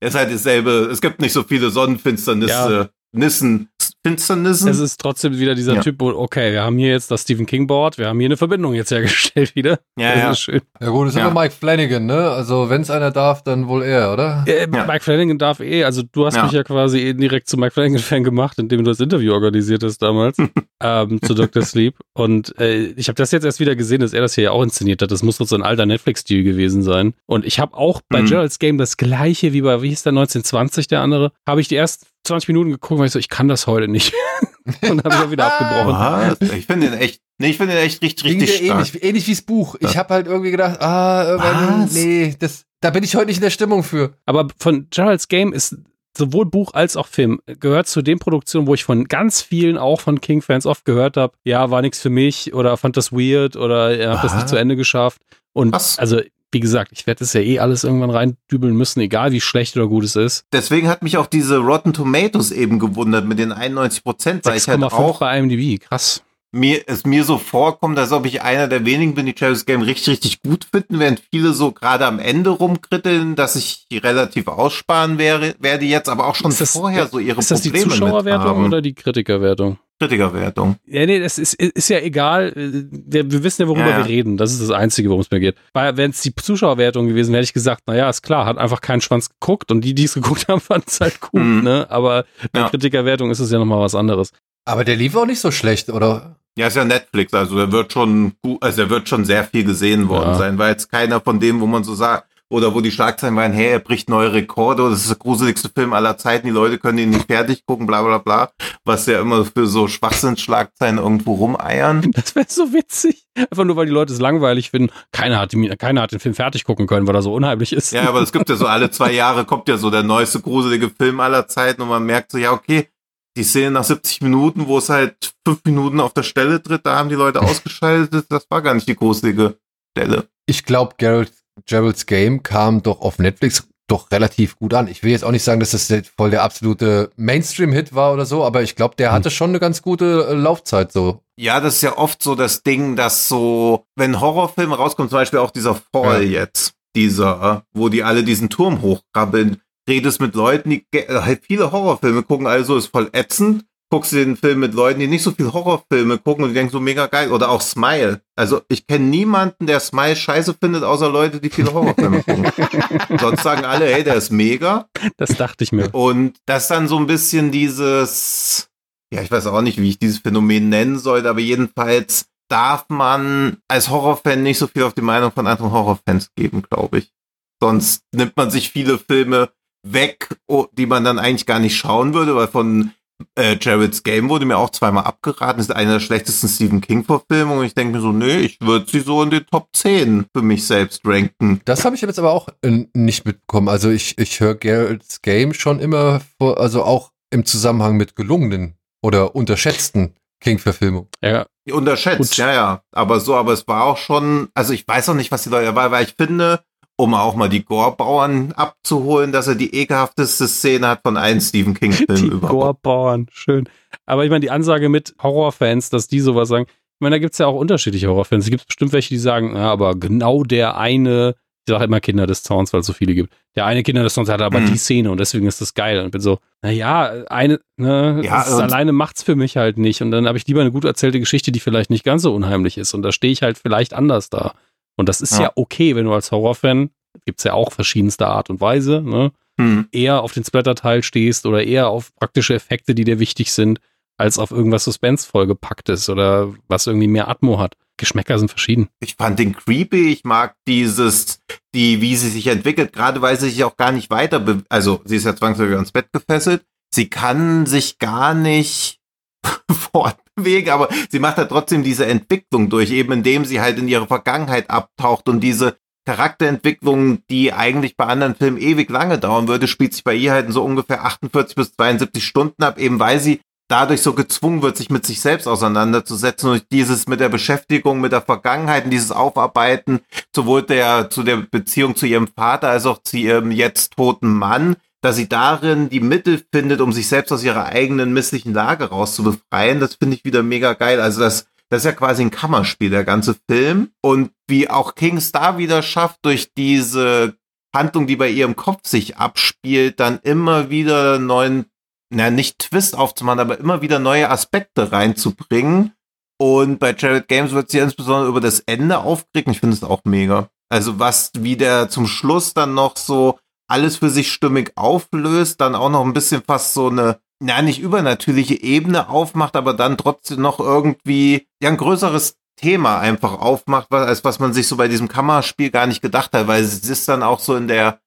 es ist halt dasselbe, es gibt nicht so viele Sonnenfinsternisse, ja. Nissen, Finsternissen. Es ist trotzdem wieder dieser ja. Typ, wo, okay, wir haben hier jetzt das Stephen King Board, wir haben hier eine Verbindung jetzt hergestellt wieder. Ja, das ja. ist schön. Ja gut, das ist ja. immer Mike Flanagan, ne? Also wenn es einer darf, dann wohl er, oder? Äh, Mike Flanagan darf eh, also du hast mich ja quasi direkt zu Mike Flanagan-Fan gemacht, indem du das Interview organisiert hast damals ähm, zu Dr. Sleep. Und äh, ich habe das jetzt erst wieder gesehen, dass er das hier ja auch inszeniert hat. Das muss so ein alter Netflix-Stil gewesen sein. Und ich habe auch bei mhm. Gerald's Game das gleiche wie bei, wie hieß der 1920, der andere, habe ich die ersten 20 Minuten geguckt, weil ich so, ich kann das heute nicht. und habe ich auch wieder abgebrochen. Was? Ich finde den echt, nee, ich finde den echt richtig, richtig stark. Ähnlich, ähnlich wie das Buch. Ich habe halt irgendwie gedacht, ah, nee, das, da bin ich heute nicht in der Stimmung für. Aber von Gerald's Game ist sowohl Buch als auch Film gehört zu den Produktionen, wo ich von ganz vielen, auch von King-Fans oft gehört habe, ja, war nichts für mich oder fand das weird oder ja, habe das nicht zu Ende geschafft. Und Was? also wie gesagt, ich werde das ja eh alles irgendwann reindübeln müssen, egal wie schlecht oder gut es ist. Deswegen hat mich auch diese Rotten Tomatoes eben gewundert mit den 91 Prozent, weil ich halt auch bei IMDb, krass. Mir, es mir so vorkommt, als ob ich einer der wenigen bin, die Travis Game richtig, richtig gut finden, während viele so gerade am Ende rumkritteln, dass ich relativ aussparen wäre, werde jetzt, aber auch schon vorher so ihre Probleme Ist das die Zuschauerwertung oder die Kritikerwertung? Kritikerwertung. Ja, nee, das ist, ist ja egal. Wir, wir wissen ja, worüber ja, ja. wir reden. Das ist das Einzige, worum es mir geht. Wenn es die Zuschauerwertung gewesen wäre, hätte ich gesagt, naja, ist klar, hat einfach keinen Schwanz geguckt und die, die es geguckt haben, fanden es halt gut, mhm. ne? Aber bei ja. Kritikerwertung ist es ja nochmal was anderes. Aber der lief auch nicht so schlecht, oder? Ja, ist ja Netflix, also der wird schon gut, also der wird schon sehr viel gesehen worden sein, weil jetzt keiner von dem, wo man so sagt, oder wo die Schlagzeilen waren, hey, er bricht neue Rekorde, das ist der gruseligste Film aller Zeiten, die Leute können ihn nicht fertig gucken, bla bla bla, was ja immer für so Schwachsinnsschlagzeilen irgendwo rumeiern. Das wäre so witzig. Einfach nur, weil die Leute es langweilig finden. Keiner hat, keiner hat den Film fertig gucken können, weil er so unheimlich ist. Ja, aber es gibt ja so alle zwei Jahre kommt ja so der neueste gruselige Film aller Zeiten und man merkt so, ja, okay, die Szene nach 70 Minuten, wo es halt fünf Minuten auf der Stelle tritt, da haben die Leute ausgeschaltet, das war gar nicht die gruselige Stelle. Ich glaube, Geralt Gerald's Game kam doch auf Netflix doch relativ gut an. Ich will jetzt auch nicht sagen, dass das voll der absolute Mainstream-Hit war oder so, aber ich glaube, der hm. hatte schon eine ganz gute äh, Laufzeit so. Ja, das ist ja oft so das Ding, dass so, wenn Horrorfilme rauskommen, zum Beispiel auch dieser Fall ja. jetzt, dieser, wo die alle diesen Turm hochkrabbeln, redest mit Leuten, die halt viele Horrorfilme gucken, also ist voll ätzend guckst du den Film mit Leuten, die nicht so viel Horrorfilme gucken und die denken so mega geil. Oder auch Smile. Also ich kenne niemanden, der Smile scheiße findet, außer Leute, die viele Horrorfilme gucken. Sonst sagen alle, hey, der ist mega. Das dachte ich mir. Und das ist dann so ein bisschen dieses, ja, ich weiß auch nicht, wie ich dieses Phänomen nennen sollte, aber jedenfalls darf man als Horrorfan nicht so viel auf die Meinung von anderen Horrorfans geben, glaube ich. Sonst nimmt man sich viele Filme weg, die man dann eigentlich gar nicht schauen würde, weil von äh, Jared's Game wurde mir auch zweimal abgeraten. Ist eine der schlechtesten Stephen King-Verfilmungen. Ich denke mir so, nee, ich würde sie so in die Top 10 für mich selbst ranken. Das habe ich jetzt aber auch äh, nicht mitbekommen. Also ich, ich höre Jared's Game schon immer, vor, also auch im Zusammenhang mit gelungenen oder unterschätzten King-Verfilmungen. Ja. Unterschätzt, Gut. ja, ja. Aber so, aber es war auch schon, also ich weiß auch nicht, was die Leute, weil, weil ich finde, um auch mal die Gore-Bauern abzuholen, dass er die ekelhafteste Szene hat von allen Stephen King-Filmen überhaupt. Gore-Bauern, schön. Aber ich meine, die Ansage mit Horrorfans, dass die sowas sagen, ich meine, da gibt es ja auch unterschiedliche Horrorfans. Es gibt bestimmt welche, die sagen, ja, aber genau der eine, ich sage immer Kinder des Zorns, weil es so viele gibt. Der eine Kinder des Zorns hat aber mhm. die Szene und deswegen ist das geil. Und ich bin so, naja, eine, ne, ja, das alleine macht's für mich halt nicht. Und dann habe ich lieber eine gut erzählte Geschichte, die vielleicht nicht ganz so unheimlich ist. Und da stehe ich halt vielleicht anders da. Und das ist ja, ja okay, wenn du als Horrorfan, gibt es ja auch verschiedenste Art und Weise, ne? Hm. eher auf den Splatter-Teil stehst oder eher auf praktische Effekte, die dir wichtig sind. als auf irgendwas suspensvoll gepackt ist oder was irgendwie mehr Atmo hat. Geschmäcker sind verschieden. Ich fand den creepy. Ich mag dieses, die, wie sie sich entwickelt, gerade weil sie sich auch gar nicht weiter, also sie ist ja zwangsläufig ans Bett gefesselt. Sie kann sich gar nicht fortbewegen, aber sie macht halt trotzdem diese Entwicklung durch, eben indem sie halt in ihre Vergangenheit abtaucht und diese Charakterentwicklung, die eigentlich bei anderen Filmen ewig lange dauern würde, spielt sich bei ihr halt in so ungefähr 48 bis 72 Stunden ab, eben weil sie dadurch so gezwungen wird, sich mit sich selbst auseinanderzusetzen und dieses mit der Beschäftigung mit der Vergangenheit und dieses Aufarbeiten sowohl der zu der Beziehung zu ihrem Vater als auch zu ihrem jetzt toten Mann, dass sie darin die Mittel findet, um sich selbst aus ihrer eigenen misslichen Lage rauszubefreien, das finde ich wieder mega geil. Also das das ist ja quasi ein Kammerspiel, der ganze Film. Und wie auch Kings da wieder schafft, durch diese Handlung, die bei ihrem Kopf sich abspielt, dann immer wieder neuen, na, nicht Twist aufzumachen, aber immer wieder neue Aspekte reinzubringen. Und bei Jared Games wird sie insbesondere über das Ende aufgeregt. Ich finde es auch mega. Also was, wie der zum Schluss dann noch so alles für sich stimmig auflöst, dann auch noch ein bisschen fast so eine na, nicht übernatürliche Ebene aufmacht, aber dann trotzdem noch irgendwie ja ein größeres Thema einfach aufmacht, als was man sich so bei diesem Kammerspiel gar nicht gedacht hat, weil es ist dann auch so in der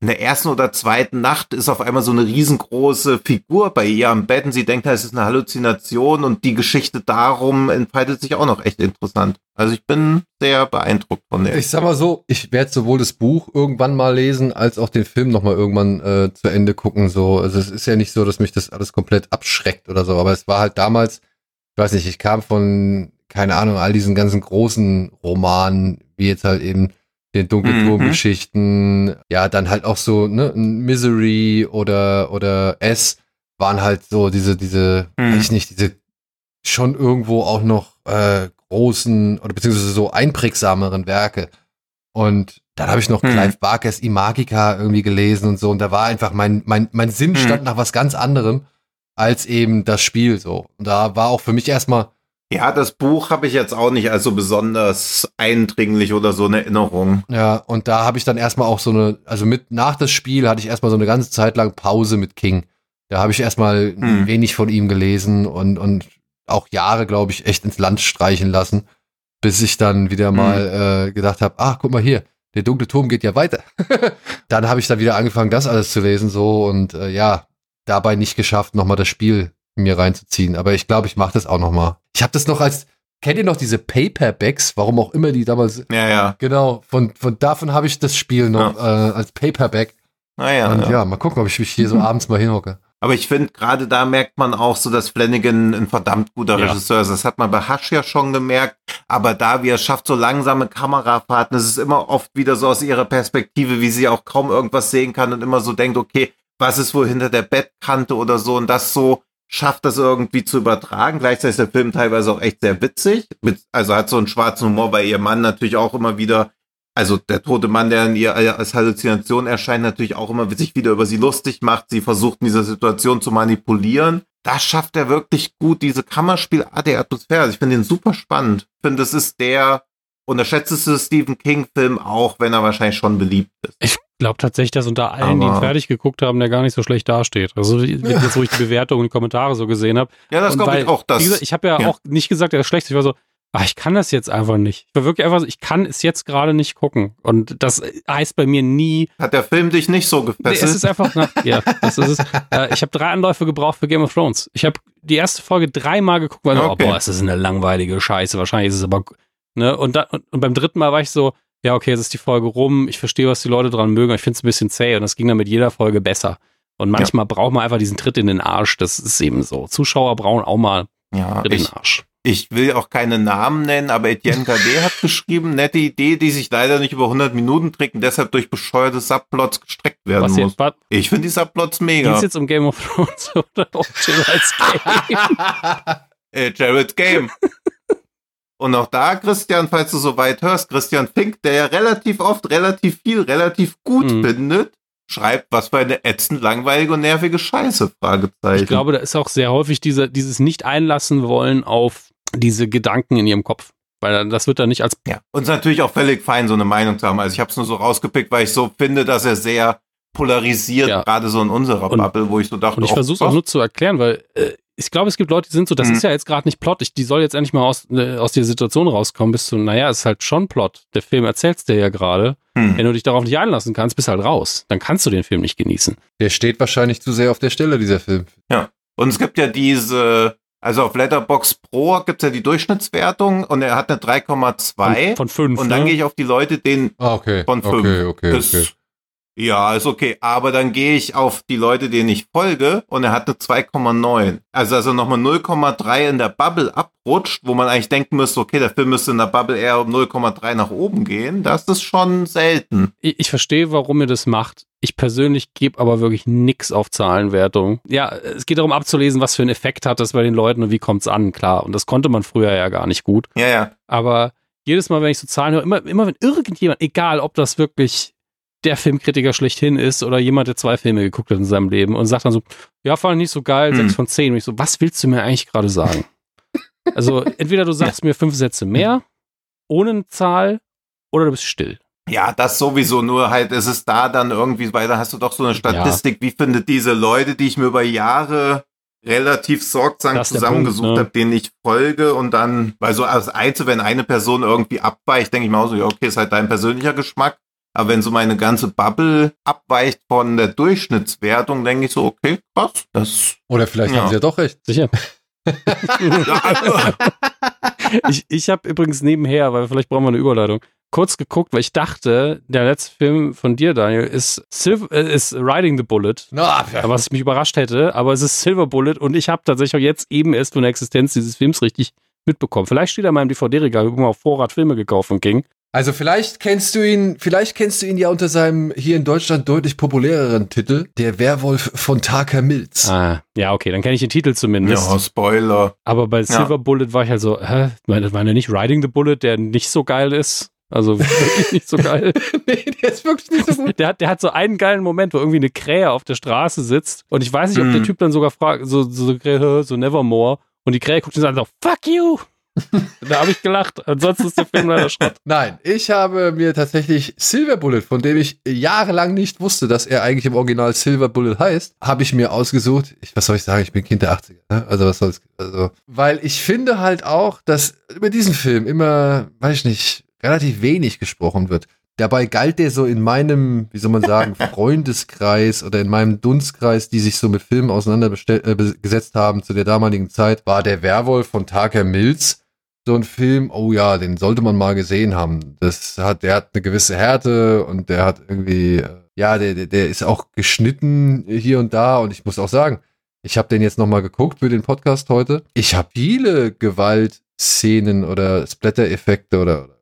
in der ersten oder zweiten Nacht ist auf einmal so eine riesengroße Figur bei ihr am Bett und sie denkt, es ist eine Halluzination und die Geschichte darum entfaltet sich auch noch echt interessant. Also ich bin sehr beeindruckt von der. Ich sag mal so, ich werde sowohl das Buch irgendwann mal lesen, als auch den Film nochmal irgendwann äh, zu Ende gucken. So, also es ist ja nicht so, dass mich das alles komplett abschreckt oder so, aber es war halt damals, ich weiß nicht, ich kam von, keine Ahnung, all diesen ganzen großen Romanen, wie jetzt halt eben den Dunkelturm-Geschichten, mhm. ja, dann halt auch so, ne, Misery oder, oder S waren halt so diese, diese, mhm. weiß ich nicht, diese schon irgendwo auch noch äh, großen oder beziehungsweise so einprägsameren Werke. Und dann habe ich noch mhm. Clive Barkers Imagica irgendwie gelesen und so. Und da war einfach mein, mein, mein Sinn mhm. stand nach was ganz anderem als eben das Spiel so. Und da war auch für mich erstmal ja, das Buch habe ich jetzt auch nicht als so besonders eindringlich oder so eine Erinnerung. Ja, und da habe ich dann erstmal auch so eine, also mit nach das Spiel hatte ich erstmal so eine ganze Zeit lang Pause mit King. Da habe ich erstmal hm. wenig von ihm gelesen und, und auch Jahre, glaube ich, echt ins Land streichen lassen, bis ich dann wieder hm. mal äh, gedacht habe, ach, guck mal hier, der dunkle Turm geht ja weiter. dann habe ich dann wieder angefangen, das alles zu lesen so und äh, ja, dabei nicht geschafft, nochmal das Spiel mir reinzuziehen. Aber ich glaube, ich mache das auch noch mal. Ich habe das noch als Kennt ihr noch diese Paperbacks? Warum auch immer die damals. Ja, ja. Genau. Von, von davon habe ich das Spiel noch ja. äh, als Paperback. Naja. Und ja. ja, mal gucken, ob ich mich hier so abends mal hinhocke. Aber ich finde, gerade da merkt man auch so, dass Flanagan ein verdammt guter ja. Regisseur ist. Das hat man bei Hush ja schon gemerkt. Aber da, wie er schafft, so langsame Kamerafahrten, es ist immer oft wieder so aus ihrer Perspektive, wie sie auch kaum irgendwas sehen kann und immer so denkt, okay, was ist wohl hinter der Bettkante oder so und das so schafft das irgendwie zu übertragen. Gleichzeitig ist der Film teilweise auch echt sehr witzig. Mit, also hat so einen schwarzen Humor, weil ihr Mann natürlich auch immer wieder, also der tote Mann, der in ihr als Halluzination erscheint, natürlich auch immer sich wieder über sie lustig macht. Sie versucht in dieser Situation zu manipulieren. Das schafft er wirklich gut, diese Kammerspielart der Atmosphäre. Also ich finde ihn super spannend. Ich finde, das ist der unterschätzteste Stephen King-Film, auch wenn er wahrscheinlich schon beliebt ist. Ich glaube tatsächlich, dass unter allen, Aber die ihn fertig geguckt haben, der gar nicht so schlecht dasteht. Also jetzt, wo ich die Bewertungen und Kommentare so gesehen habe. Ja, das glaube ich auch. Das, gesagt, ich habe ja, ja, auch nicht gesagt, er ist schlecht. Ich war so, ach, ich kann das jetzt einfach nicht. Ich war wirklich einfach so, ich kann es jetzt gerade nicht gucken. Und das heißt bei mir nie. Hat der Film dich nicht so gefesselt? Nee, es ist einfach, na, ja, das ist es. Äh, ich habe drei Anläufe gebraucht für Game of Thrones. Ich habe die erste Folge dreimal geguckt, weil okay. so, oh, boah, ist das eine langweilige Scheiße. Wahrscheinlich ist es aber Ne? Und, da, und, und beim dritten Mal war ich so, ja, okay, jetzt ist die Folge rum, ich verstehe, was die Leute dran mögen, ich finde es ein bisschen zäh und das ging dann mit jeder Folge besser. Und manchmal ja. braucht man einfach diesen Tritt in den Arsch, das ist eben so. Zuschauer brauchen auch mal ja, Tritt in den Arsch. Ich will auch keine Namen nennen, aber Etienne Cadet hat geschrieben, nette Idee, die sich leider nicht über 100 Minuten trägt und deshalb durch bescheuerte Subplots gestreckt werden Was muss. Jetzt, ich finde die Subplots mega. Geht jetzt um Game of Thrones oder um Jared's Game? äh, Jared's Game. Und auch da, Christian, falls du so weit hörst, Christian Fink, der ja relativ oft relativ viel, relativ gut mhm. findet, schreibt, was für eine ätzend langweilige und nervige Scheiße, Fragezeichen. Ich glaube, da ist auch sehr häufig diese, dieses Nicht-Einlassen wollen auf diese Gedanken in ihrem Kopf. Weil das wird dann nicht als. Ja, uns natürlich auch völlig fein, so eine Meinung zu haben. Also ich habe es nur so rausgepickt, weil ich so finde, dass er sehr polarisiert, ja. gerade so in unserer und, Bubble, wo ich so dachte. Und ich versuche es auch nur zu erklären, weil äh, ich glaube, es gibt Leute, die sind so, das Mhm. ist ja jetzt gerade nicht Plot, ich, die soll jetzt endlich mal aus, äh, aus der Situation rauskommen, bist du, naja, ist halt schon Plot. Der Film erzählt's dir ja gerade. Hm. Wenn du dich darauf nicht einlassen kannst, bist halt raus. Dann kannst du den Film nicht genießen. Der steht wahrscheinlich zu sehr auf der Stelle, dieser Film. Und es gibt ja diese, also auf Letterbox Pro gibt's ja die Durchschnittswertung und er hat eine 3,2. Von, von fünf. Und dann ne? gehe ich auf die Leute, denen Ah, okay. Von fünf. Okay, okay, okay. Ja, ist okay. Aber dann gehe ich auf die Leute, denen ich folge und er hat eine 2,9. Also, also nochmal 0,3 in der Bubble abrutscht, wo man eigentlich denken müsste, okay, der Film müsste in der Bubble eher um 0,3 nach oben gehen. Das ist schon selten. ich, ich verstehe, warum ihr das macht. Ich persönlich gebe aber wirklich nix auf Zahlenwertung. Ja, es geht darum abzulesen, was für einen Effekt hat das bei den Leuten und wie kommt's an, klar. Und das konnte man früher ja gar nicht gut. Ja, ja. Aber jedes Mal, wenn ich so Zahlen höre, immer, immer wenn irgendjemand, egal ob das wirklich der Filmkritiker schlechthin ist oder jemand, der zwei Filme geguckt hat in seinem Leben und sagt dann so, ja, fand ich nicht so geil, Hm. sechs von zehn. Und ich so, was willst du mir eigentlich gerade sagen? also entweder du sagst mir fünf Sätze mehr, ohne eine Zahl, oder du bist still. Ja, das sowieso, nur halt ist es da dann irgendwie, weil da hast du doch so eine Statistik, wie findet diese Leute, die ich mir über Jahre relativ sorgsam zusammengesucht ne? habe, denen ich folge und dann, weil so als Einzel, wenn eine Person irgendwie abweicht, denke ich mir auch so, ja, okay, ist halt dein persönlicher Geschmack. Aber wenn so meine ganze Bubble abweicht von der Durchschnittswertung, denke ich so, okay, krass, das, Oder vielleicht Ja. haben sie ja doch recht. Sicher. also, ich ich habe übrigens nebenher, weil vielleicht brauchen wir eine Überleitung, kurz geguckt, weil ich dachte, der letzte Film von dir, Daniel, ist, Silver, äh, ist Riding the Bullet. Na, Was mich überrascht hätte, aber es ist Silver Bullet und ich habe tatsächlich auch jetzt eben erst von der Existenz dieses Films richtig mitbekommen. Vielleicht steht er in meinem DVD-Regal, ich habe mal auf Vorrat Filme gekauft von King. Also vielleicht kennst du ihn, vielleicht kennst du ihn ja unter seinem hier in Deutschland deutlich populäreren Titel, der Werwolf von Taker Mills. Ah, ja, okay, dann kenne ich den Titel zumindest. ja, Spoiler. Aber bei Silver Bullet war ich halt so, hä? Meine, meine nicht Riding the Bullet, der nicht so geil ist. Also wirklich nicht so geil. nee, der ist wirklich nicht so gut. Der hat, der hat so einen geilen Moment, wo irgendwie eine Krähe auf der Straße sitzt und ich weiß nicht, ob Mhm. der Typ dann sogar fragt, so, so, so, so Nevermore und die Krähe guckt ihn so an und so, fuck you! da habe ich gelacht. Ansonsten ist der Film leider Schrott. Nein, ich habe mir tatsächlich Silver Bullet, von dem ich jahrelang nicht wusste, dass er eigentlich im Original Silver Bullet heißt, habe ich mir ausgesucht. Ich, was soll ich sagen? Ich bin Kind der 80er. Ne? Also was soll's? Also, weil ich finde halt auch, dass über diesen Film immer, weiß ich nicht, relativ wenig gesprochen wird. Dabei galt der so in meinem, wie soll man sagen, Freundeskreis oder in meinem Dunstkreis, die sich so mit Filmen auseinandergesetzt haben zu der damaligen Zeit, war der Werwolf von Tucker Mills so ein Film, oh ja, den sollte man mal gesehen haben. Das hat, der hat eine gewisse Härte und der hat irgendwie, äh, ja, der, der, der ist auch geschnitten hier und da und ich muss auch sagen, ich habe den jetzt noch mal geguckt für den Podcast heute. Ich habe viele Gewaltszenen oder Splatter-Effekte oder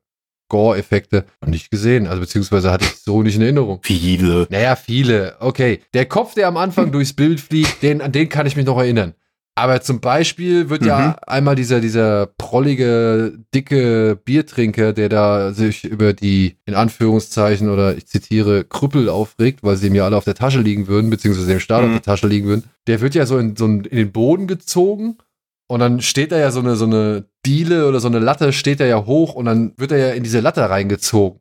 Gore-Effekte noch nicht gesehen, also beziehungsweise hatte ich so nicht in Erinnerung. Viele. Naja, viele. Okay. Der Kopf, der am Anfang durchs Bild fliegt, den, an den kann ich mich noch erinnern. Aber zum Beispiel wird ja Mhm. einmal dieser, dieser prollige, dicke Biertrinker, der da sich über die, in Anführungszeichen oder ich zitiere, Krüppel aufregt, weil sie ihm ja alle auf der Tasche liegen würden, beziehungsweise dem Staat Mhm. auf der Tasche liegen würden. Der wird ja so in, so in den Boden gezogen und dann steht da ja so eine, so eine Diele oder so eine Latte, steht da ja hoch und dann wird er ja in diese Latte reingezogen.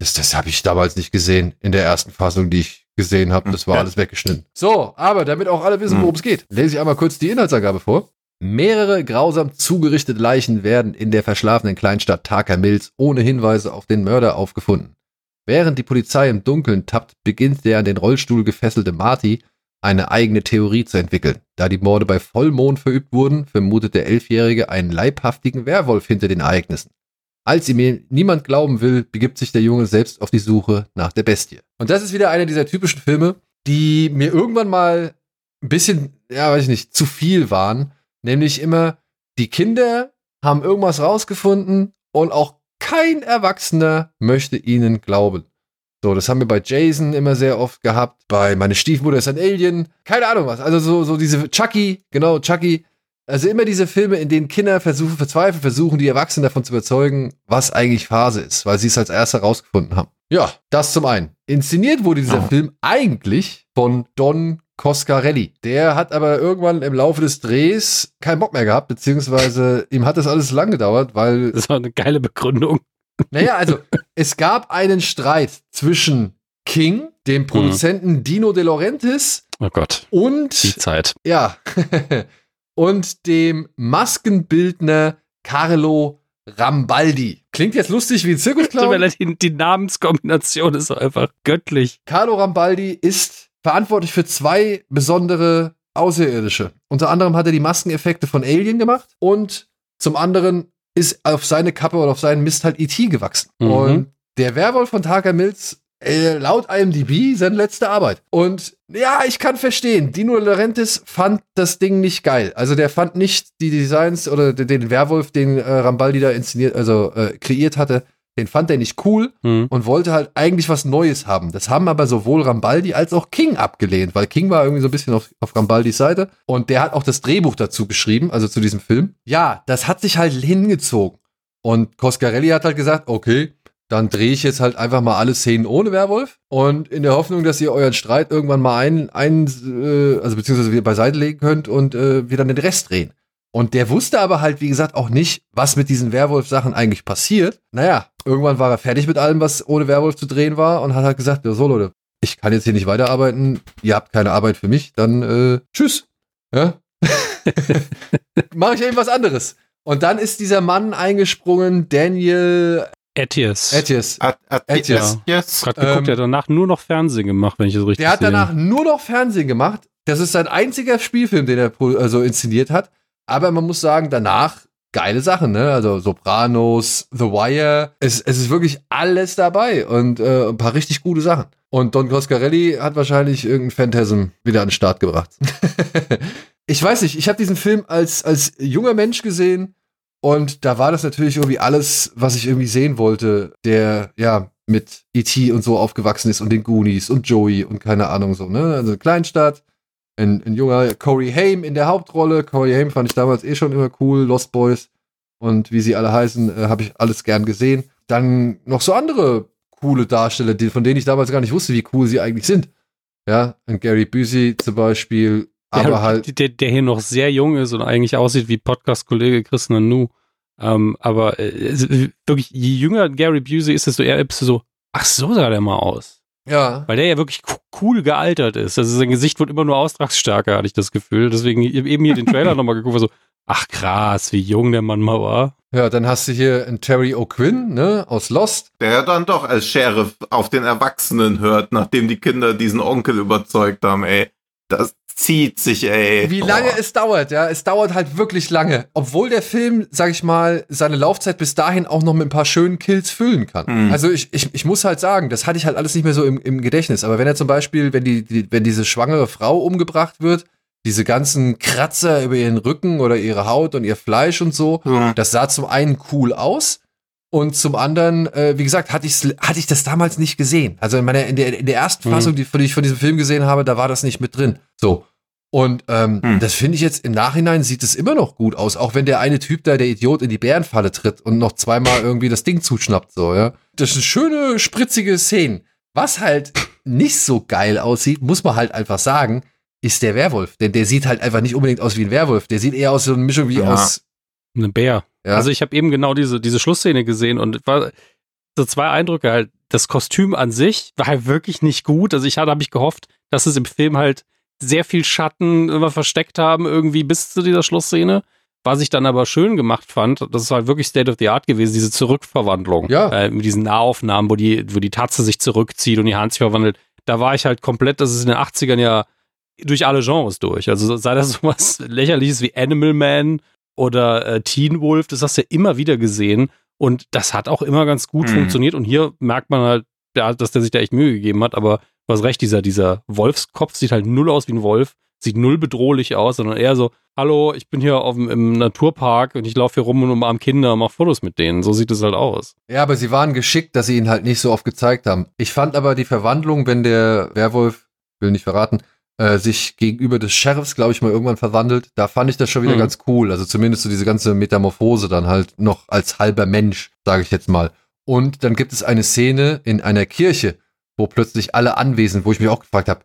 Das, das habe ich damals nicht gesehen in der ersten Fassung, die ich gesehen habe. Das war Ja. alles weggeschnitten. So, aber damit auch alle wissen, worum es geht, lese ich einmal kurz die Inhaltsangabe vor. Mehrere grausam zugerichtete Leichen werden in der verschlafenen Kleinstadt Taka Mills ohne Hinweise auf den Mörder aufgefunden. Während die Polizei im Dunkeln tappt, beginnt der an den Rollstuhl gefesselte Marty eine eigene Theorie zu entwickeln. Da die Morde bei Vollmond verübt wurden, vermutet der Elfjährige einen leibhaftigen Werwolf hinter den Ereignissen. Als ihm niemand glauben will, begibt sich der Junge selbst auf die Suche nach der Bestie. Und das ist wieder einer dieser typischen Filme, die mir irgendwann mal ein bisschen, ja, weiß ich nicht, zu viel waren. Nämlich immer, die Kinder haben irgendwas rausgefunden und auch kein Erwachsener möchte ihnen glauben. So, das haben wir bei Jason immer sehr oft gehabt. Bei meine Stiefmutter ist ein Alien. Keine Ahnung was. Also so, so diese Chucky, genau, Chucky. Also immer diese Filme, in denen Kinder versuchen, verzweifelt versuchen, die Erwachsenen davon zu überzeugen, was eigentlich Phase ist, weil sie es als erste rausgefunden haben. Ja, das zum einen. Inszeniert wurde dieser Oh. Film eigentlich von Don Coscarelli. Der hat aber irgendwann im Laufe des Drehs keinen Bock mehr gehabt, beziehungsweise ihm hat das alles lang gedauert, weil Das war eine geile Begründung. Naja, also es gab einen Streit zwischen King, dem Produzenten Dino De Laurentiis Oh Gott, die und Zeit. ja und dem Maskenbildner Carlo Rambaldi. Klingt jetzt lustig wie ein Zirkusclown. die, die Namenskombination ist einfach göttlich. Carlo Rambaldi ist verantwortlich für zwei besondere Außerirdische. Unter anderem hat er die Maskeneffekte von Alien gemacht und zum anderen ist auf seine Kappe oder auf seinen Mist halt E.T. gewachsen. Mhm. Und der Werwolf von Tucker Mills, äh, laut IMDb, seine letzte Arbeit. Und ja, ich kann verstehen, Dino Laurentiis fand das Ding nicht geil. Also der fand nicht die Designs oder den- den Werwolf, den äh, Rambaldi da inszeniert, also äh, kreiert hatte, den fand er nicht cool Hm. und wollte halt eigentlich was Neues haben. Das haben aber sowohl Rambaldi als auch King abgelehnt, weil King war irgendwie so ein bisschen auf, auf Rambaldis Seite und der hat auch das Drehbuch dazu geschrieben, also zu diesem Film. Ja, das hat sich halt hingezogen. Und Coscarelli hat halt gesagt, okay, dann drehe ich jetzt halt einfach mal alle Szenen ohne Werwolf und in der Hoffnung, dass ihr euren Streit irgendwann mal ein, ein äh, also beziehungsweise wieder beiseite legen könnt und äh, wir dann den Rest drehen. Und der wusste aber halt, wie gesagt, auch nicht, was mit diesen Werwolf-Sachen eigentlich passiert. Naja, irgendwann war er fertig mit allem, was ohne Werwolf zu drehen war und hat halt gesagt, ja, so Leute, ich kann jetzt hier nicht weiterarbeiten, ihr habt keine Arbeit für mich, dann äh, tschüss. Ja? Mache ich eben was anderes. Und dann ist dieser Mann eingesprungen, Daniel Etius. Etius. At, at, Etius. yes. Gerade geguckt, Ähm, der hat danach nur noch Fernsehen gemacht, wenn ich das richtig Der hat sehe. danach nur noch Fernsehen gemacht. Das ist sein einziger Spielfilm, den er also inszeniert hat. Aber man muss sagen, danach geile Sachen, ne? Also Sopranos, The Wire. Es, es ist wirklich alles dabei und äh, ein paar richtig gute Sachen. Und Don Coscarelli hat wahrscheinlich irgendein Phantasm wieder an den Start gebracht. ich weiß nicht, ich habe diesen Film als, als junger Mensch gesehen und da war das natürlich irgendwie alles, was ich irgendwie sehen wollte, der ja mit E.T. und so aufgewachsen ist und den Goonies und Joey und keine Ahnung so, ne? Also Kleinstadt, ein, ein junger Corey Haim in der Hauptrolle. Corey Haim fand ich damals eh schon immer cool, Lost Boys und wie sie alle heißen, äh, habe ich alles gern gesehen. Dann noch so andere coole Darsteller, die, von denen ich damals gar nicht wusste, wie cool sie eigentlich sind. Ja, ein Gary Busey zum Beispiel, der, aber halt Der, der hier noch sehr jung ist und eigentlich aussieht wie Podcast-Kollege Chris Nanu. Ähm, aber äh, wirklich, je jünger Gary Busey ist, desto eher bist du so, ach so sah der mal aus. Ja, Weil der ja wirklich co- cool gealtert ist. Also sein Gesicht wird immer nur austragsstärker, hatte ich das Gefühl. Deswegen eben hier den Trailer nochmal geguckt, war so, ach krass, wie jung der Mann mal war. ja, dann hast du hier einen Terry O'Quinn, ne, aus Lost. Der dann doch als Sheriff auf den Erwachsenen hört, nachdem die Kinder diesen Onkel überzeugt haben, ey. Das zieht sich, ey. Wie Oh. lange es dauert, ja. Es dauert halt wirklich lange. Obwohl der Film, sag ich mal, seine Laufzeit bis dahin auch noch mit ein paar schönen Kills füllen kann. Hm. Also ich, ich, ich muss halt sagen, das hatte ich halt alles nicht mehr so im, im Gedächtnis. Aber wenn er zum Beispiel, wenn die, die, wenn diese schwangere Frau umgebracht wird, diese ganzen Kratzer über ihren Rücken oder ihre Haut und ihr Fleisch und so, Hm. das sah zum einen cool aus und zum anderen, äh, wie gesagt, hatte, ich's, hatte ich das damals nicht gesehen. Also in, meiner, in, der, in der ersten Mhm. Fassung, die, die ich von diesem Film gesehen habe, da war das nicht mit drin. So. Und ähm, Hm. das finde ich jetzt im Nachhinein sieht es immer noch gut aus, auch wenn der eine Typ da, der Idiot, in die Bärenfalle tritt und noch zweimal irgendwie das Ding zuschnappt, so, ja. Das sind schöne, spritzige Szenen. Was halt nicht so geil aussieht, muss man halt einfach sagen, ist der Werwolf. Denn der sieht halt einfach nicht unbedingt aus wie ein Werwolf. Der sieht eher aus so einer Mischung wie Ja. aus. Eine Bär. Ja. Also ich habe eben genau diese, diese Schlussszene gesehen und war so zwei Eindrücke halt. Das Kostüm an sich war halt wirklich nicht gut. Also ich hatte, habe ich gehofft, dass es im Film halt sehr viel Schatten immer versteckt haben, irgendwie bis zu dieser Schlussszene. Was ich dann aber schön gemacht fand, das ist halt wirklich State of the Art gewesen, diese Zurückverwandlung. Ja. Äh, mit diesen Nahaufnahmen, wo die, wo die Tatze sich zurückzieht und die Hand sich verwandelt. Da war ich halt komplett, das ist in den 80ern ja durch alle Genres durch. Also sei das sowas lächerliches wie Animal Man oder äh, Teen Wolf, das hast du ja immer wieder gesehen. Und das hat auch immer ganz gut Mhm. funktioniert. Und hier merkt man halt, ja, dass der sich da echt Mühe gegeben hat. Aber du hast recht, dieser, dieser Wolfskopf sieht halt null aus wie ein Wolf, sieht null bedrohlich aus, sondern eher so, hallo, ich bin hier auf im Naturpark und ich laufe hier rum und umarm Kinder und mach Fotos mit denen. So sieht es halt aus. Ja, aber sie waren geschickt, dass sie ihn halt nicht so oft gezeigt haben. Ich fand aber die Verwandlung, wenn der Werwolf, will nicht verraten, äh, sich gegenüber des Sheriffs, glaube ich, mal irgendwann verwandelt, da fand ich das schon wieder Mhm. ganz cool. Also zumindest so diese ganze Metamorphose dann halt noch als halber Mensch, sage ich jetzt mal. Und dann gibt es eine Szene in einer Kirche, wo plötzlich alle anwesend, wo ich mich auch gefragt habe,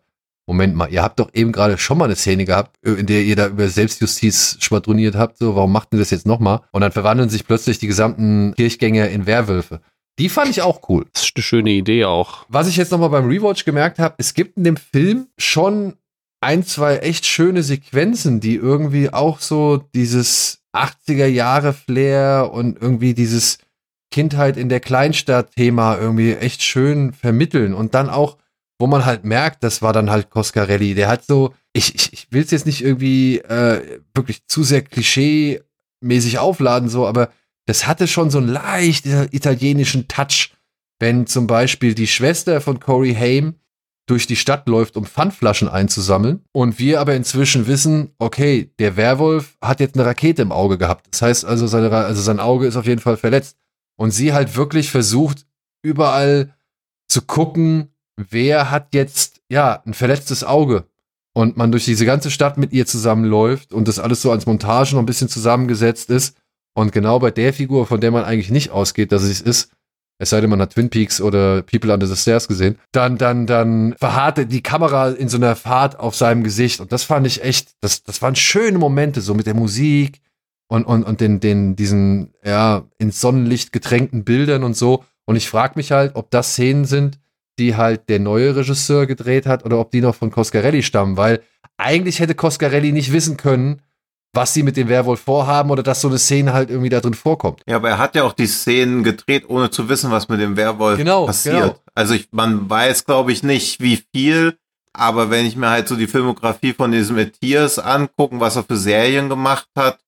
Moment mal, ihr habt doch eben gerade schon mal eine Szene gehabt, äh, in der ihr da über Selbstjustiz schwadroniert habt, so, warum macht ihr das jetzt nochmal? Und dann verwandeln sich plötzlich die gesamten Kirchgänger in Werwölfe. Die fand ich auch cool. Das ist eine schöne Idee auch. Was ich jetzt nochmal beim Rewatch gemerkt habe, es gibt in dem Film schon ein, zwei echt schöne Sequenzen, die irgendwie auch so dieses 80er Jahre Flair und irgendwie dieses Kindheit in der Kleinstadt-Thema irgendwie echt schön vermitteln und dann auch, wo man halt merkt, das war dann halt Coscarelli, der hat so, ich, ich, ich will es jetzt nicht irgendwie äh, wirklich zu sehr klischee-mäßig aufladen, so, aber das hatte schon so einen leicht italienischen Touch, wenn zum Beispiel die Schwester von Corey Haim durch die Stadt läuft, um Pfandflaschen einzusammeln. Und wir aber inzwischen wissen, okay, der Werwolf hat jetzt eine Rakete im Auge gehabt. Das heißt also, seine, also sein Auge ist auf jeden Fall verletzt. Und sie halt wirklich versucht, überall zu gucken, wer hat jetzt, ja, ein verletztes Auge. Und man durch diese ganze Stadt mit ihr zusammenläuft und das alles so als Montage noch ein bisschen zusammengesetzt ist. Und genau bei der Figur, von der man eigentlich nicht ausgeht, dass es ist, es sei denn, man hat Twin Peaks oder People Under the Stairs gesehen, dann, dann, dann verharrte die Kamera in so einer Fahrt auf seinem Gesicht. Und das fand ich echt, das, das waren schöne Momente, so mit der Musik, und, und, und den, den, diesen, ja, ins Sonnenlicht getränkten Bildern und so. Und ich frage mich halt, ob das Szenen sind, die halt der neue Regisseur gedreht hat oder ob die noch von Coscarelli stammen, weil eigentlich hätte Coscarelli nicht wissen können, was sie mit dem Werwolf vorhaben oder dass so eine Szene halt irgendwie da drin vorkommt. Ja, aber er hat ja auch die Szenen gedreht, ohne zu wissen, was mit dem Werwolf genau, passiert. Genau. Also ich, man weiß, glaube ich, nicht, wie viel, aber wenn ich mir halt so die Filmografie von diesem Matthias angucken, was er für Serien gemacht hat,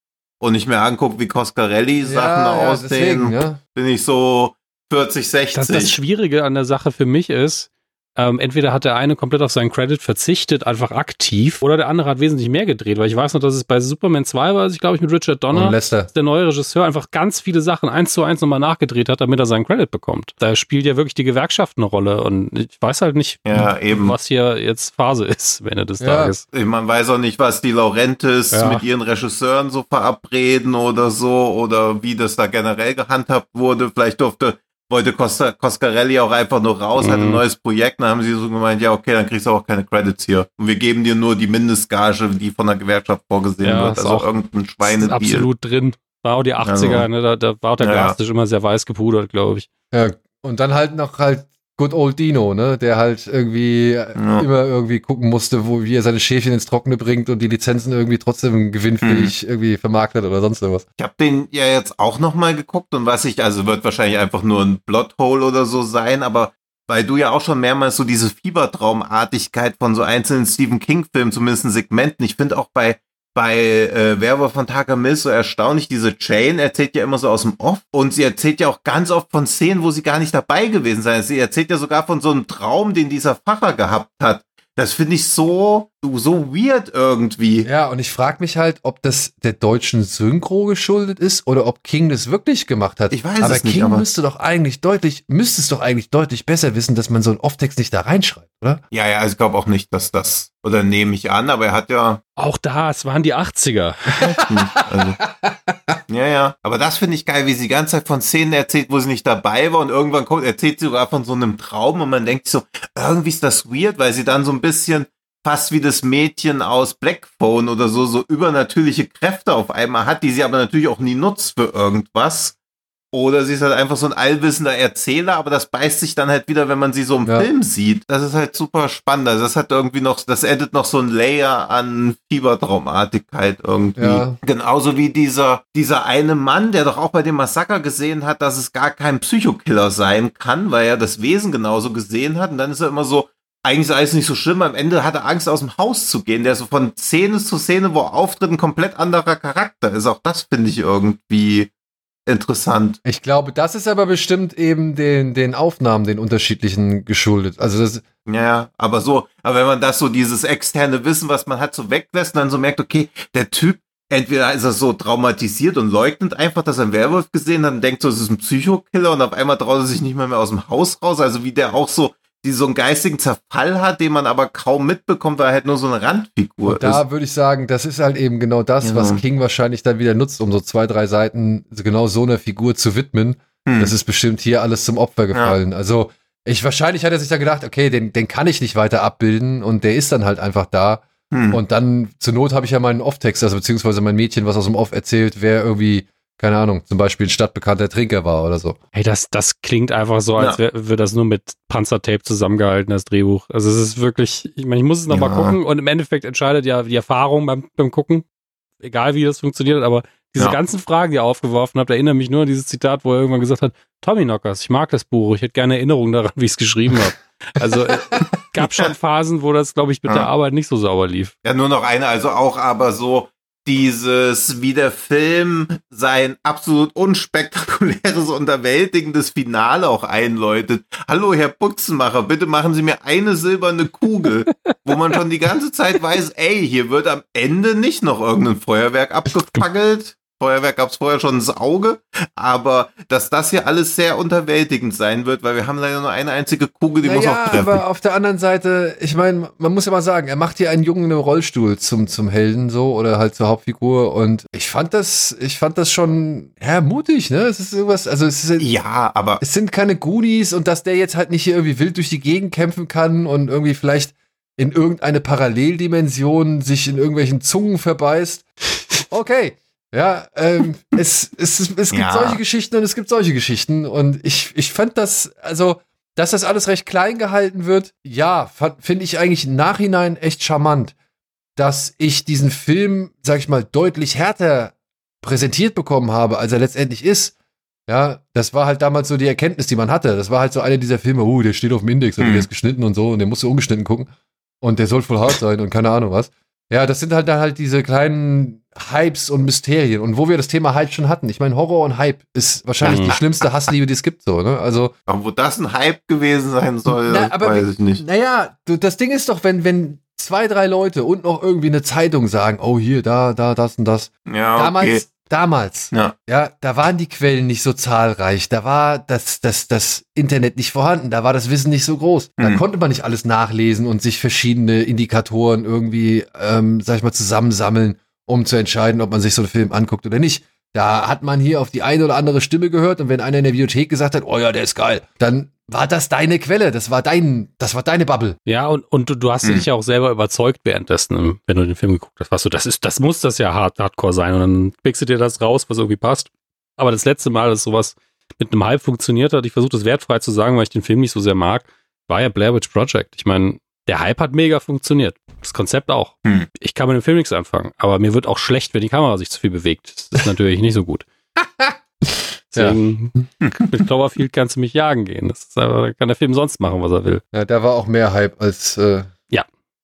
und ich mir angucke, wie Coscarelli Sachen ja, aussehen, ja, ja. bin ich so 40, 60. Das, das Schwierige an der Sache für mich ist, ähm, entweder hat der eine komplett auf seinen Credit verzichtet, einfach aktiv, oder der andere hat wesentlich mehr gedreht, weil ich weiß noch, dass es bei Superman 2 war, ich glaube ich mit Richard Donner, der neue Regisseur einfach ganz viele Sachen eins zu eins nochmal nachgedreht hat, damit er seinen Credit bekommt. Da spielt ja wirklich die Gewerkschaft eine Rolle und ich weiß halt nicht, ja, was hier jetzt Phase ist, wenn Ende des ja. Tages. Man weiß auch nicht, was die Laurentes ja. mit ihren Regisseuren so verabreden oder so, oder wie das da generell gehandhabt wurde. Vielleicht durfte wollte Costa, Coscarelli auch einfach nur raus, mhm. hatte ein neues Projekt, dann haben sie so gemeint, ja, okay, dann kriegst du auch keine Credits hier. Und wir geben dir nur die Mindestgage, die von der Gewerkschaft vorgesehen ja, wird. Also auch irgendein Schweinedeal. Absolut drin. War auch die 80er, also, ne, da, da war auch der ja, Glastisch immer sehr weiß gepudert, glaube ich. Ja, und dann halt noch halt Good Old Dino, ne, der halt irgendwie ja. immer irgendwie gucken musste, wo, wie er seine Schäfchen ins Trockene bringt und die Lizenzen irgendwie trotzdem gewinnfähig mhm. irgendwie vermarktet oder sonst irgendwas. Ich habe den ja jetzt auch nochmal geguckt und was ich, also wird wahrscheinlich einfach nur ein Plothole oder so sein, aber weil du ja auch schon mehrmals so diese Fiebertraumartigkeit von so einzelnen Stephen King-Filmen, zumindest in Segmenten, ich finde auch bei bei äh, Werwolf von Takamil so erstaunlich. Diese Jane erzählt ja immer so aus dem Off und sie erzählt ja auch ganz oft von Szenen, wo sie gar nicht dabei gewesen sein. Sie erzählt ja sogar von so einem Traum, den dieser Pfarrer gehabt hat. Das finde ich so, so weird irgendwie. Ja, und ich frage mich halt, ob das der deutschen Synchro geschuldet ist oder ob King das wirklich gemacht hat. Ich weiß aber es nicht. King aber King müsste doch eigentlich deutlich, müsste es doch eigentlich deutlich besser wissen, dass man so einen Off-Text nicht da reinschreibt, oder? Ja, ja, ich glaube auch nicht, dass das, oder nehme ich an, aber er hat ja. Auch da, es waren die 80er. also, ja, ja. Aber das finde ich geil, wie sie die ganze Zeit von Szenen erzählt, wo sie nicht dabei war und irgendwann kommt, erzählt sie sogar von so einem Traum und man denkt so, irgendwie ist das weird, weil sie dann so ein bisschen fast wie das Mädchen aus Blackphone oder so, so übernatürliche Kräfte auf einmal hat, die sie aber natürlich auch nie nutzt für irgendwas. Oder sie ist halt einfach so ein allwissender Erzähler, aber das beißt sich dann halt wieder, wenn man sie so im ja. Film sieht. Das ist halt super spannend. Also das hat irgendwie noch, das addet noch so ein Layer an Fiebertraumatigkeit irgendwie. Ja. Genauso wie dieser, dieser eine Mann, der doch auch bei dem Massaker gesehen hat, dass es gar kein Psychokiller sein kann, weil er das Wesen genauso gesehen hat. Und dann ist er immer so, eigentlich ist alles nicht so schlimm. Am Ende hat er Angst, aus dem Haus zu gehen. Der so von Szene zu Szene, wo er auftritt, ein komplett anderer Charakter ist. Auch das finde ich irgendwie interessant. Ich glaube, das ist aber bestimmt eben den, den Aufnahmen, den unterschiedlichen geschuldet. Also das. Ja, aber so, aber wenn man das so, dieses externe Wissen, was man hat, so weglässt und dann so merkt, okay, der Typ, entweder ist er so traumatisiert und leugnet einfach, dass er einen Werwolf gesehen hat und denkt so, es ist ein Psychokiller und auf einmal traut er sich nicht mehr, mehr aus dem Haus raus. Also wie der auch so die so einen geistigen Zerfall hat, den man aber kaum mitbekommt, weil er halt nur so eine Randfigur und da ist. Da würde ich sagen, das ist halt eben genau das, genau. was King wahrscheinlich dann wieder nutzt, um so zwei, drei Seiten genau so einer Figur zu widmen. Hm. Das ist bestimmt hier alles zum Opfer gefallen. Ja. Also ich wahrscheinlich hat er sich da gedacht, okay, den, den kann ich nicht weiter abbilden und der ist dann halt einfach da. Hm. Und dann zur Not habe ich ja meinen Off-Text, also beziehungsweise mein Mädchen, was aus dem Off erzählt, wer irgendwie keine Ahnung, zum Beispiel ein stadtbekannter Trinker war oder so. Hey, das, das klingt einfach so, als Ja. wäre wär das nur mit Panzertape zusammengehalten, das Drehbuch. Also es ist wirklich, ich meine, ich muss es nochmal Ja. gucken und im Endeffekt entscheidet ja die Erfahrung beim, beim Gucken, egal wie das funktioniert, aber diese Ja. ganzen Fragen, die ihr aufgeworfen habt, erinnern mich nur an dieses Zitat, wo er irgendwann gesagt hat, Tommy Knockers, ich mag das Buch, ich hätte gerne Erinnerungen daran, wie ich es geschrieben habe. Also äh, gab schon Phasen, wo das, glaube ich, mit Ja. der Arbeit nicht so sauber lief. Ja, nur noch eine, also auch aber so dieses, wie der Film sein absolut unspektakuläres, unterwältigendes Finale auch einläutet. Hallo, Herr Butzenmacher, bitte machen Sie mir eine silberne Kugel, wo man schon die ganze Zeit weiß, ey, hier wird am Ende nicht noch irgendein Feuerwerk abgefackelt. Feuerwerk gab's vorher schon ins Auge, aber dass das hier alles sehr unterwältigend sein wird, weil wir haben leider nur eine einzige Kugel, die muss naja, auch treffen. aber auf der anderen Seite, ich meine, man muss ja mal sagen, er macht hier einen Jungen im Rollstuhl zum, zum Helden so oder halt zur Hauptfigur und ich fand das, ich fand das schon, ja, mutig, ne? Es ist irgendwas, also es ist, ja, aber es sind keine Goonies und dass der jetzt halt nicht hier irgendwie wild durch die Gegend kämpfen kann und irgendwie vielleicht in irgendeine Paralleldimension sich in irgendwelchen Zungen verbeißt. Okay. Ja, ähm, es, es, es gibt Ja. solche Geschichten und es gibt solche Geschichten. Und ich, ich fand das, also, dass das alles recht klein gehalten wird, ja, finde ich eigentlich im Nachhinein echt charmant. Dass ich diesen Film, sag ich mal, deutlich härter präsentiert bekommen habe, als er letztendlich ist. Ja, das war halt damals so die Erkenntnis, die man hatte. Das war halt so einer dieser Filme, uh, der steht auf dem Index und Mhm. der ist geschnitten und so und der musst du ungeschnitten gucken. Und der soll voll hart sein und keine Ahnung was. Ja, das sind halt dann halt diese kleinen Hypes und Mysterien. Und wo wir das Thema Hype schon hatten. Ich meine, Horror und Hype ist wahrscheinlich Mhm. die schlimmste Hassliebe, die es gibt, so, ne? Also, Aber wo das ein Hype gewesen sein soll, Na, aber weiß ich nicht. naja, das Ding ist doch, wenn, wenn zwei, drei Leute und noch irgendwie eine Zeitung sagen, oh, hier, da, da, das und das. Ja, Damals, okay. damals, Ja. ja, da waren die Quellen nicht so zahlreich, da war das, das, das Internet nicht vorhanden, da war das Wissen nicht so groß. Da Hm. konnte man nicht alles nachlesen und sich verschiedene Indikatoren irgendwie, ähm, sag ich mal, zusammensammeln, um zu entscheiden, ob man sich so einen Film anguckt oder nicht. Da hat man hier auf die eine oder andere Stimme gehört und wenn einer in der Bibliothek gesagt hat, oh ja, der ist geil, dann war das deine Quelle, das war dein, das war deine Bubble. Ja, und, und du, du hast Hm. dich ja auch selber überzeugt währenddessen, wenn du den Film geguckt hast. Warst du, das ist, das muss das ja hard, Hardcore sein. Und dann pickst du dir das raus, was irgendwie passt. Aber das letzte Mal, dass sowas mit einem Hype funktioniert hat, ich versuche das wertfrei zu sagen, weil ich den Film nicht so sehr mag, war ja Blair Witch Project. Ich meine, der Hype hat mega funktioniert. Das Konzept auch. Hm. Ich kann mit dem Film nichts anfangen, aber mir wird auch schlecht, wenn die Kamera sich zu viel bewegt. Das ist natürlich nicht so gut. Deswegen, mit Cloverfield kannst du mich jagen gehen. Das ist aber, kann der Film sonst machen, was er will. Ja, da war auch mehr Hype als äh,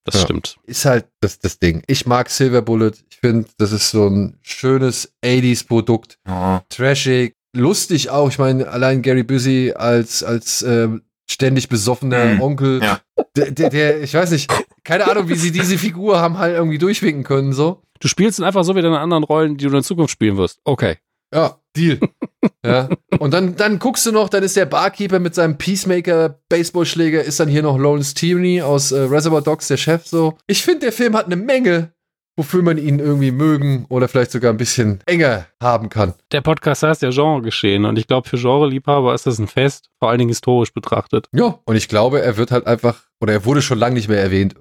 Das Ja. stimmt. ist halt das, das Ding. Ich mag Silver Bullet. Ich finde, das ist so ein schönes 80s-Produkt. Ja. Trashig, lustig auch. Ich meine, allein Gary Busey als, als ähm, ständig besoffener Mhm. Onkel. Ja. Der, der, der, ich weiß nicht, keine Ahnung, wie sie diese Figur haben halt irgendwie durchwinken können, so. Du spielst ihn einfach so wie deine anderen Rollen, die du in Zukunft spielen wirst. Okay. Ja, Deal. ja. Und dann, dann guckst du noch, dann ist der Barkeeper mit seinem Peacemaker-Baseballschläger, ist dann hier noch Lawrence Tierney aus äh, Reservoir Dogs, der Chef so. Ich finde, der Film hat eine Menge, wofür man ihn irgendwie mögen oder vielleicht sogar ein bisschen enger haben kann. Der Podcast heißt ja Genre geschehen und ich glaube, für Genre-Liebhaber ist das ein Fest, vor allen Dingen historisch betrachtet. Ja. Und ich glaube, er wird halt einfach, oder er wurde schon lange nicht mehr erwähnt.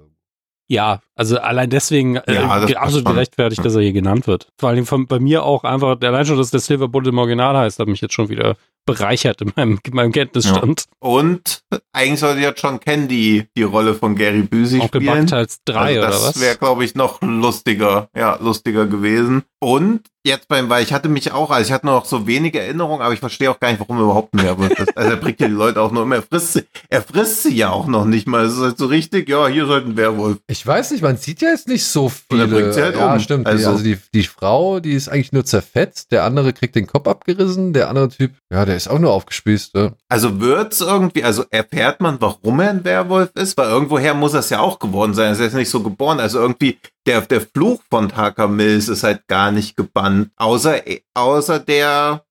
Ja, also allein deswegen äh, Ja, das absolut gerechtfertigt, dass er hier genannt wird. Vor Dingen von, bei mir auch einfach, allein schon, dass der Silver Bullet im Original heißt, hat mich jetzt schon wieder bereichert in meinem, in meinem Kenntnisstand. Und eigentlich sollte jetzt schon Candy die Rolle von Gary Busey Auch spielen. gebackt als drei also oder das was? wäre, glaube ich, noch lustiger, ja, lustiger gewesen. Und jetzt beim, weil ich hatte mich auch, also ich hatte noch so wenige Erinnerungen, aber ich verstehe auch gar nicht, warum er überhaupt mehr wird. Das, also er bringt ja die Leute auch nur immer, er frisst sie, er frisst sie ja auch noch nicht mal. Es ist halt so richtig, ja, hier sollte ein Werwolf. Ich weiß nicht, man sieht ja jetzt nicht so viele. bringt sie halt ja, um. stimmt. die, Also- also die, die Frau, die ist eigentlich nur zerfetzt. Der andere kriegt den Kopf abgerissen. Der andere Typ, ja, der ist auch nur aufgespießt. Ja. Also wird's irgendwie, also erfährt man, warum er ein Werwolf ist? Weil irgendwoher muss er es ja auch geworden sein. Er ist jetzt nicht so geboren. Also irgendwie, der, der Fluch von Tucker Mills ist halt gar nicht gebannt. Außer, außer der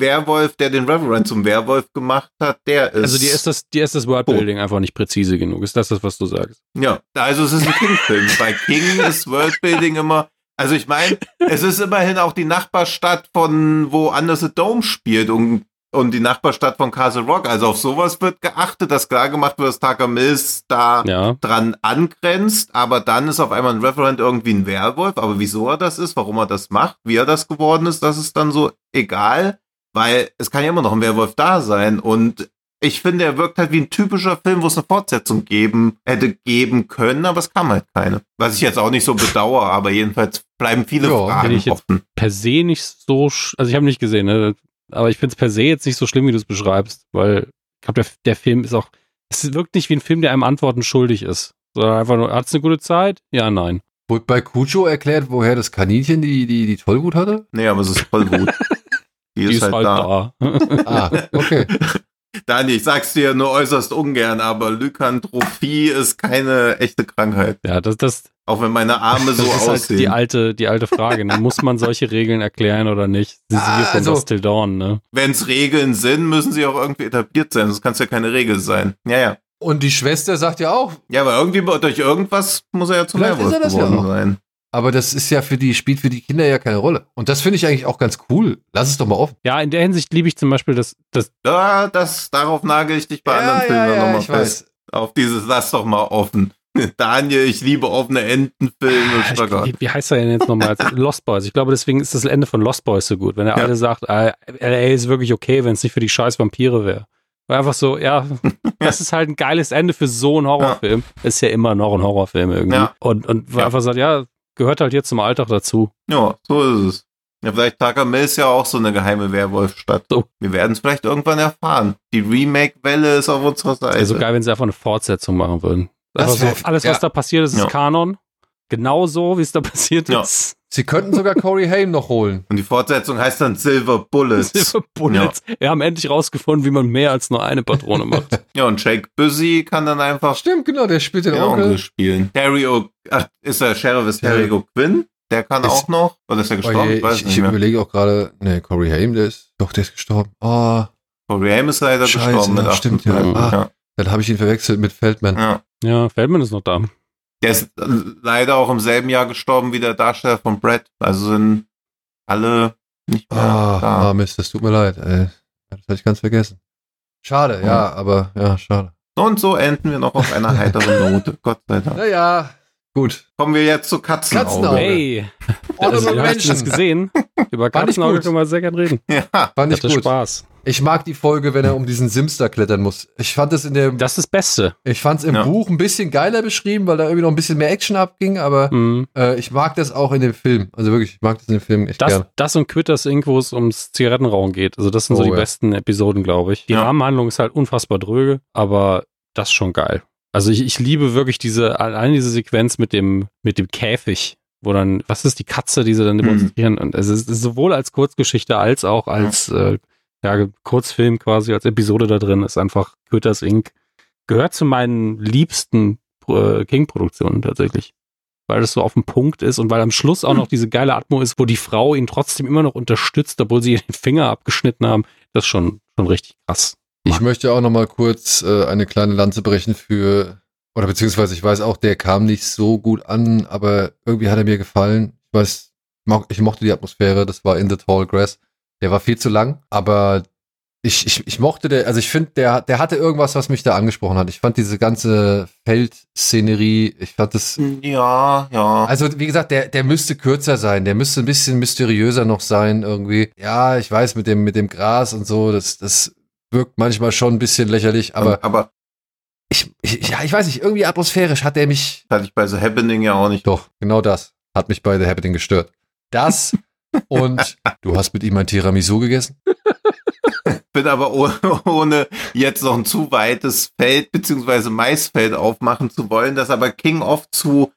Werwolf, der den Reverend zum Werwolf gemacht hat, der ist. Also dir ist das, dir ist das Worldbuilding einfach nicht präzise genug. Ist das das, was du sagst? Ja, also es ist ein King-Film. Bei King ist Worldbuilding immer. Also ich meine, es ist immerhin auch die Nachbarstadt von wo Under the Dome spielt und und die Nachbarstadt von Castle Rock. Also auf sowas wird geachtet, dass klar gemacht wird, dass Tucker Mills da Ja. dran angrenzt, aber dann ist auf einmal ein Referent irgendwie ein Werwolf. Aber wieso er das ist, warum er das macht, wie er das geworden ist, das ist dann so egal, weil es kann ja immer noch ein Werwolf da sein und ich finde, er wirkt halt wie ein typischer Film, wo es eine Fortsetzung geben hätte geben können, aber es kam halt keine. Was ich jetzt auch nicht so bedauere, aber jedenfalls bleiben viele Ja, Fragen ich jetzt- offen. Per se nicht so, sch- also ich habe nicht gesehen, ne? aber ich finde es per se jetzt nicht so schlimm, wie du es beschreibst, weil ich glaube, der, der Film ist auch, es wirkt nicht wie ein Film, der einem Antworten schuldig ist. Sondern einfach nur, hat's eine gute Zeit? Ja, nein. Wurde bei Cujo erklärt, woher das Kaninchen die, die, die Tollwut hatte? Nee, aber es ist voll gut. Die, Die ist, halt, da. da. Ah, okay. Dani, ich sag's dir nur äußerst ungern, aber Lykantrophie ist keine echte Krankheit. ja, das, das, Auch wenn meine Arme das so ist halt aussehen. die alte, die alte Frage. Ne? Muss man solche Regeln erklären oder nicht? Sie Ah, siehe von also- Till Dawn, ne? Wenn's Regeln sind, müssen sie auch irgendwie etabliert sein, sonst kann es ja keine Regel sein. Ja, ja. Und die Schwester sagt ja auch, Ja, aber irgendwie durch irgendwas muss er ja zum ist das ja geworden auch. sein. Aber das ist ja für die, spielt für die Kinder ja keine Rolle. Und das finde ich eigentlich auch ganz cool. Lass es doch mal offen. Ja, in der Hinsicht liebe ich zum Beispiel das, das Da, das, darauf nagel ich dich bei anderen Filmen dann nochmal ich fest. weiß. Auf dieses Lass doch mal offen. Daniel, ich liebe offene Entenfilme. Ah, Gott. wie, heißt er denn jetzt nochmal? Lost Boys. Ich glaube, deswegen ist das Ende von Lost Boys so gut. Wenn er Ja. alle sagt, äh, LA ist wirklich okay, wenn es nicht für die scheiß Vampire wäre. Weil einfach so, ja, das ist halt ein geiles Ende für so einen Horrorfilm. Ist ja immer noch ein Horrorfilm irgendwie. Ja. Und, und wo er Ja. einfach sagt, ja, gehört halt jetzt zum Alltag dazu. Ja, so ist es. Ja, vielleicht Mill ist ja auch so eine geheime Werwolfstadt. So. Wir werden es vielleicht irgendwann erfahren. Die Remake-Welle ist auf unserer Seite. Wäre so geil, wenn sie einfach eine Fortsetzung machen würden. Das wär- so, alles, ja. was da passiert ist, ist Ja. Kanon. Genauso, wie es da passiert Ja. ist. Sie könnten sogar Corey Haim noch holen. Und die Fortsetzung heißt dann Silver Bullets. Silver Bullets. Wir haben endlich rausgefunden, wie man mehr als nur eine Patrone macht. ja, und Jake Busy kann dann einfach Stimmt, genau, der spielt den Onkel. Onkel spielen. Terry O. Ach, ist der Sheriff ist Terry Ja. O'Quinn? Der kann Ist- auch noch. Oder ist er Oh gestorben? je, ich weiß ich, nicht ich mehr. überlege auch gerade, nee, Corey Haim, der ist, doch, der ist gestorben. Oh, Corey Haim ist leider Scheiße, gestorben mit ja, stimmt, ja. 58. Ah. dann habe ich ihn verwechselt mit Feldman. ja. Ja, Feldman ist noch da. Der ist leider auch im selben Jahr gestorben wie der Darsteller von Brad. Also sind alle nicht mehr Ah, da. ah, Mist, das tut mir leid. Ey. Das hatte ich ganz vergessen. Schade, ja, aber ja, schade. Und so enden wir noch auf einer heiteren Note. Gott sei Dank. Naja, gut. Kommen wir jetzt zu Katzenauge. Katzenauge. Hey, Honorable also, hast du das gesehen? Über Katzenauge können wir sehr gerne reden. Ja, Fand ich Hatte gut. Spaß. Ich mag die Folge, wenn er um diesen Simster klettern muss. Ich fand es in der, Das ist das Beste. ich fand es im Ja. Buch ein bisschen geiler beschrieben, weil da irgendwie noch ein bisschen mehr Action abging, aber Mhm. äh, ich mag das auch in dem Film. Also wirklich, ich mag das in dem Film echt Das, gern. das und Quitters Inc., wo es ums Zigarettenrauchen geht. Also das sind so Oh, die ja. besten Episoden, glaube ich. Die Ja. Rahmenhandlung ist halt unfassbar dröge, aber das ist schon geil. Also ich, ich liebe wirklich diese, allein diese Sequenz mit dem, mit dem Käfig, wo dann, was ist die Katze, die sie dann demonstrieren? Und es ist, es ist sowohl als Kurzgeschichte als auch als äh, ja, Kurzfilm quasi, als Episode da drin, ist einfach Quitters Inc. Gehört zu meinen liebsten äh, King-Produktionen tatsächlich. Weil das so auf dem Punkt ist und weil am Schluss auch noch diese geile Atmo ist, wo die Frau ihn trotzdem immer noch unterstützt, obwohl sie den Finger abgeschnitten haben. Das ist schon, schon richtig krass. Ich möchte auch noch mal kurz äh, eine kleine Lanze brechen für, oder beziehungsweise ich weiß auch, der kam nicht so gut an, aber irgendwie hat er mir gefallen. Ich weiß, ich mochte die Atmosphäre, das war In the Tall Grass. Der war viel zu lang, aber ich, ich, ich mochte der, also ich finde, der, der hatte irgendwas, was mich da angesprochen hat. Ich fand diese ganze Feldszenerie, ich fand das, ja, ja. also wie gesagt, der, der müsste kürzer sein, der müsste ein bisschen mysteriöser noch sein irgendwie. Ja, ich weiß, mit dem, mit dem Gras und so, das, das wirkt manchmal schon ein bisschen lächerlich, aber aber ich, ich, ja, ich weiß nicht, irgendwie atmosphärisch hat er mich. hatte ich bei The Happening ja auch nicht. Doch, genau das hat mich bei The Happening gestört. Das und du hast mit ihm ein Tiramisu gegessen? Bin aber ohne, ohne jetzt noch ein zu weites Feld beziehungsweise Maisfeld aufmachen zu wollen, dass aber King oft zu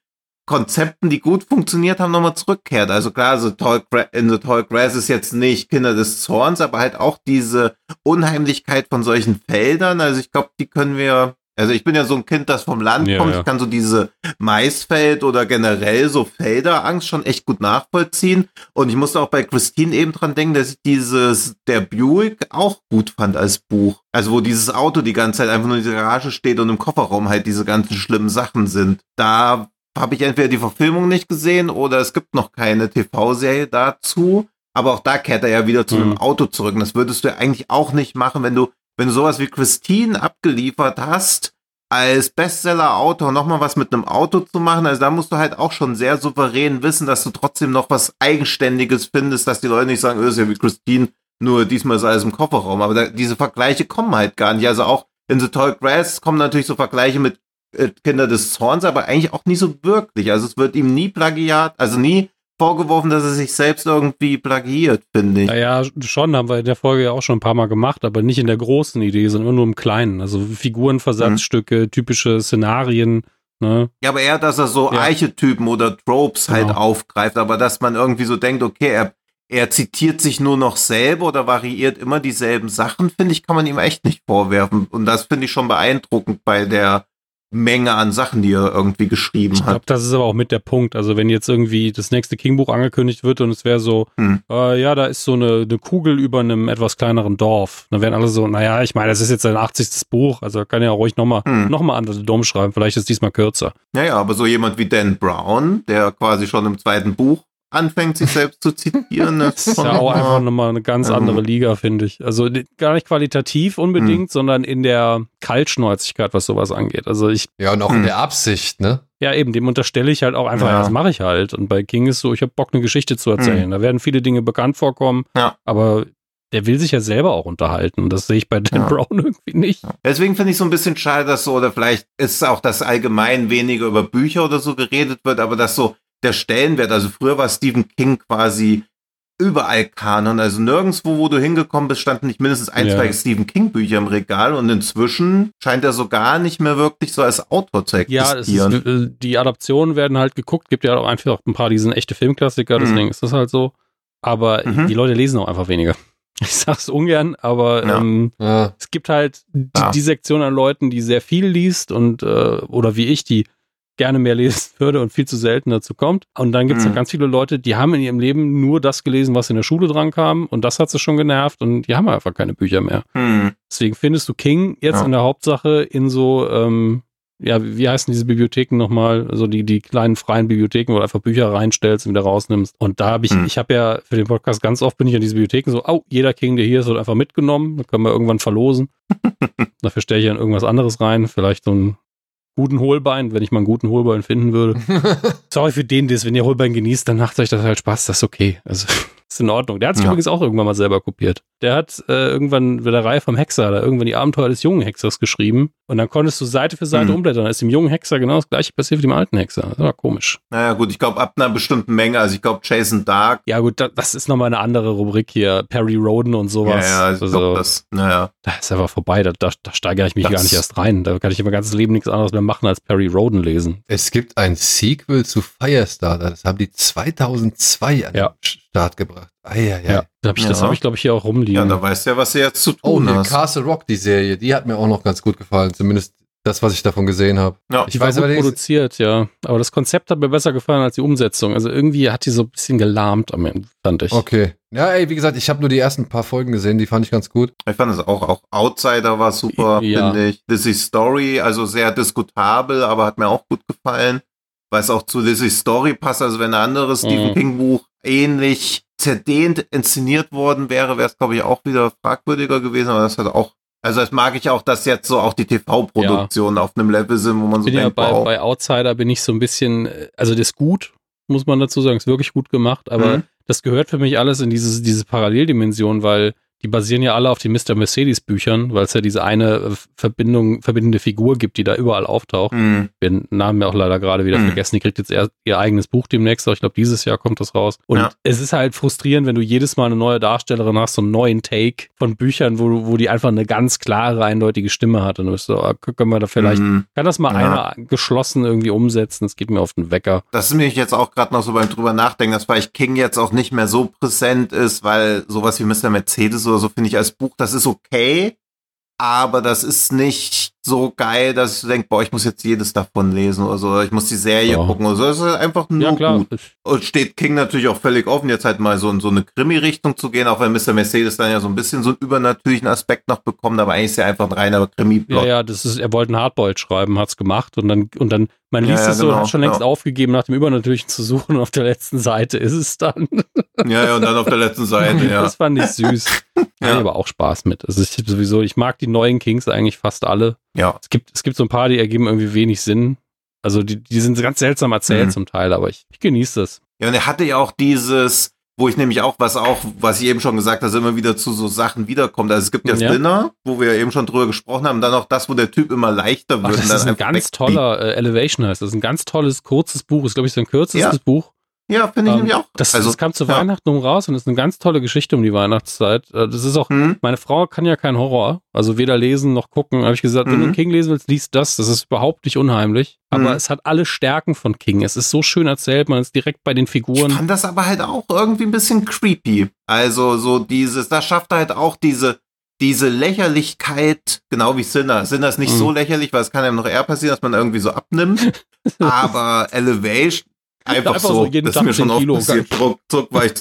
Konzepten, die gut funktioniert haben, nochmal zurückkehrt. Also klar, so Tall in The Tall Grass ist jetzt nicht Kinder des Zorns, aber halt auch diese Unheimlichkeit von solchen Feldern. Also ich glaube, die können wir, also ich bin ja so ein Kind, das vom Land Ja, kommt. ja. Ich kann so diese Maisfeld oder generell so Felderangst schon echt gut nachvollziehen. Und ich musste auch bei Christine eben dran denken, dass ich dieses, der Buick auch gut fand als Buch. Also wo dieses Auto die ganze Zeit einfach nur in der Garage steht und im Kofferraum halt diese ganzen schlimmen Sachen sind. Da habe ich entweder die Verfilmung nicht gesehen oder es gibt noch keine TV-Serie dazu. Aber auch da kehrt er ja wieder zu Mhm. einem Auto zurück. Und das würdest du ja eigentlich auch nicht machen, wenn du, wenn du sowas wie Christine abgeliefert hast, als Bestseller-Autor nochmal was mit einem Auto zu machen. Also da musst du halt auch schon sehr souverän wissen, dass du trotzdem noch was Eigenständiges findest, dass die Leute nicht sagen, "Oh, ist ja wie Christine, nur diesmal ist alles im Kofferraum. Aber da, diese Vergleiche kommen halt gar nicht. Also auch in The Tall Grass kommen natürlich so Vergleiche mit äh, Kinder des Zorns, aber eigentlich auch nie so wirklich. Also es wird ihm nie Plagiat, also nie vorgeworfen, dass er sich selbst irgendwie plagiiert, finde ich. Naja, schon, haben wir in der Folge ja auch schon ein paar Mal gemacht, aber nicht in der großen Idee, sondern immer nur im Kleinen. Also Figurenversatzstücke, typische Szenarien, ne? Ja, aber eher, dass er so Ja. Archetypen oder Tropes halt Genau. aufgreift, aber dass man irgendwie so denkt, okay, er, er zitiert sich nur noch selber oder variiert immer dieselben Sachen, finde ich, kann man ihm echt nicht vorwerfen. Und das finde ich schon beeindruckend bei der Menge an Sachen, die er irgendwie geschrieben Ich glaube, hat. das ist aber auch mit der Punkt. Also wenn jetzt irgendwie das nächste King-Buch angekündigt wird und es wäre so, Hm. äh, ja, da ist so eine, eine Kugel über einem etwas kleineren Dorf. Dann wären alle so, naja, ich meine, das ist jetzt sein 80. Buch, also kann ja ruhig nochmal Hm. noch mal Under the Dome schreiben. Vielleicht ist diesmal kürzer. Naja, aber so jemand wie Dan Brown, der quasi schon im zweiten Buch anfängt, sich selbst zu zitieren, Das ist ja auch einfach nochmal eine ganz andere Liga, finde ich. Also gar nicht qualitativ unbedingt, sondern in der Kaltschnäuzigkeit, was sowas angeht. Also ich, Ja, und auch Hm. in der Absicht, ne? ja eben, dem unterstelle ich halt auch einfach, Ja. das mache ich halt. Und bei King ist so, ich habe Bock, eine Geschichte zu erzählen. Da werden viele Dinge bekannt vorkommen, Ja. aber der will sich ja selber auch unterhalten. Das sehe ich bei Dan Ja. Brown irgendwie nicht. Deswegen finde ich so ein bisschen schade, dass so, oder vielleicht ist es auch, dass allgemein weniger über Bücher oder so geredet wird, aber dass so der Stellenwert, also früher war Stephen King quasi überall Kanon, also nirgendwo, wo du hingekommen bist, standen nicht mindestens ein, Ja. zwei Stephen King Bücher im Regal und inzwischen scheint er so gar nicht mehr wirklich so als Autor zu Ja, es existieren. ist, äh, die Adaptionen werden halt geguckt, gibt ja auch einfach ein paar, die sind echte Filmklassiker, Mhm. deswegen ist das halt so. Aber Mhm. die Leute lesen auch einfach weniger. Ich sag's ungern, aber Ja. ähm, Ja. es gibt halt die, Ja. die Sektion an Leuten, die sehr viel liest und äh, oder wie ich, die gerne mehr lesen würde und viel zu selten dazu kommt. Und dann gibt's Mhm. halt ganz viele Leute, die haben in ihrem Leben nur das gelesen, was in der Schule dran kam und das hat sie schon genervt und die haben einfach keine Bücher mehr. Hm. Deswegen findest du King jetzt Ja. in der Hauptsache in so, ähm, ja, wie heißen diese Bibliotheken nochmal? Also die, die kleinen freien Bibliotheken, wo du einfach Bücher reinstellst und wieder rausnimmst. Und da habe ich, Hm. ich habe ja für den Podcast ganz oft bin ich an diese Bibliotheken so, oh, jeder King, der hier ist, wird einfach mitgenommen. Dann können wir irgendwann verlosen. Dafür stelle ich dann irgendwas anderes rein. Vielleicht so einen guten Hohlbein, wenn ich mal einen guten Hohlbein finden würde. Sorry für den, das, wenn ihr Hohlbein genießt, dann macht euch das halt Spaß, das ist okay. Also, ist in Ordnung. Der hat sich Ja. übrigens auch irgendwann mal selber kopiert. Der hat äh, irgendwann Reihe vom Hexer, da irgendwann die Abenteuer des jungen Hexers geschrieben. Und dann konntest du Seite für Seite Hm. umblättern. Da ist dem jungen Hexer genau das gleiche passiert wie dem alten Hexer. Das war komisch. Naja, gut, ich glaube, ab einer bestimmten Menge, also ich glaube, Jason Dark, Ja, gut, da, das ist nochmal eine andere Rubrik hier. Perry Roden und ja, sowas. ja, ich also, glaube, das, naja. da ist einfach vorbei. Da, da, da steigere ich mich Das- gar nicht erst rein. Da kann ich mein ganzes Leben nichts anderes mehr machen als Perry Roden lesen. Es gibt ein Sequel zu Firestarter. Das haben die 2002 an Ja. Start gebracht. Eieiei. Ja, da hab ich, das Ja. habe ich, glaube ich, hier auch rumliegen. Ja, da weißt du ja, was du jetzt zu Oh, tun hier, hast. Castle Rock, die Serie, die hat mir auch noch ganz gut gefallen. Zumindest das, was ich davon gesehen habe. Ja. Ich war weiß gut allerdings- produziert, ja. Aber das Konzept hat mir besser gefallen als die Umsetzung. Also irgendwie hat die so ein bisschen gelahmt am Ende, fand ich. Okay. Ja, ey, wie gesagt, ich habe nur die ersten paar Folgen gesehen, die fand ich ganz gut. Ich fand es auch, auch Outsider war super, Ja. finde ich. Lizzie's Story, also sehr diskutabel, aber hat mir auch gut gefallen. Weil es auch zu Lizzie's Story passt. Also wenn ein anderes Mhm. Stephen King Buch ähnlich zerdehnt inszeniert worden wäre, wäre es, glaube ich, auch wieder fragwürdiger gewesen. Aber das hat auch, also das mag ich auch, dass jetzt so auch die TV-Produktionen auf einem Level sind, wo man so bin ja denkt, bei, wow. bei Outsider bin ich so ein bisschen, äh, also das ist gut, muss man dazu sagen, ist wirklich gut gemacht, aber Mhm. das gehört für mich alles in dieses, diese Paralleldimension, weil die basieren ja alle auf den Mr. Mercedes Büchern, weil es ja diese eine äh, Verbindung, verbindende Figur gibt, die da überall auftaucht. Wir haben den Namen ja auch leider gerade wieder Mhm. vergessen. Die kriegt jetzt erst ihr eigenes Buch demnächst, aber ich glaube, dieses Jahr kommt das raus. Und Ja. es ist halt frustrierend, wenn du jedes Mal eine neue Darstellerin hast, so einen neuen Take von Büchern, wo, wo die einfach eine ganz klare, eindeutige Stimme hat. Und du bist so, ah, können wir da vielleicht, Hm. kann das mal Ja. einer geschlossen irgendwie umsetzen? Das geht mir auf den Wecker. Das ist mir jetzt auch gerade noch so beim drüber nachdenken, dass vielleicht King jetzt auch nicht mehr so präsent ist, weil sowas wie Mr. Mercedes oder so finde ich als Buch, das ist okay, aber das ist nicht so geil, dass ich so denke, boah, ich muss jetzt jedes davon lesen oder so, ich muss die Serie Ja. gucken oder so. Das ist einfach nur Ja, klar. gut. Und steht King natürlich auch völlig offen, jetzt halt mal so in so eine Krimi-Richtung zu gehen, auch wenn Mr. Mercedes dann ja so ein bisschen so einen übernatürlichen Aspekt noch bekommt, aber eigentlich ist ja einfach ein reiner Krimi-Plot. Ja, ja, das ist, er wollte ein Hardboiled schreiben, hat's gemacht und dann, und dann Man Ja, liest ja, es so, genau, hat schon längst ja. aufgegeben, nach dem Übernatürlichen zu suchen und auf der letzten Seite ist es dann. Ja, ja, und dann auf der letzten Seite, ja. Das fand ich süß. Ja. aber auch Spaß mit. Also ich sowieso, ich mag die neuen Kings eigentlich fast alle. Ja. Es gibt, es gibt so ein paar, die ergeben irgendwie wenig Sinn. Also die, die sind ganz seltsam erzählt Mhm. zum Teil, aber ich, ich genieße das. Ja, und er hatte ja auch dieses, wo ich nämlich auch, was auch, was ich eben schon gesagt habe, immer wieder zu so Sachen wiederkommt. Also es gibt ja das Ja. Dinner, wo wir eben schon drüber gesprochen haben, dann auch das, wo der Typ immer leichter Ach, wird. das und dann ist ein ganz toller äh, Elevation heißt. Das ist ein ganz tolles, kurzes Buch. Ist, glaube ich, sein kürzestes Ja. Buch. Ja, finde ich Ähm, nämlich auch. Das, also, das kam zu ja. Weihnachten um raus und ist eine ganz tolle Geschichte um die Weihnachtszeit. Äh, Das ist auch, hm, meine Frau kann ja kein Horror, also weder lesen noch gucken. Habe ich gesagt, wenn du Mhm. King lesen willst, liest das. Das ist überhaupt nicht unheimlich. Aber Mhm. es hat alle Stärken von King. Es ist so schön erzählt, man ist direkt bei den ich Figuren. fand das aber halt auch irgendwie ein bisschen creepy. Also so dieses, das schafft halt auch diese, diese Lächerlichkeit, genau wie Sinner. Sinner ist nicht Mhm. so lächerlich, weil es kann ja noch eher passieren, dass man irgendwie so abnimmt. aber Elevation einfach, Einfach so, so jeden das Tag ist mir schon 10 oft Kilo passiert. Ruckzuck war ich,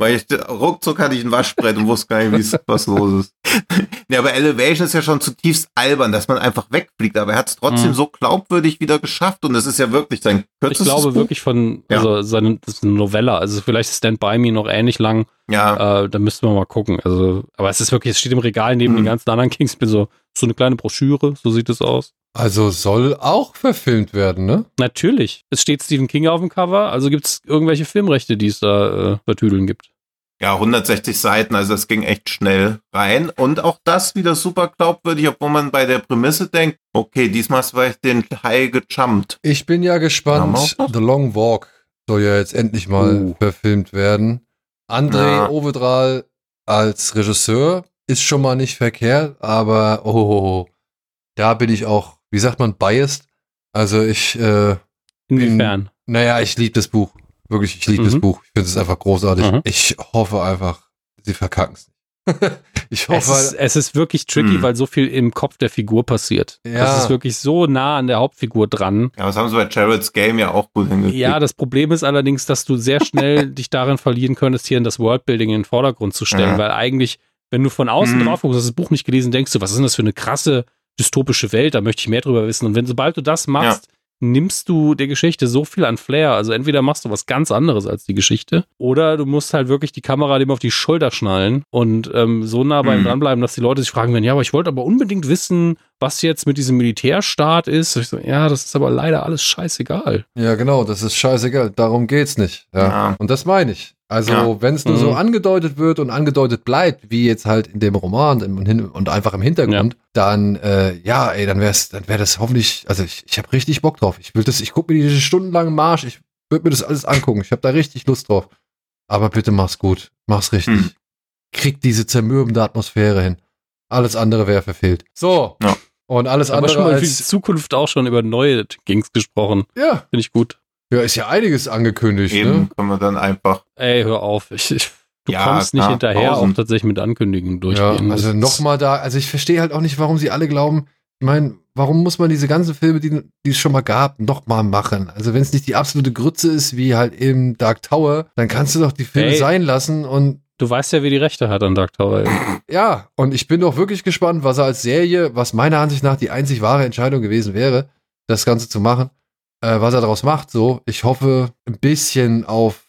weil ich, ruckzuck hatte ich ein Waschbrett und wusste gar nicht, wie es- was los ist. nee, aber Elevation ist ja schon zutiefst albern, dass man einfach wegfliegt, aber er hat es trotzdem Mhm. so glaubwürdig wieder geschafft und es ist ja wirklich sein Ich kürzestes glaube Buch. wirklich von, Ja. also seine, das ist eine Novella, also vielleicht Stand By Me noch ähnlich lang, Ja, äh, da müssten wir mal gucken. Also, aber es ist wirklich, es steht im Regal neben Mhm. den ganzen anderen Kings, ich bin so, so eine kleine Broschüre, so sieht es aus. Also soll auch verfilmt werden, ne? Natürlich. Es steht Stephen King auf dem Cover, also gibt es irgendwelche Filmrechte, die es da äh, vertüdeln gibt. Ja, 160 Seiten, also das ging echt schnell rein. Und auch das wieder super glaubwürdig, obwohl man bei der Prämisse denkt, okay, diesmal hast du vielleicht den Hai gejumpt. Ich bin ja gespannt. The Long Walk soll ja jetzt endlich mal Uh. verfilmt werden. André Ja. Ovedral als Regisseur ist schon mal nicht verkehrt, aber oh, oh, oh, da bin ich auch, wie sagt man, biased. Also ich, äh, Inwiefern? naja, ich liebe das Buch. Wirklich, ich liebe Mhm. das Buch. Ich finde es einfach großartig. Mhm. Ich hoffe einfach, sie verkacken es nicht. ich Es hoffe, ist, es ist wirklich tricky, Hm. weil so viel im Kopf der Figur passiert. Ja. Das ist wirklich so nah an der Hauptfigur dran. Ja, das haben sie bei Jared's Game ja auch gut hingekriegt. Ja, das Problem ist allerdings, dass du sehr schnell dich darin verlieren könntest, hier in das Worldbuilding in den Vordergrund zu stellen, Ja. weil eigentlich, wenn du von außen Mhm. drauf guckst, hast das Buch nicht gelesen, denkst du, was ist denn das für eine krasse dystopische Welt, da möchte ich mehr drüber wissen. Und wenn, sobald du das machst, nimmst du der Geschichte so viel an Flair. Also entweder machst du was ganz anderes als die Geschichte oder du musst halt wirklich die Kamera dem auf die Schulter schnallen und ähm, so nah bei ihm Mhm. dranbleiben, dass die Leute sich fragen werden, ja, aber ich wollte aber unbedingt wissen, was jetzt mit diesem Militärstaat ist. Ich so, ja, das ist aber leider alles scheißegal. ja genau, das ist scheißegal. Darum geht's nicht. Ja. Ja. Und das meine ich. Also, Ja. wenn es nur so Mhm. angedeutet wird und angedeutet bleibt, wie jetzt halt in dem Roman im, hin- und einfach im Hintergrund, dann, äh, ja, ey, dann wär's, dann wäre das hoffentlich, also ich, ich habe richtig Bock drauf. Ich will das, ich gucke mir diese stundenlangen Marsch, ich würde mir das alles angucken. Ich habe da richtig Lust drauf. Aber bitte mach's gut. Mach's richtig. Hm. Krieg diese zermürbende Atmosphäre hin. Alles andere wäre verfehlt. So. Ja. Und alles Aber andere schon mal für die als, Zukunft auch schon über neue Kings gesprochen. ja, Finde ich gut. Ja, ist ja einiges angekündigt, Eben ne? können wir dann einfach. Ey, hör auf. Ich, ich, du Ja, kommst nicht hinterher, tausend. auch tatsächlich mit Ankündigungen Ja, durchgehen. also Das ist- nochmal da, also ich verstehe halt auch nicht, warum sie alle glauben, ich meine, warum muss man diese ganzen Filme, die, die es schon mal gab, nochmal machen? Also wenn es nicht die absolute Grütze ist, wie halt eben Dark Tower, dann kannst du doch die Filme Ey. sein lassen und Du weißt ja, wer die Rechte hat an Dark Tower. ja, und ich bin doch wirklich gespannt, was er als Serie, was meiner Ansicht nach die einzig wahre Entscheidung gewesen wäre, das Ganze zu machen, äh, was er daraus macht, so. Ich hoffe ein bisschen auf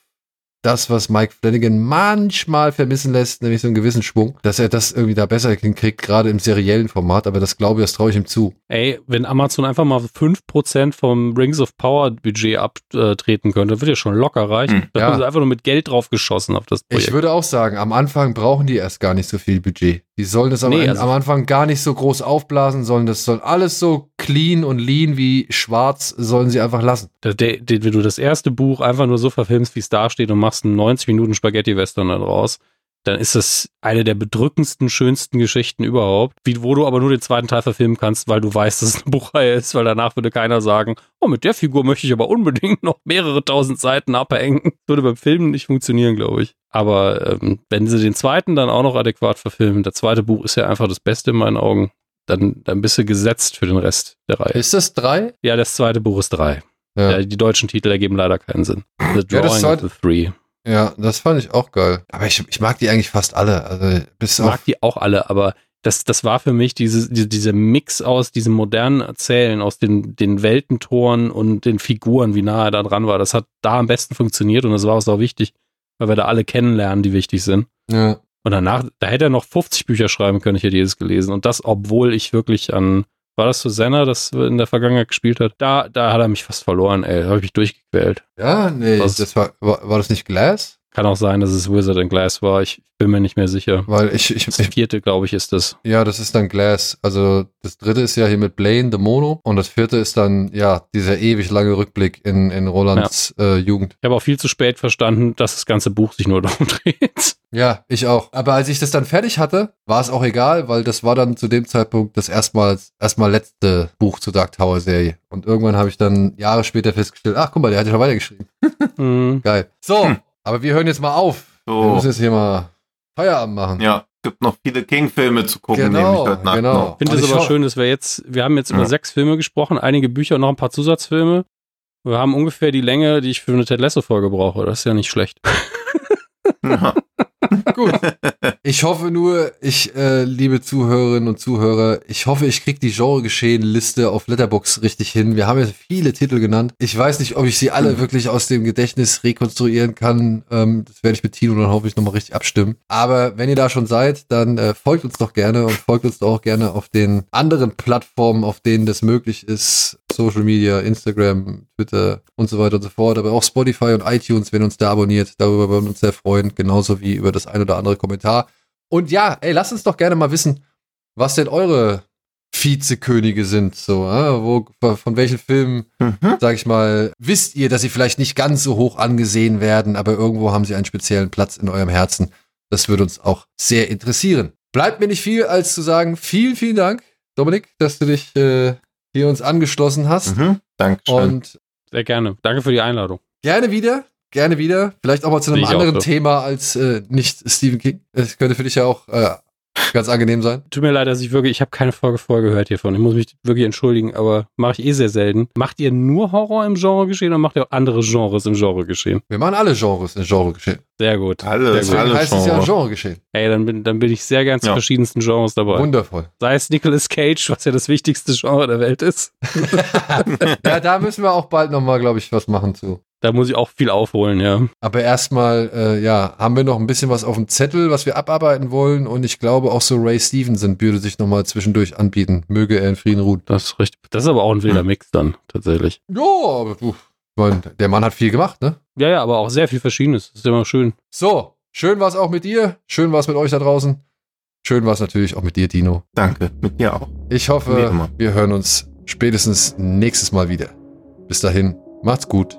das, was Mike Flanagan manchmal vermissen lässt, nämlich so einen gewissen Schwung, dass er das irgendwie da besser hinkriegt, gerade im seriellen Format, aber das glaube ich, das traue ich ihm zu. Ey, wenn Amazon einfach mal 5% vom Rings of Power Budget abtreten könnte, wird ja schon locker reichen. Hm, Da ja. haben sie einfach nur mit Geld drauf geschossen auf das Projekt. Ich würde auch sagen, am Anfang brauchen die erst gar nicht so viel Budget. Die sollen das am, Nee, Ende- also- am Anfang gar nicht so groß aufblasen, sollen das soll alles so clean und lean wie schwarz sollen sie einfach lassen. Der, der, der, wenn du das erste Buch einfach nur so verfilmst, wie es da steht und machst einen 90 Minuten Spaghetti-Western dann raus, dann ist das eine der bedrückendsten, schönsten Geschichten überhaupt, wie, wo du aber nur den zweiten Teil verfilmen kannst, weil du weißt, dass es eine Buchreihe ist, weil danach würde keiner sagen, oh, mit der Figur möchte ich aber unbedingt noch mehrere tausend Seiten abhängen. Würde beim Filmen nicht funktionieren, glaube ich. Aber ähm, wenn sie den zweiten dann auch noch adäquat verfilmen, der zweite Buch ist ja einfach das Beste in meinen Augen, dann, dann bist du gesetzt für den Rest der Reihe. Ist das drei? Ja, das zweite Buch ist drei. Ja. Ja, die deutschen Titel ergeben leider keinen Sinn. The Ja, Drawing zweite- of the Three. Ja, das fand ich auch geil. Aber ich, ich mag die eigentlich fast alle. Also bis Ich mag die auch alle, aber das, das war für mich diese, diese, dieser Mix aus diesem modernen Erzählen, aus den, den Weltentoren und den Figuren, wie nah er da dran war. Das hat da am besten funktioniert und das war auch wichtig, weil wir da alle kennenlernen, die wichtig sind. Ja. Und danach, da hätte er noch 50 Bücher schreiben können, ich hätte jedes gelesen. Und das, obwohl ich wirklich an, war das Susanna, das in der Vergangenheit gespielt hat? Da, da hat er mich fast verloren, ey. Da habe ich mich durchgequält. Ja, nee, Was? das war, war, war das nicht Glass? Kann auch sein, dass es Wizard and Glass war. Ich bin mir nicht mehr sicher. Weil ich, ich, Das vierte, glaube ich, ist das. ja, das ist dann Glass. Also das dritte ist ja hier mit Blaine, The Mono. Und das vierte ist dann, ja, dieser ewig lange Rückblick in, in Rolands äh, Jugend. Ich habe auch viel zu spät verstanden, dass das ganze Buch sich nur darum dreht. Ja, ich auch. Aber als ich das dann fertig hatte, war es auch egal, weil das war dann zu dem Zeitpunkt das erstmals, erstmal letzte Buch zur Dark Tower Serie. Und irgendwann habe ich dann Jahre später festgestellt, ach guck mal, der hat ja schon weitergeschrieben. Hm. Geil. So, Hm. Aber wir hören jetzt mal auf. Wir So, müssen jetzt hier mal Feierabend machen. ja, es gibt noch viele King-Filme zu gucken, Genau, nämlich heute Nacht genau. noch. Ich finde es aber schön, dass wir jetzt, wir haben jetzt über Ja. sechs Filme gesprochen, einige Bücher und noch ein paar Zusatzfilme. Wir haben ungefähr die Länge, die ich für eine Ted Lasso-Folge brauche. Das ist ja nicht schlecht. Ja. Gut. Ich hoffe nur, ich, äh, liebe Zuhörerinnen und Zuhörer, ich hoffe, ich krieg die Genre-Geschehen-Liste auf Letterbox richtig hin. Wir haben ja viele Titel genannt. Ich weiß nicht, ob ich sie alle wirklich aus dem Gedächtnis rekonstruieren kann. Ähm, das werde ich mit Tino dann hoffentlich nochmal richtig abstimmen. Aber wenn ihr da schon seid, dann äh, folgt uns doch gerne und folgt uns doch auch gerne auf den anderen Plattformen, auf denen das möglich ist. Social Media, Instagram, Twitter und so weiter und so fort. Aber auch Spotify und iTunes, wenn ihr uns da abonniert. Darüber würden wir uns sehr freuen. Genauso wie über das ein oder andere Kommentar. Und ja, ey, lasst uns doch gerne mal wissen, was denn eure Vizekönige sind. So, äh, wo, von welchen Filmen, Mhm. sag ich mal, wisst ihr, dass sie vielleicht nicht ganz so hoch angesehen werden, aber irgendwo haben sie einen speziellen Platz in eurem Herzen. Das würde uns auch sehr interessieren. Bleibt mir nicht viel, als zu sagen, vielen, vielen Dank, Dominik, dass du dich äh, hier uns angeschlossen hast. Mhm. Dankeschön. Und Sehr gerne. Danke für die Einladung. gerne wieder, gerne wieder. Vielleicht auch mal zu einem anderen so. Thema als äh, nicht Stephen King. Es könnte für dich ja auch äh, ganz angenehm sein. Tut mir leid, dass ich wirklich, ich habe keine Folge vorher gehört hiervon. Ich muss mich wirklich entschuldigen, aber mache ich eh sehr selten. Macht ihr nur Horror im Genre geschehen oder macht ihr auch andere Genres im Genre geschehen? Wir machen alle Genres in Genre geschehen. Sehr gut. Alles, Sehr gut. Alle heißt es ja Genre. Genre geschehen. Ey, dann bin, dann bin ich sehr gern zu Ja. verschiedensten Genres dabei. Wundervoll. Sei es Nicolas Cage, was ja das wichtigste Genre der Welt ist. ja, da müssen wir auch bald nochmal, glaube ich, was machen zu. Da muss ich auch viel aufholen, ja. Aber erstmal, äh, ja, haben wir noch ein bisschen was auf dem Zettel, was wir abarbeiten wollen. Und ich glaube, auch so Ray Stevenson würde sich nochmal zwischendurch anbieten. Möge er in Frieden ruhen. Das ist richtig. Das ist aber auch ein wilder. Mix dann, tatsächlich. Ja, aber mein, der Mann hat viel gemacht, ne? Ja, ja, aber auch sehr viel Verschiedenes. Das ist immer schön. So, schön war es auch mit dir. Schön war es mit euch da draußen. Schön war es natürlich auch mit dir, Dino. Danke, mit dir auch. Ich hoffe, wir hören uns spätestens nächstes Mal wieder. Bis dahin, macht's gut.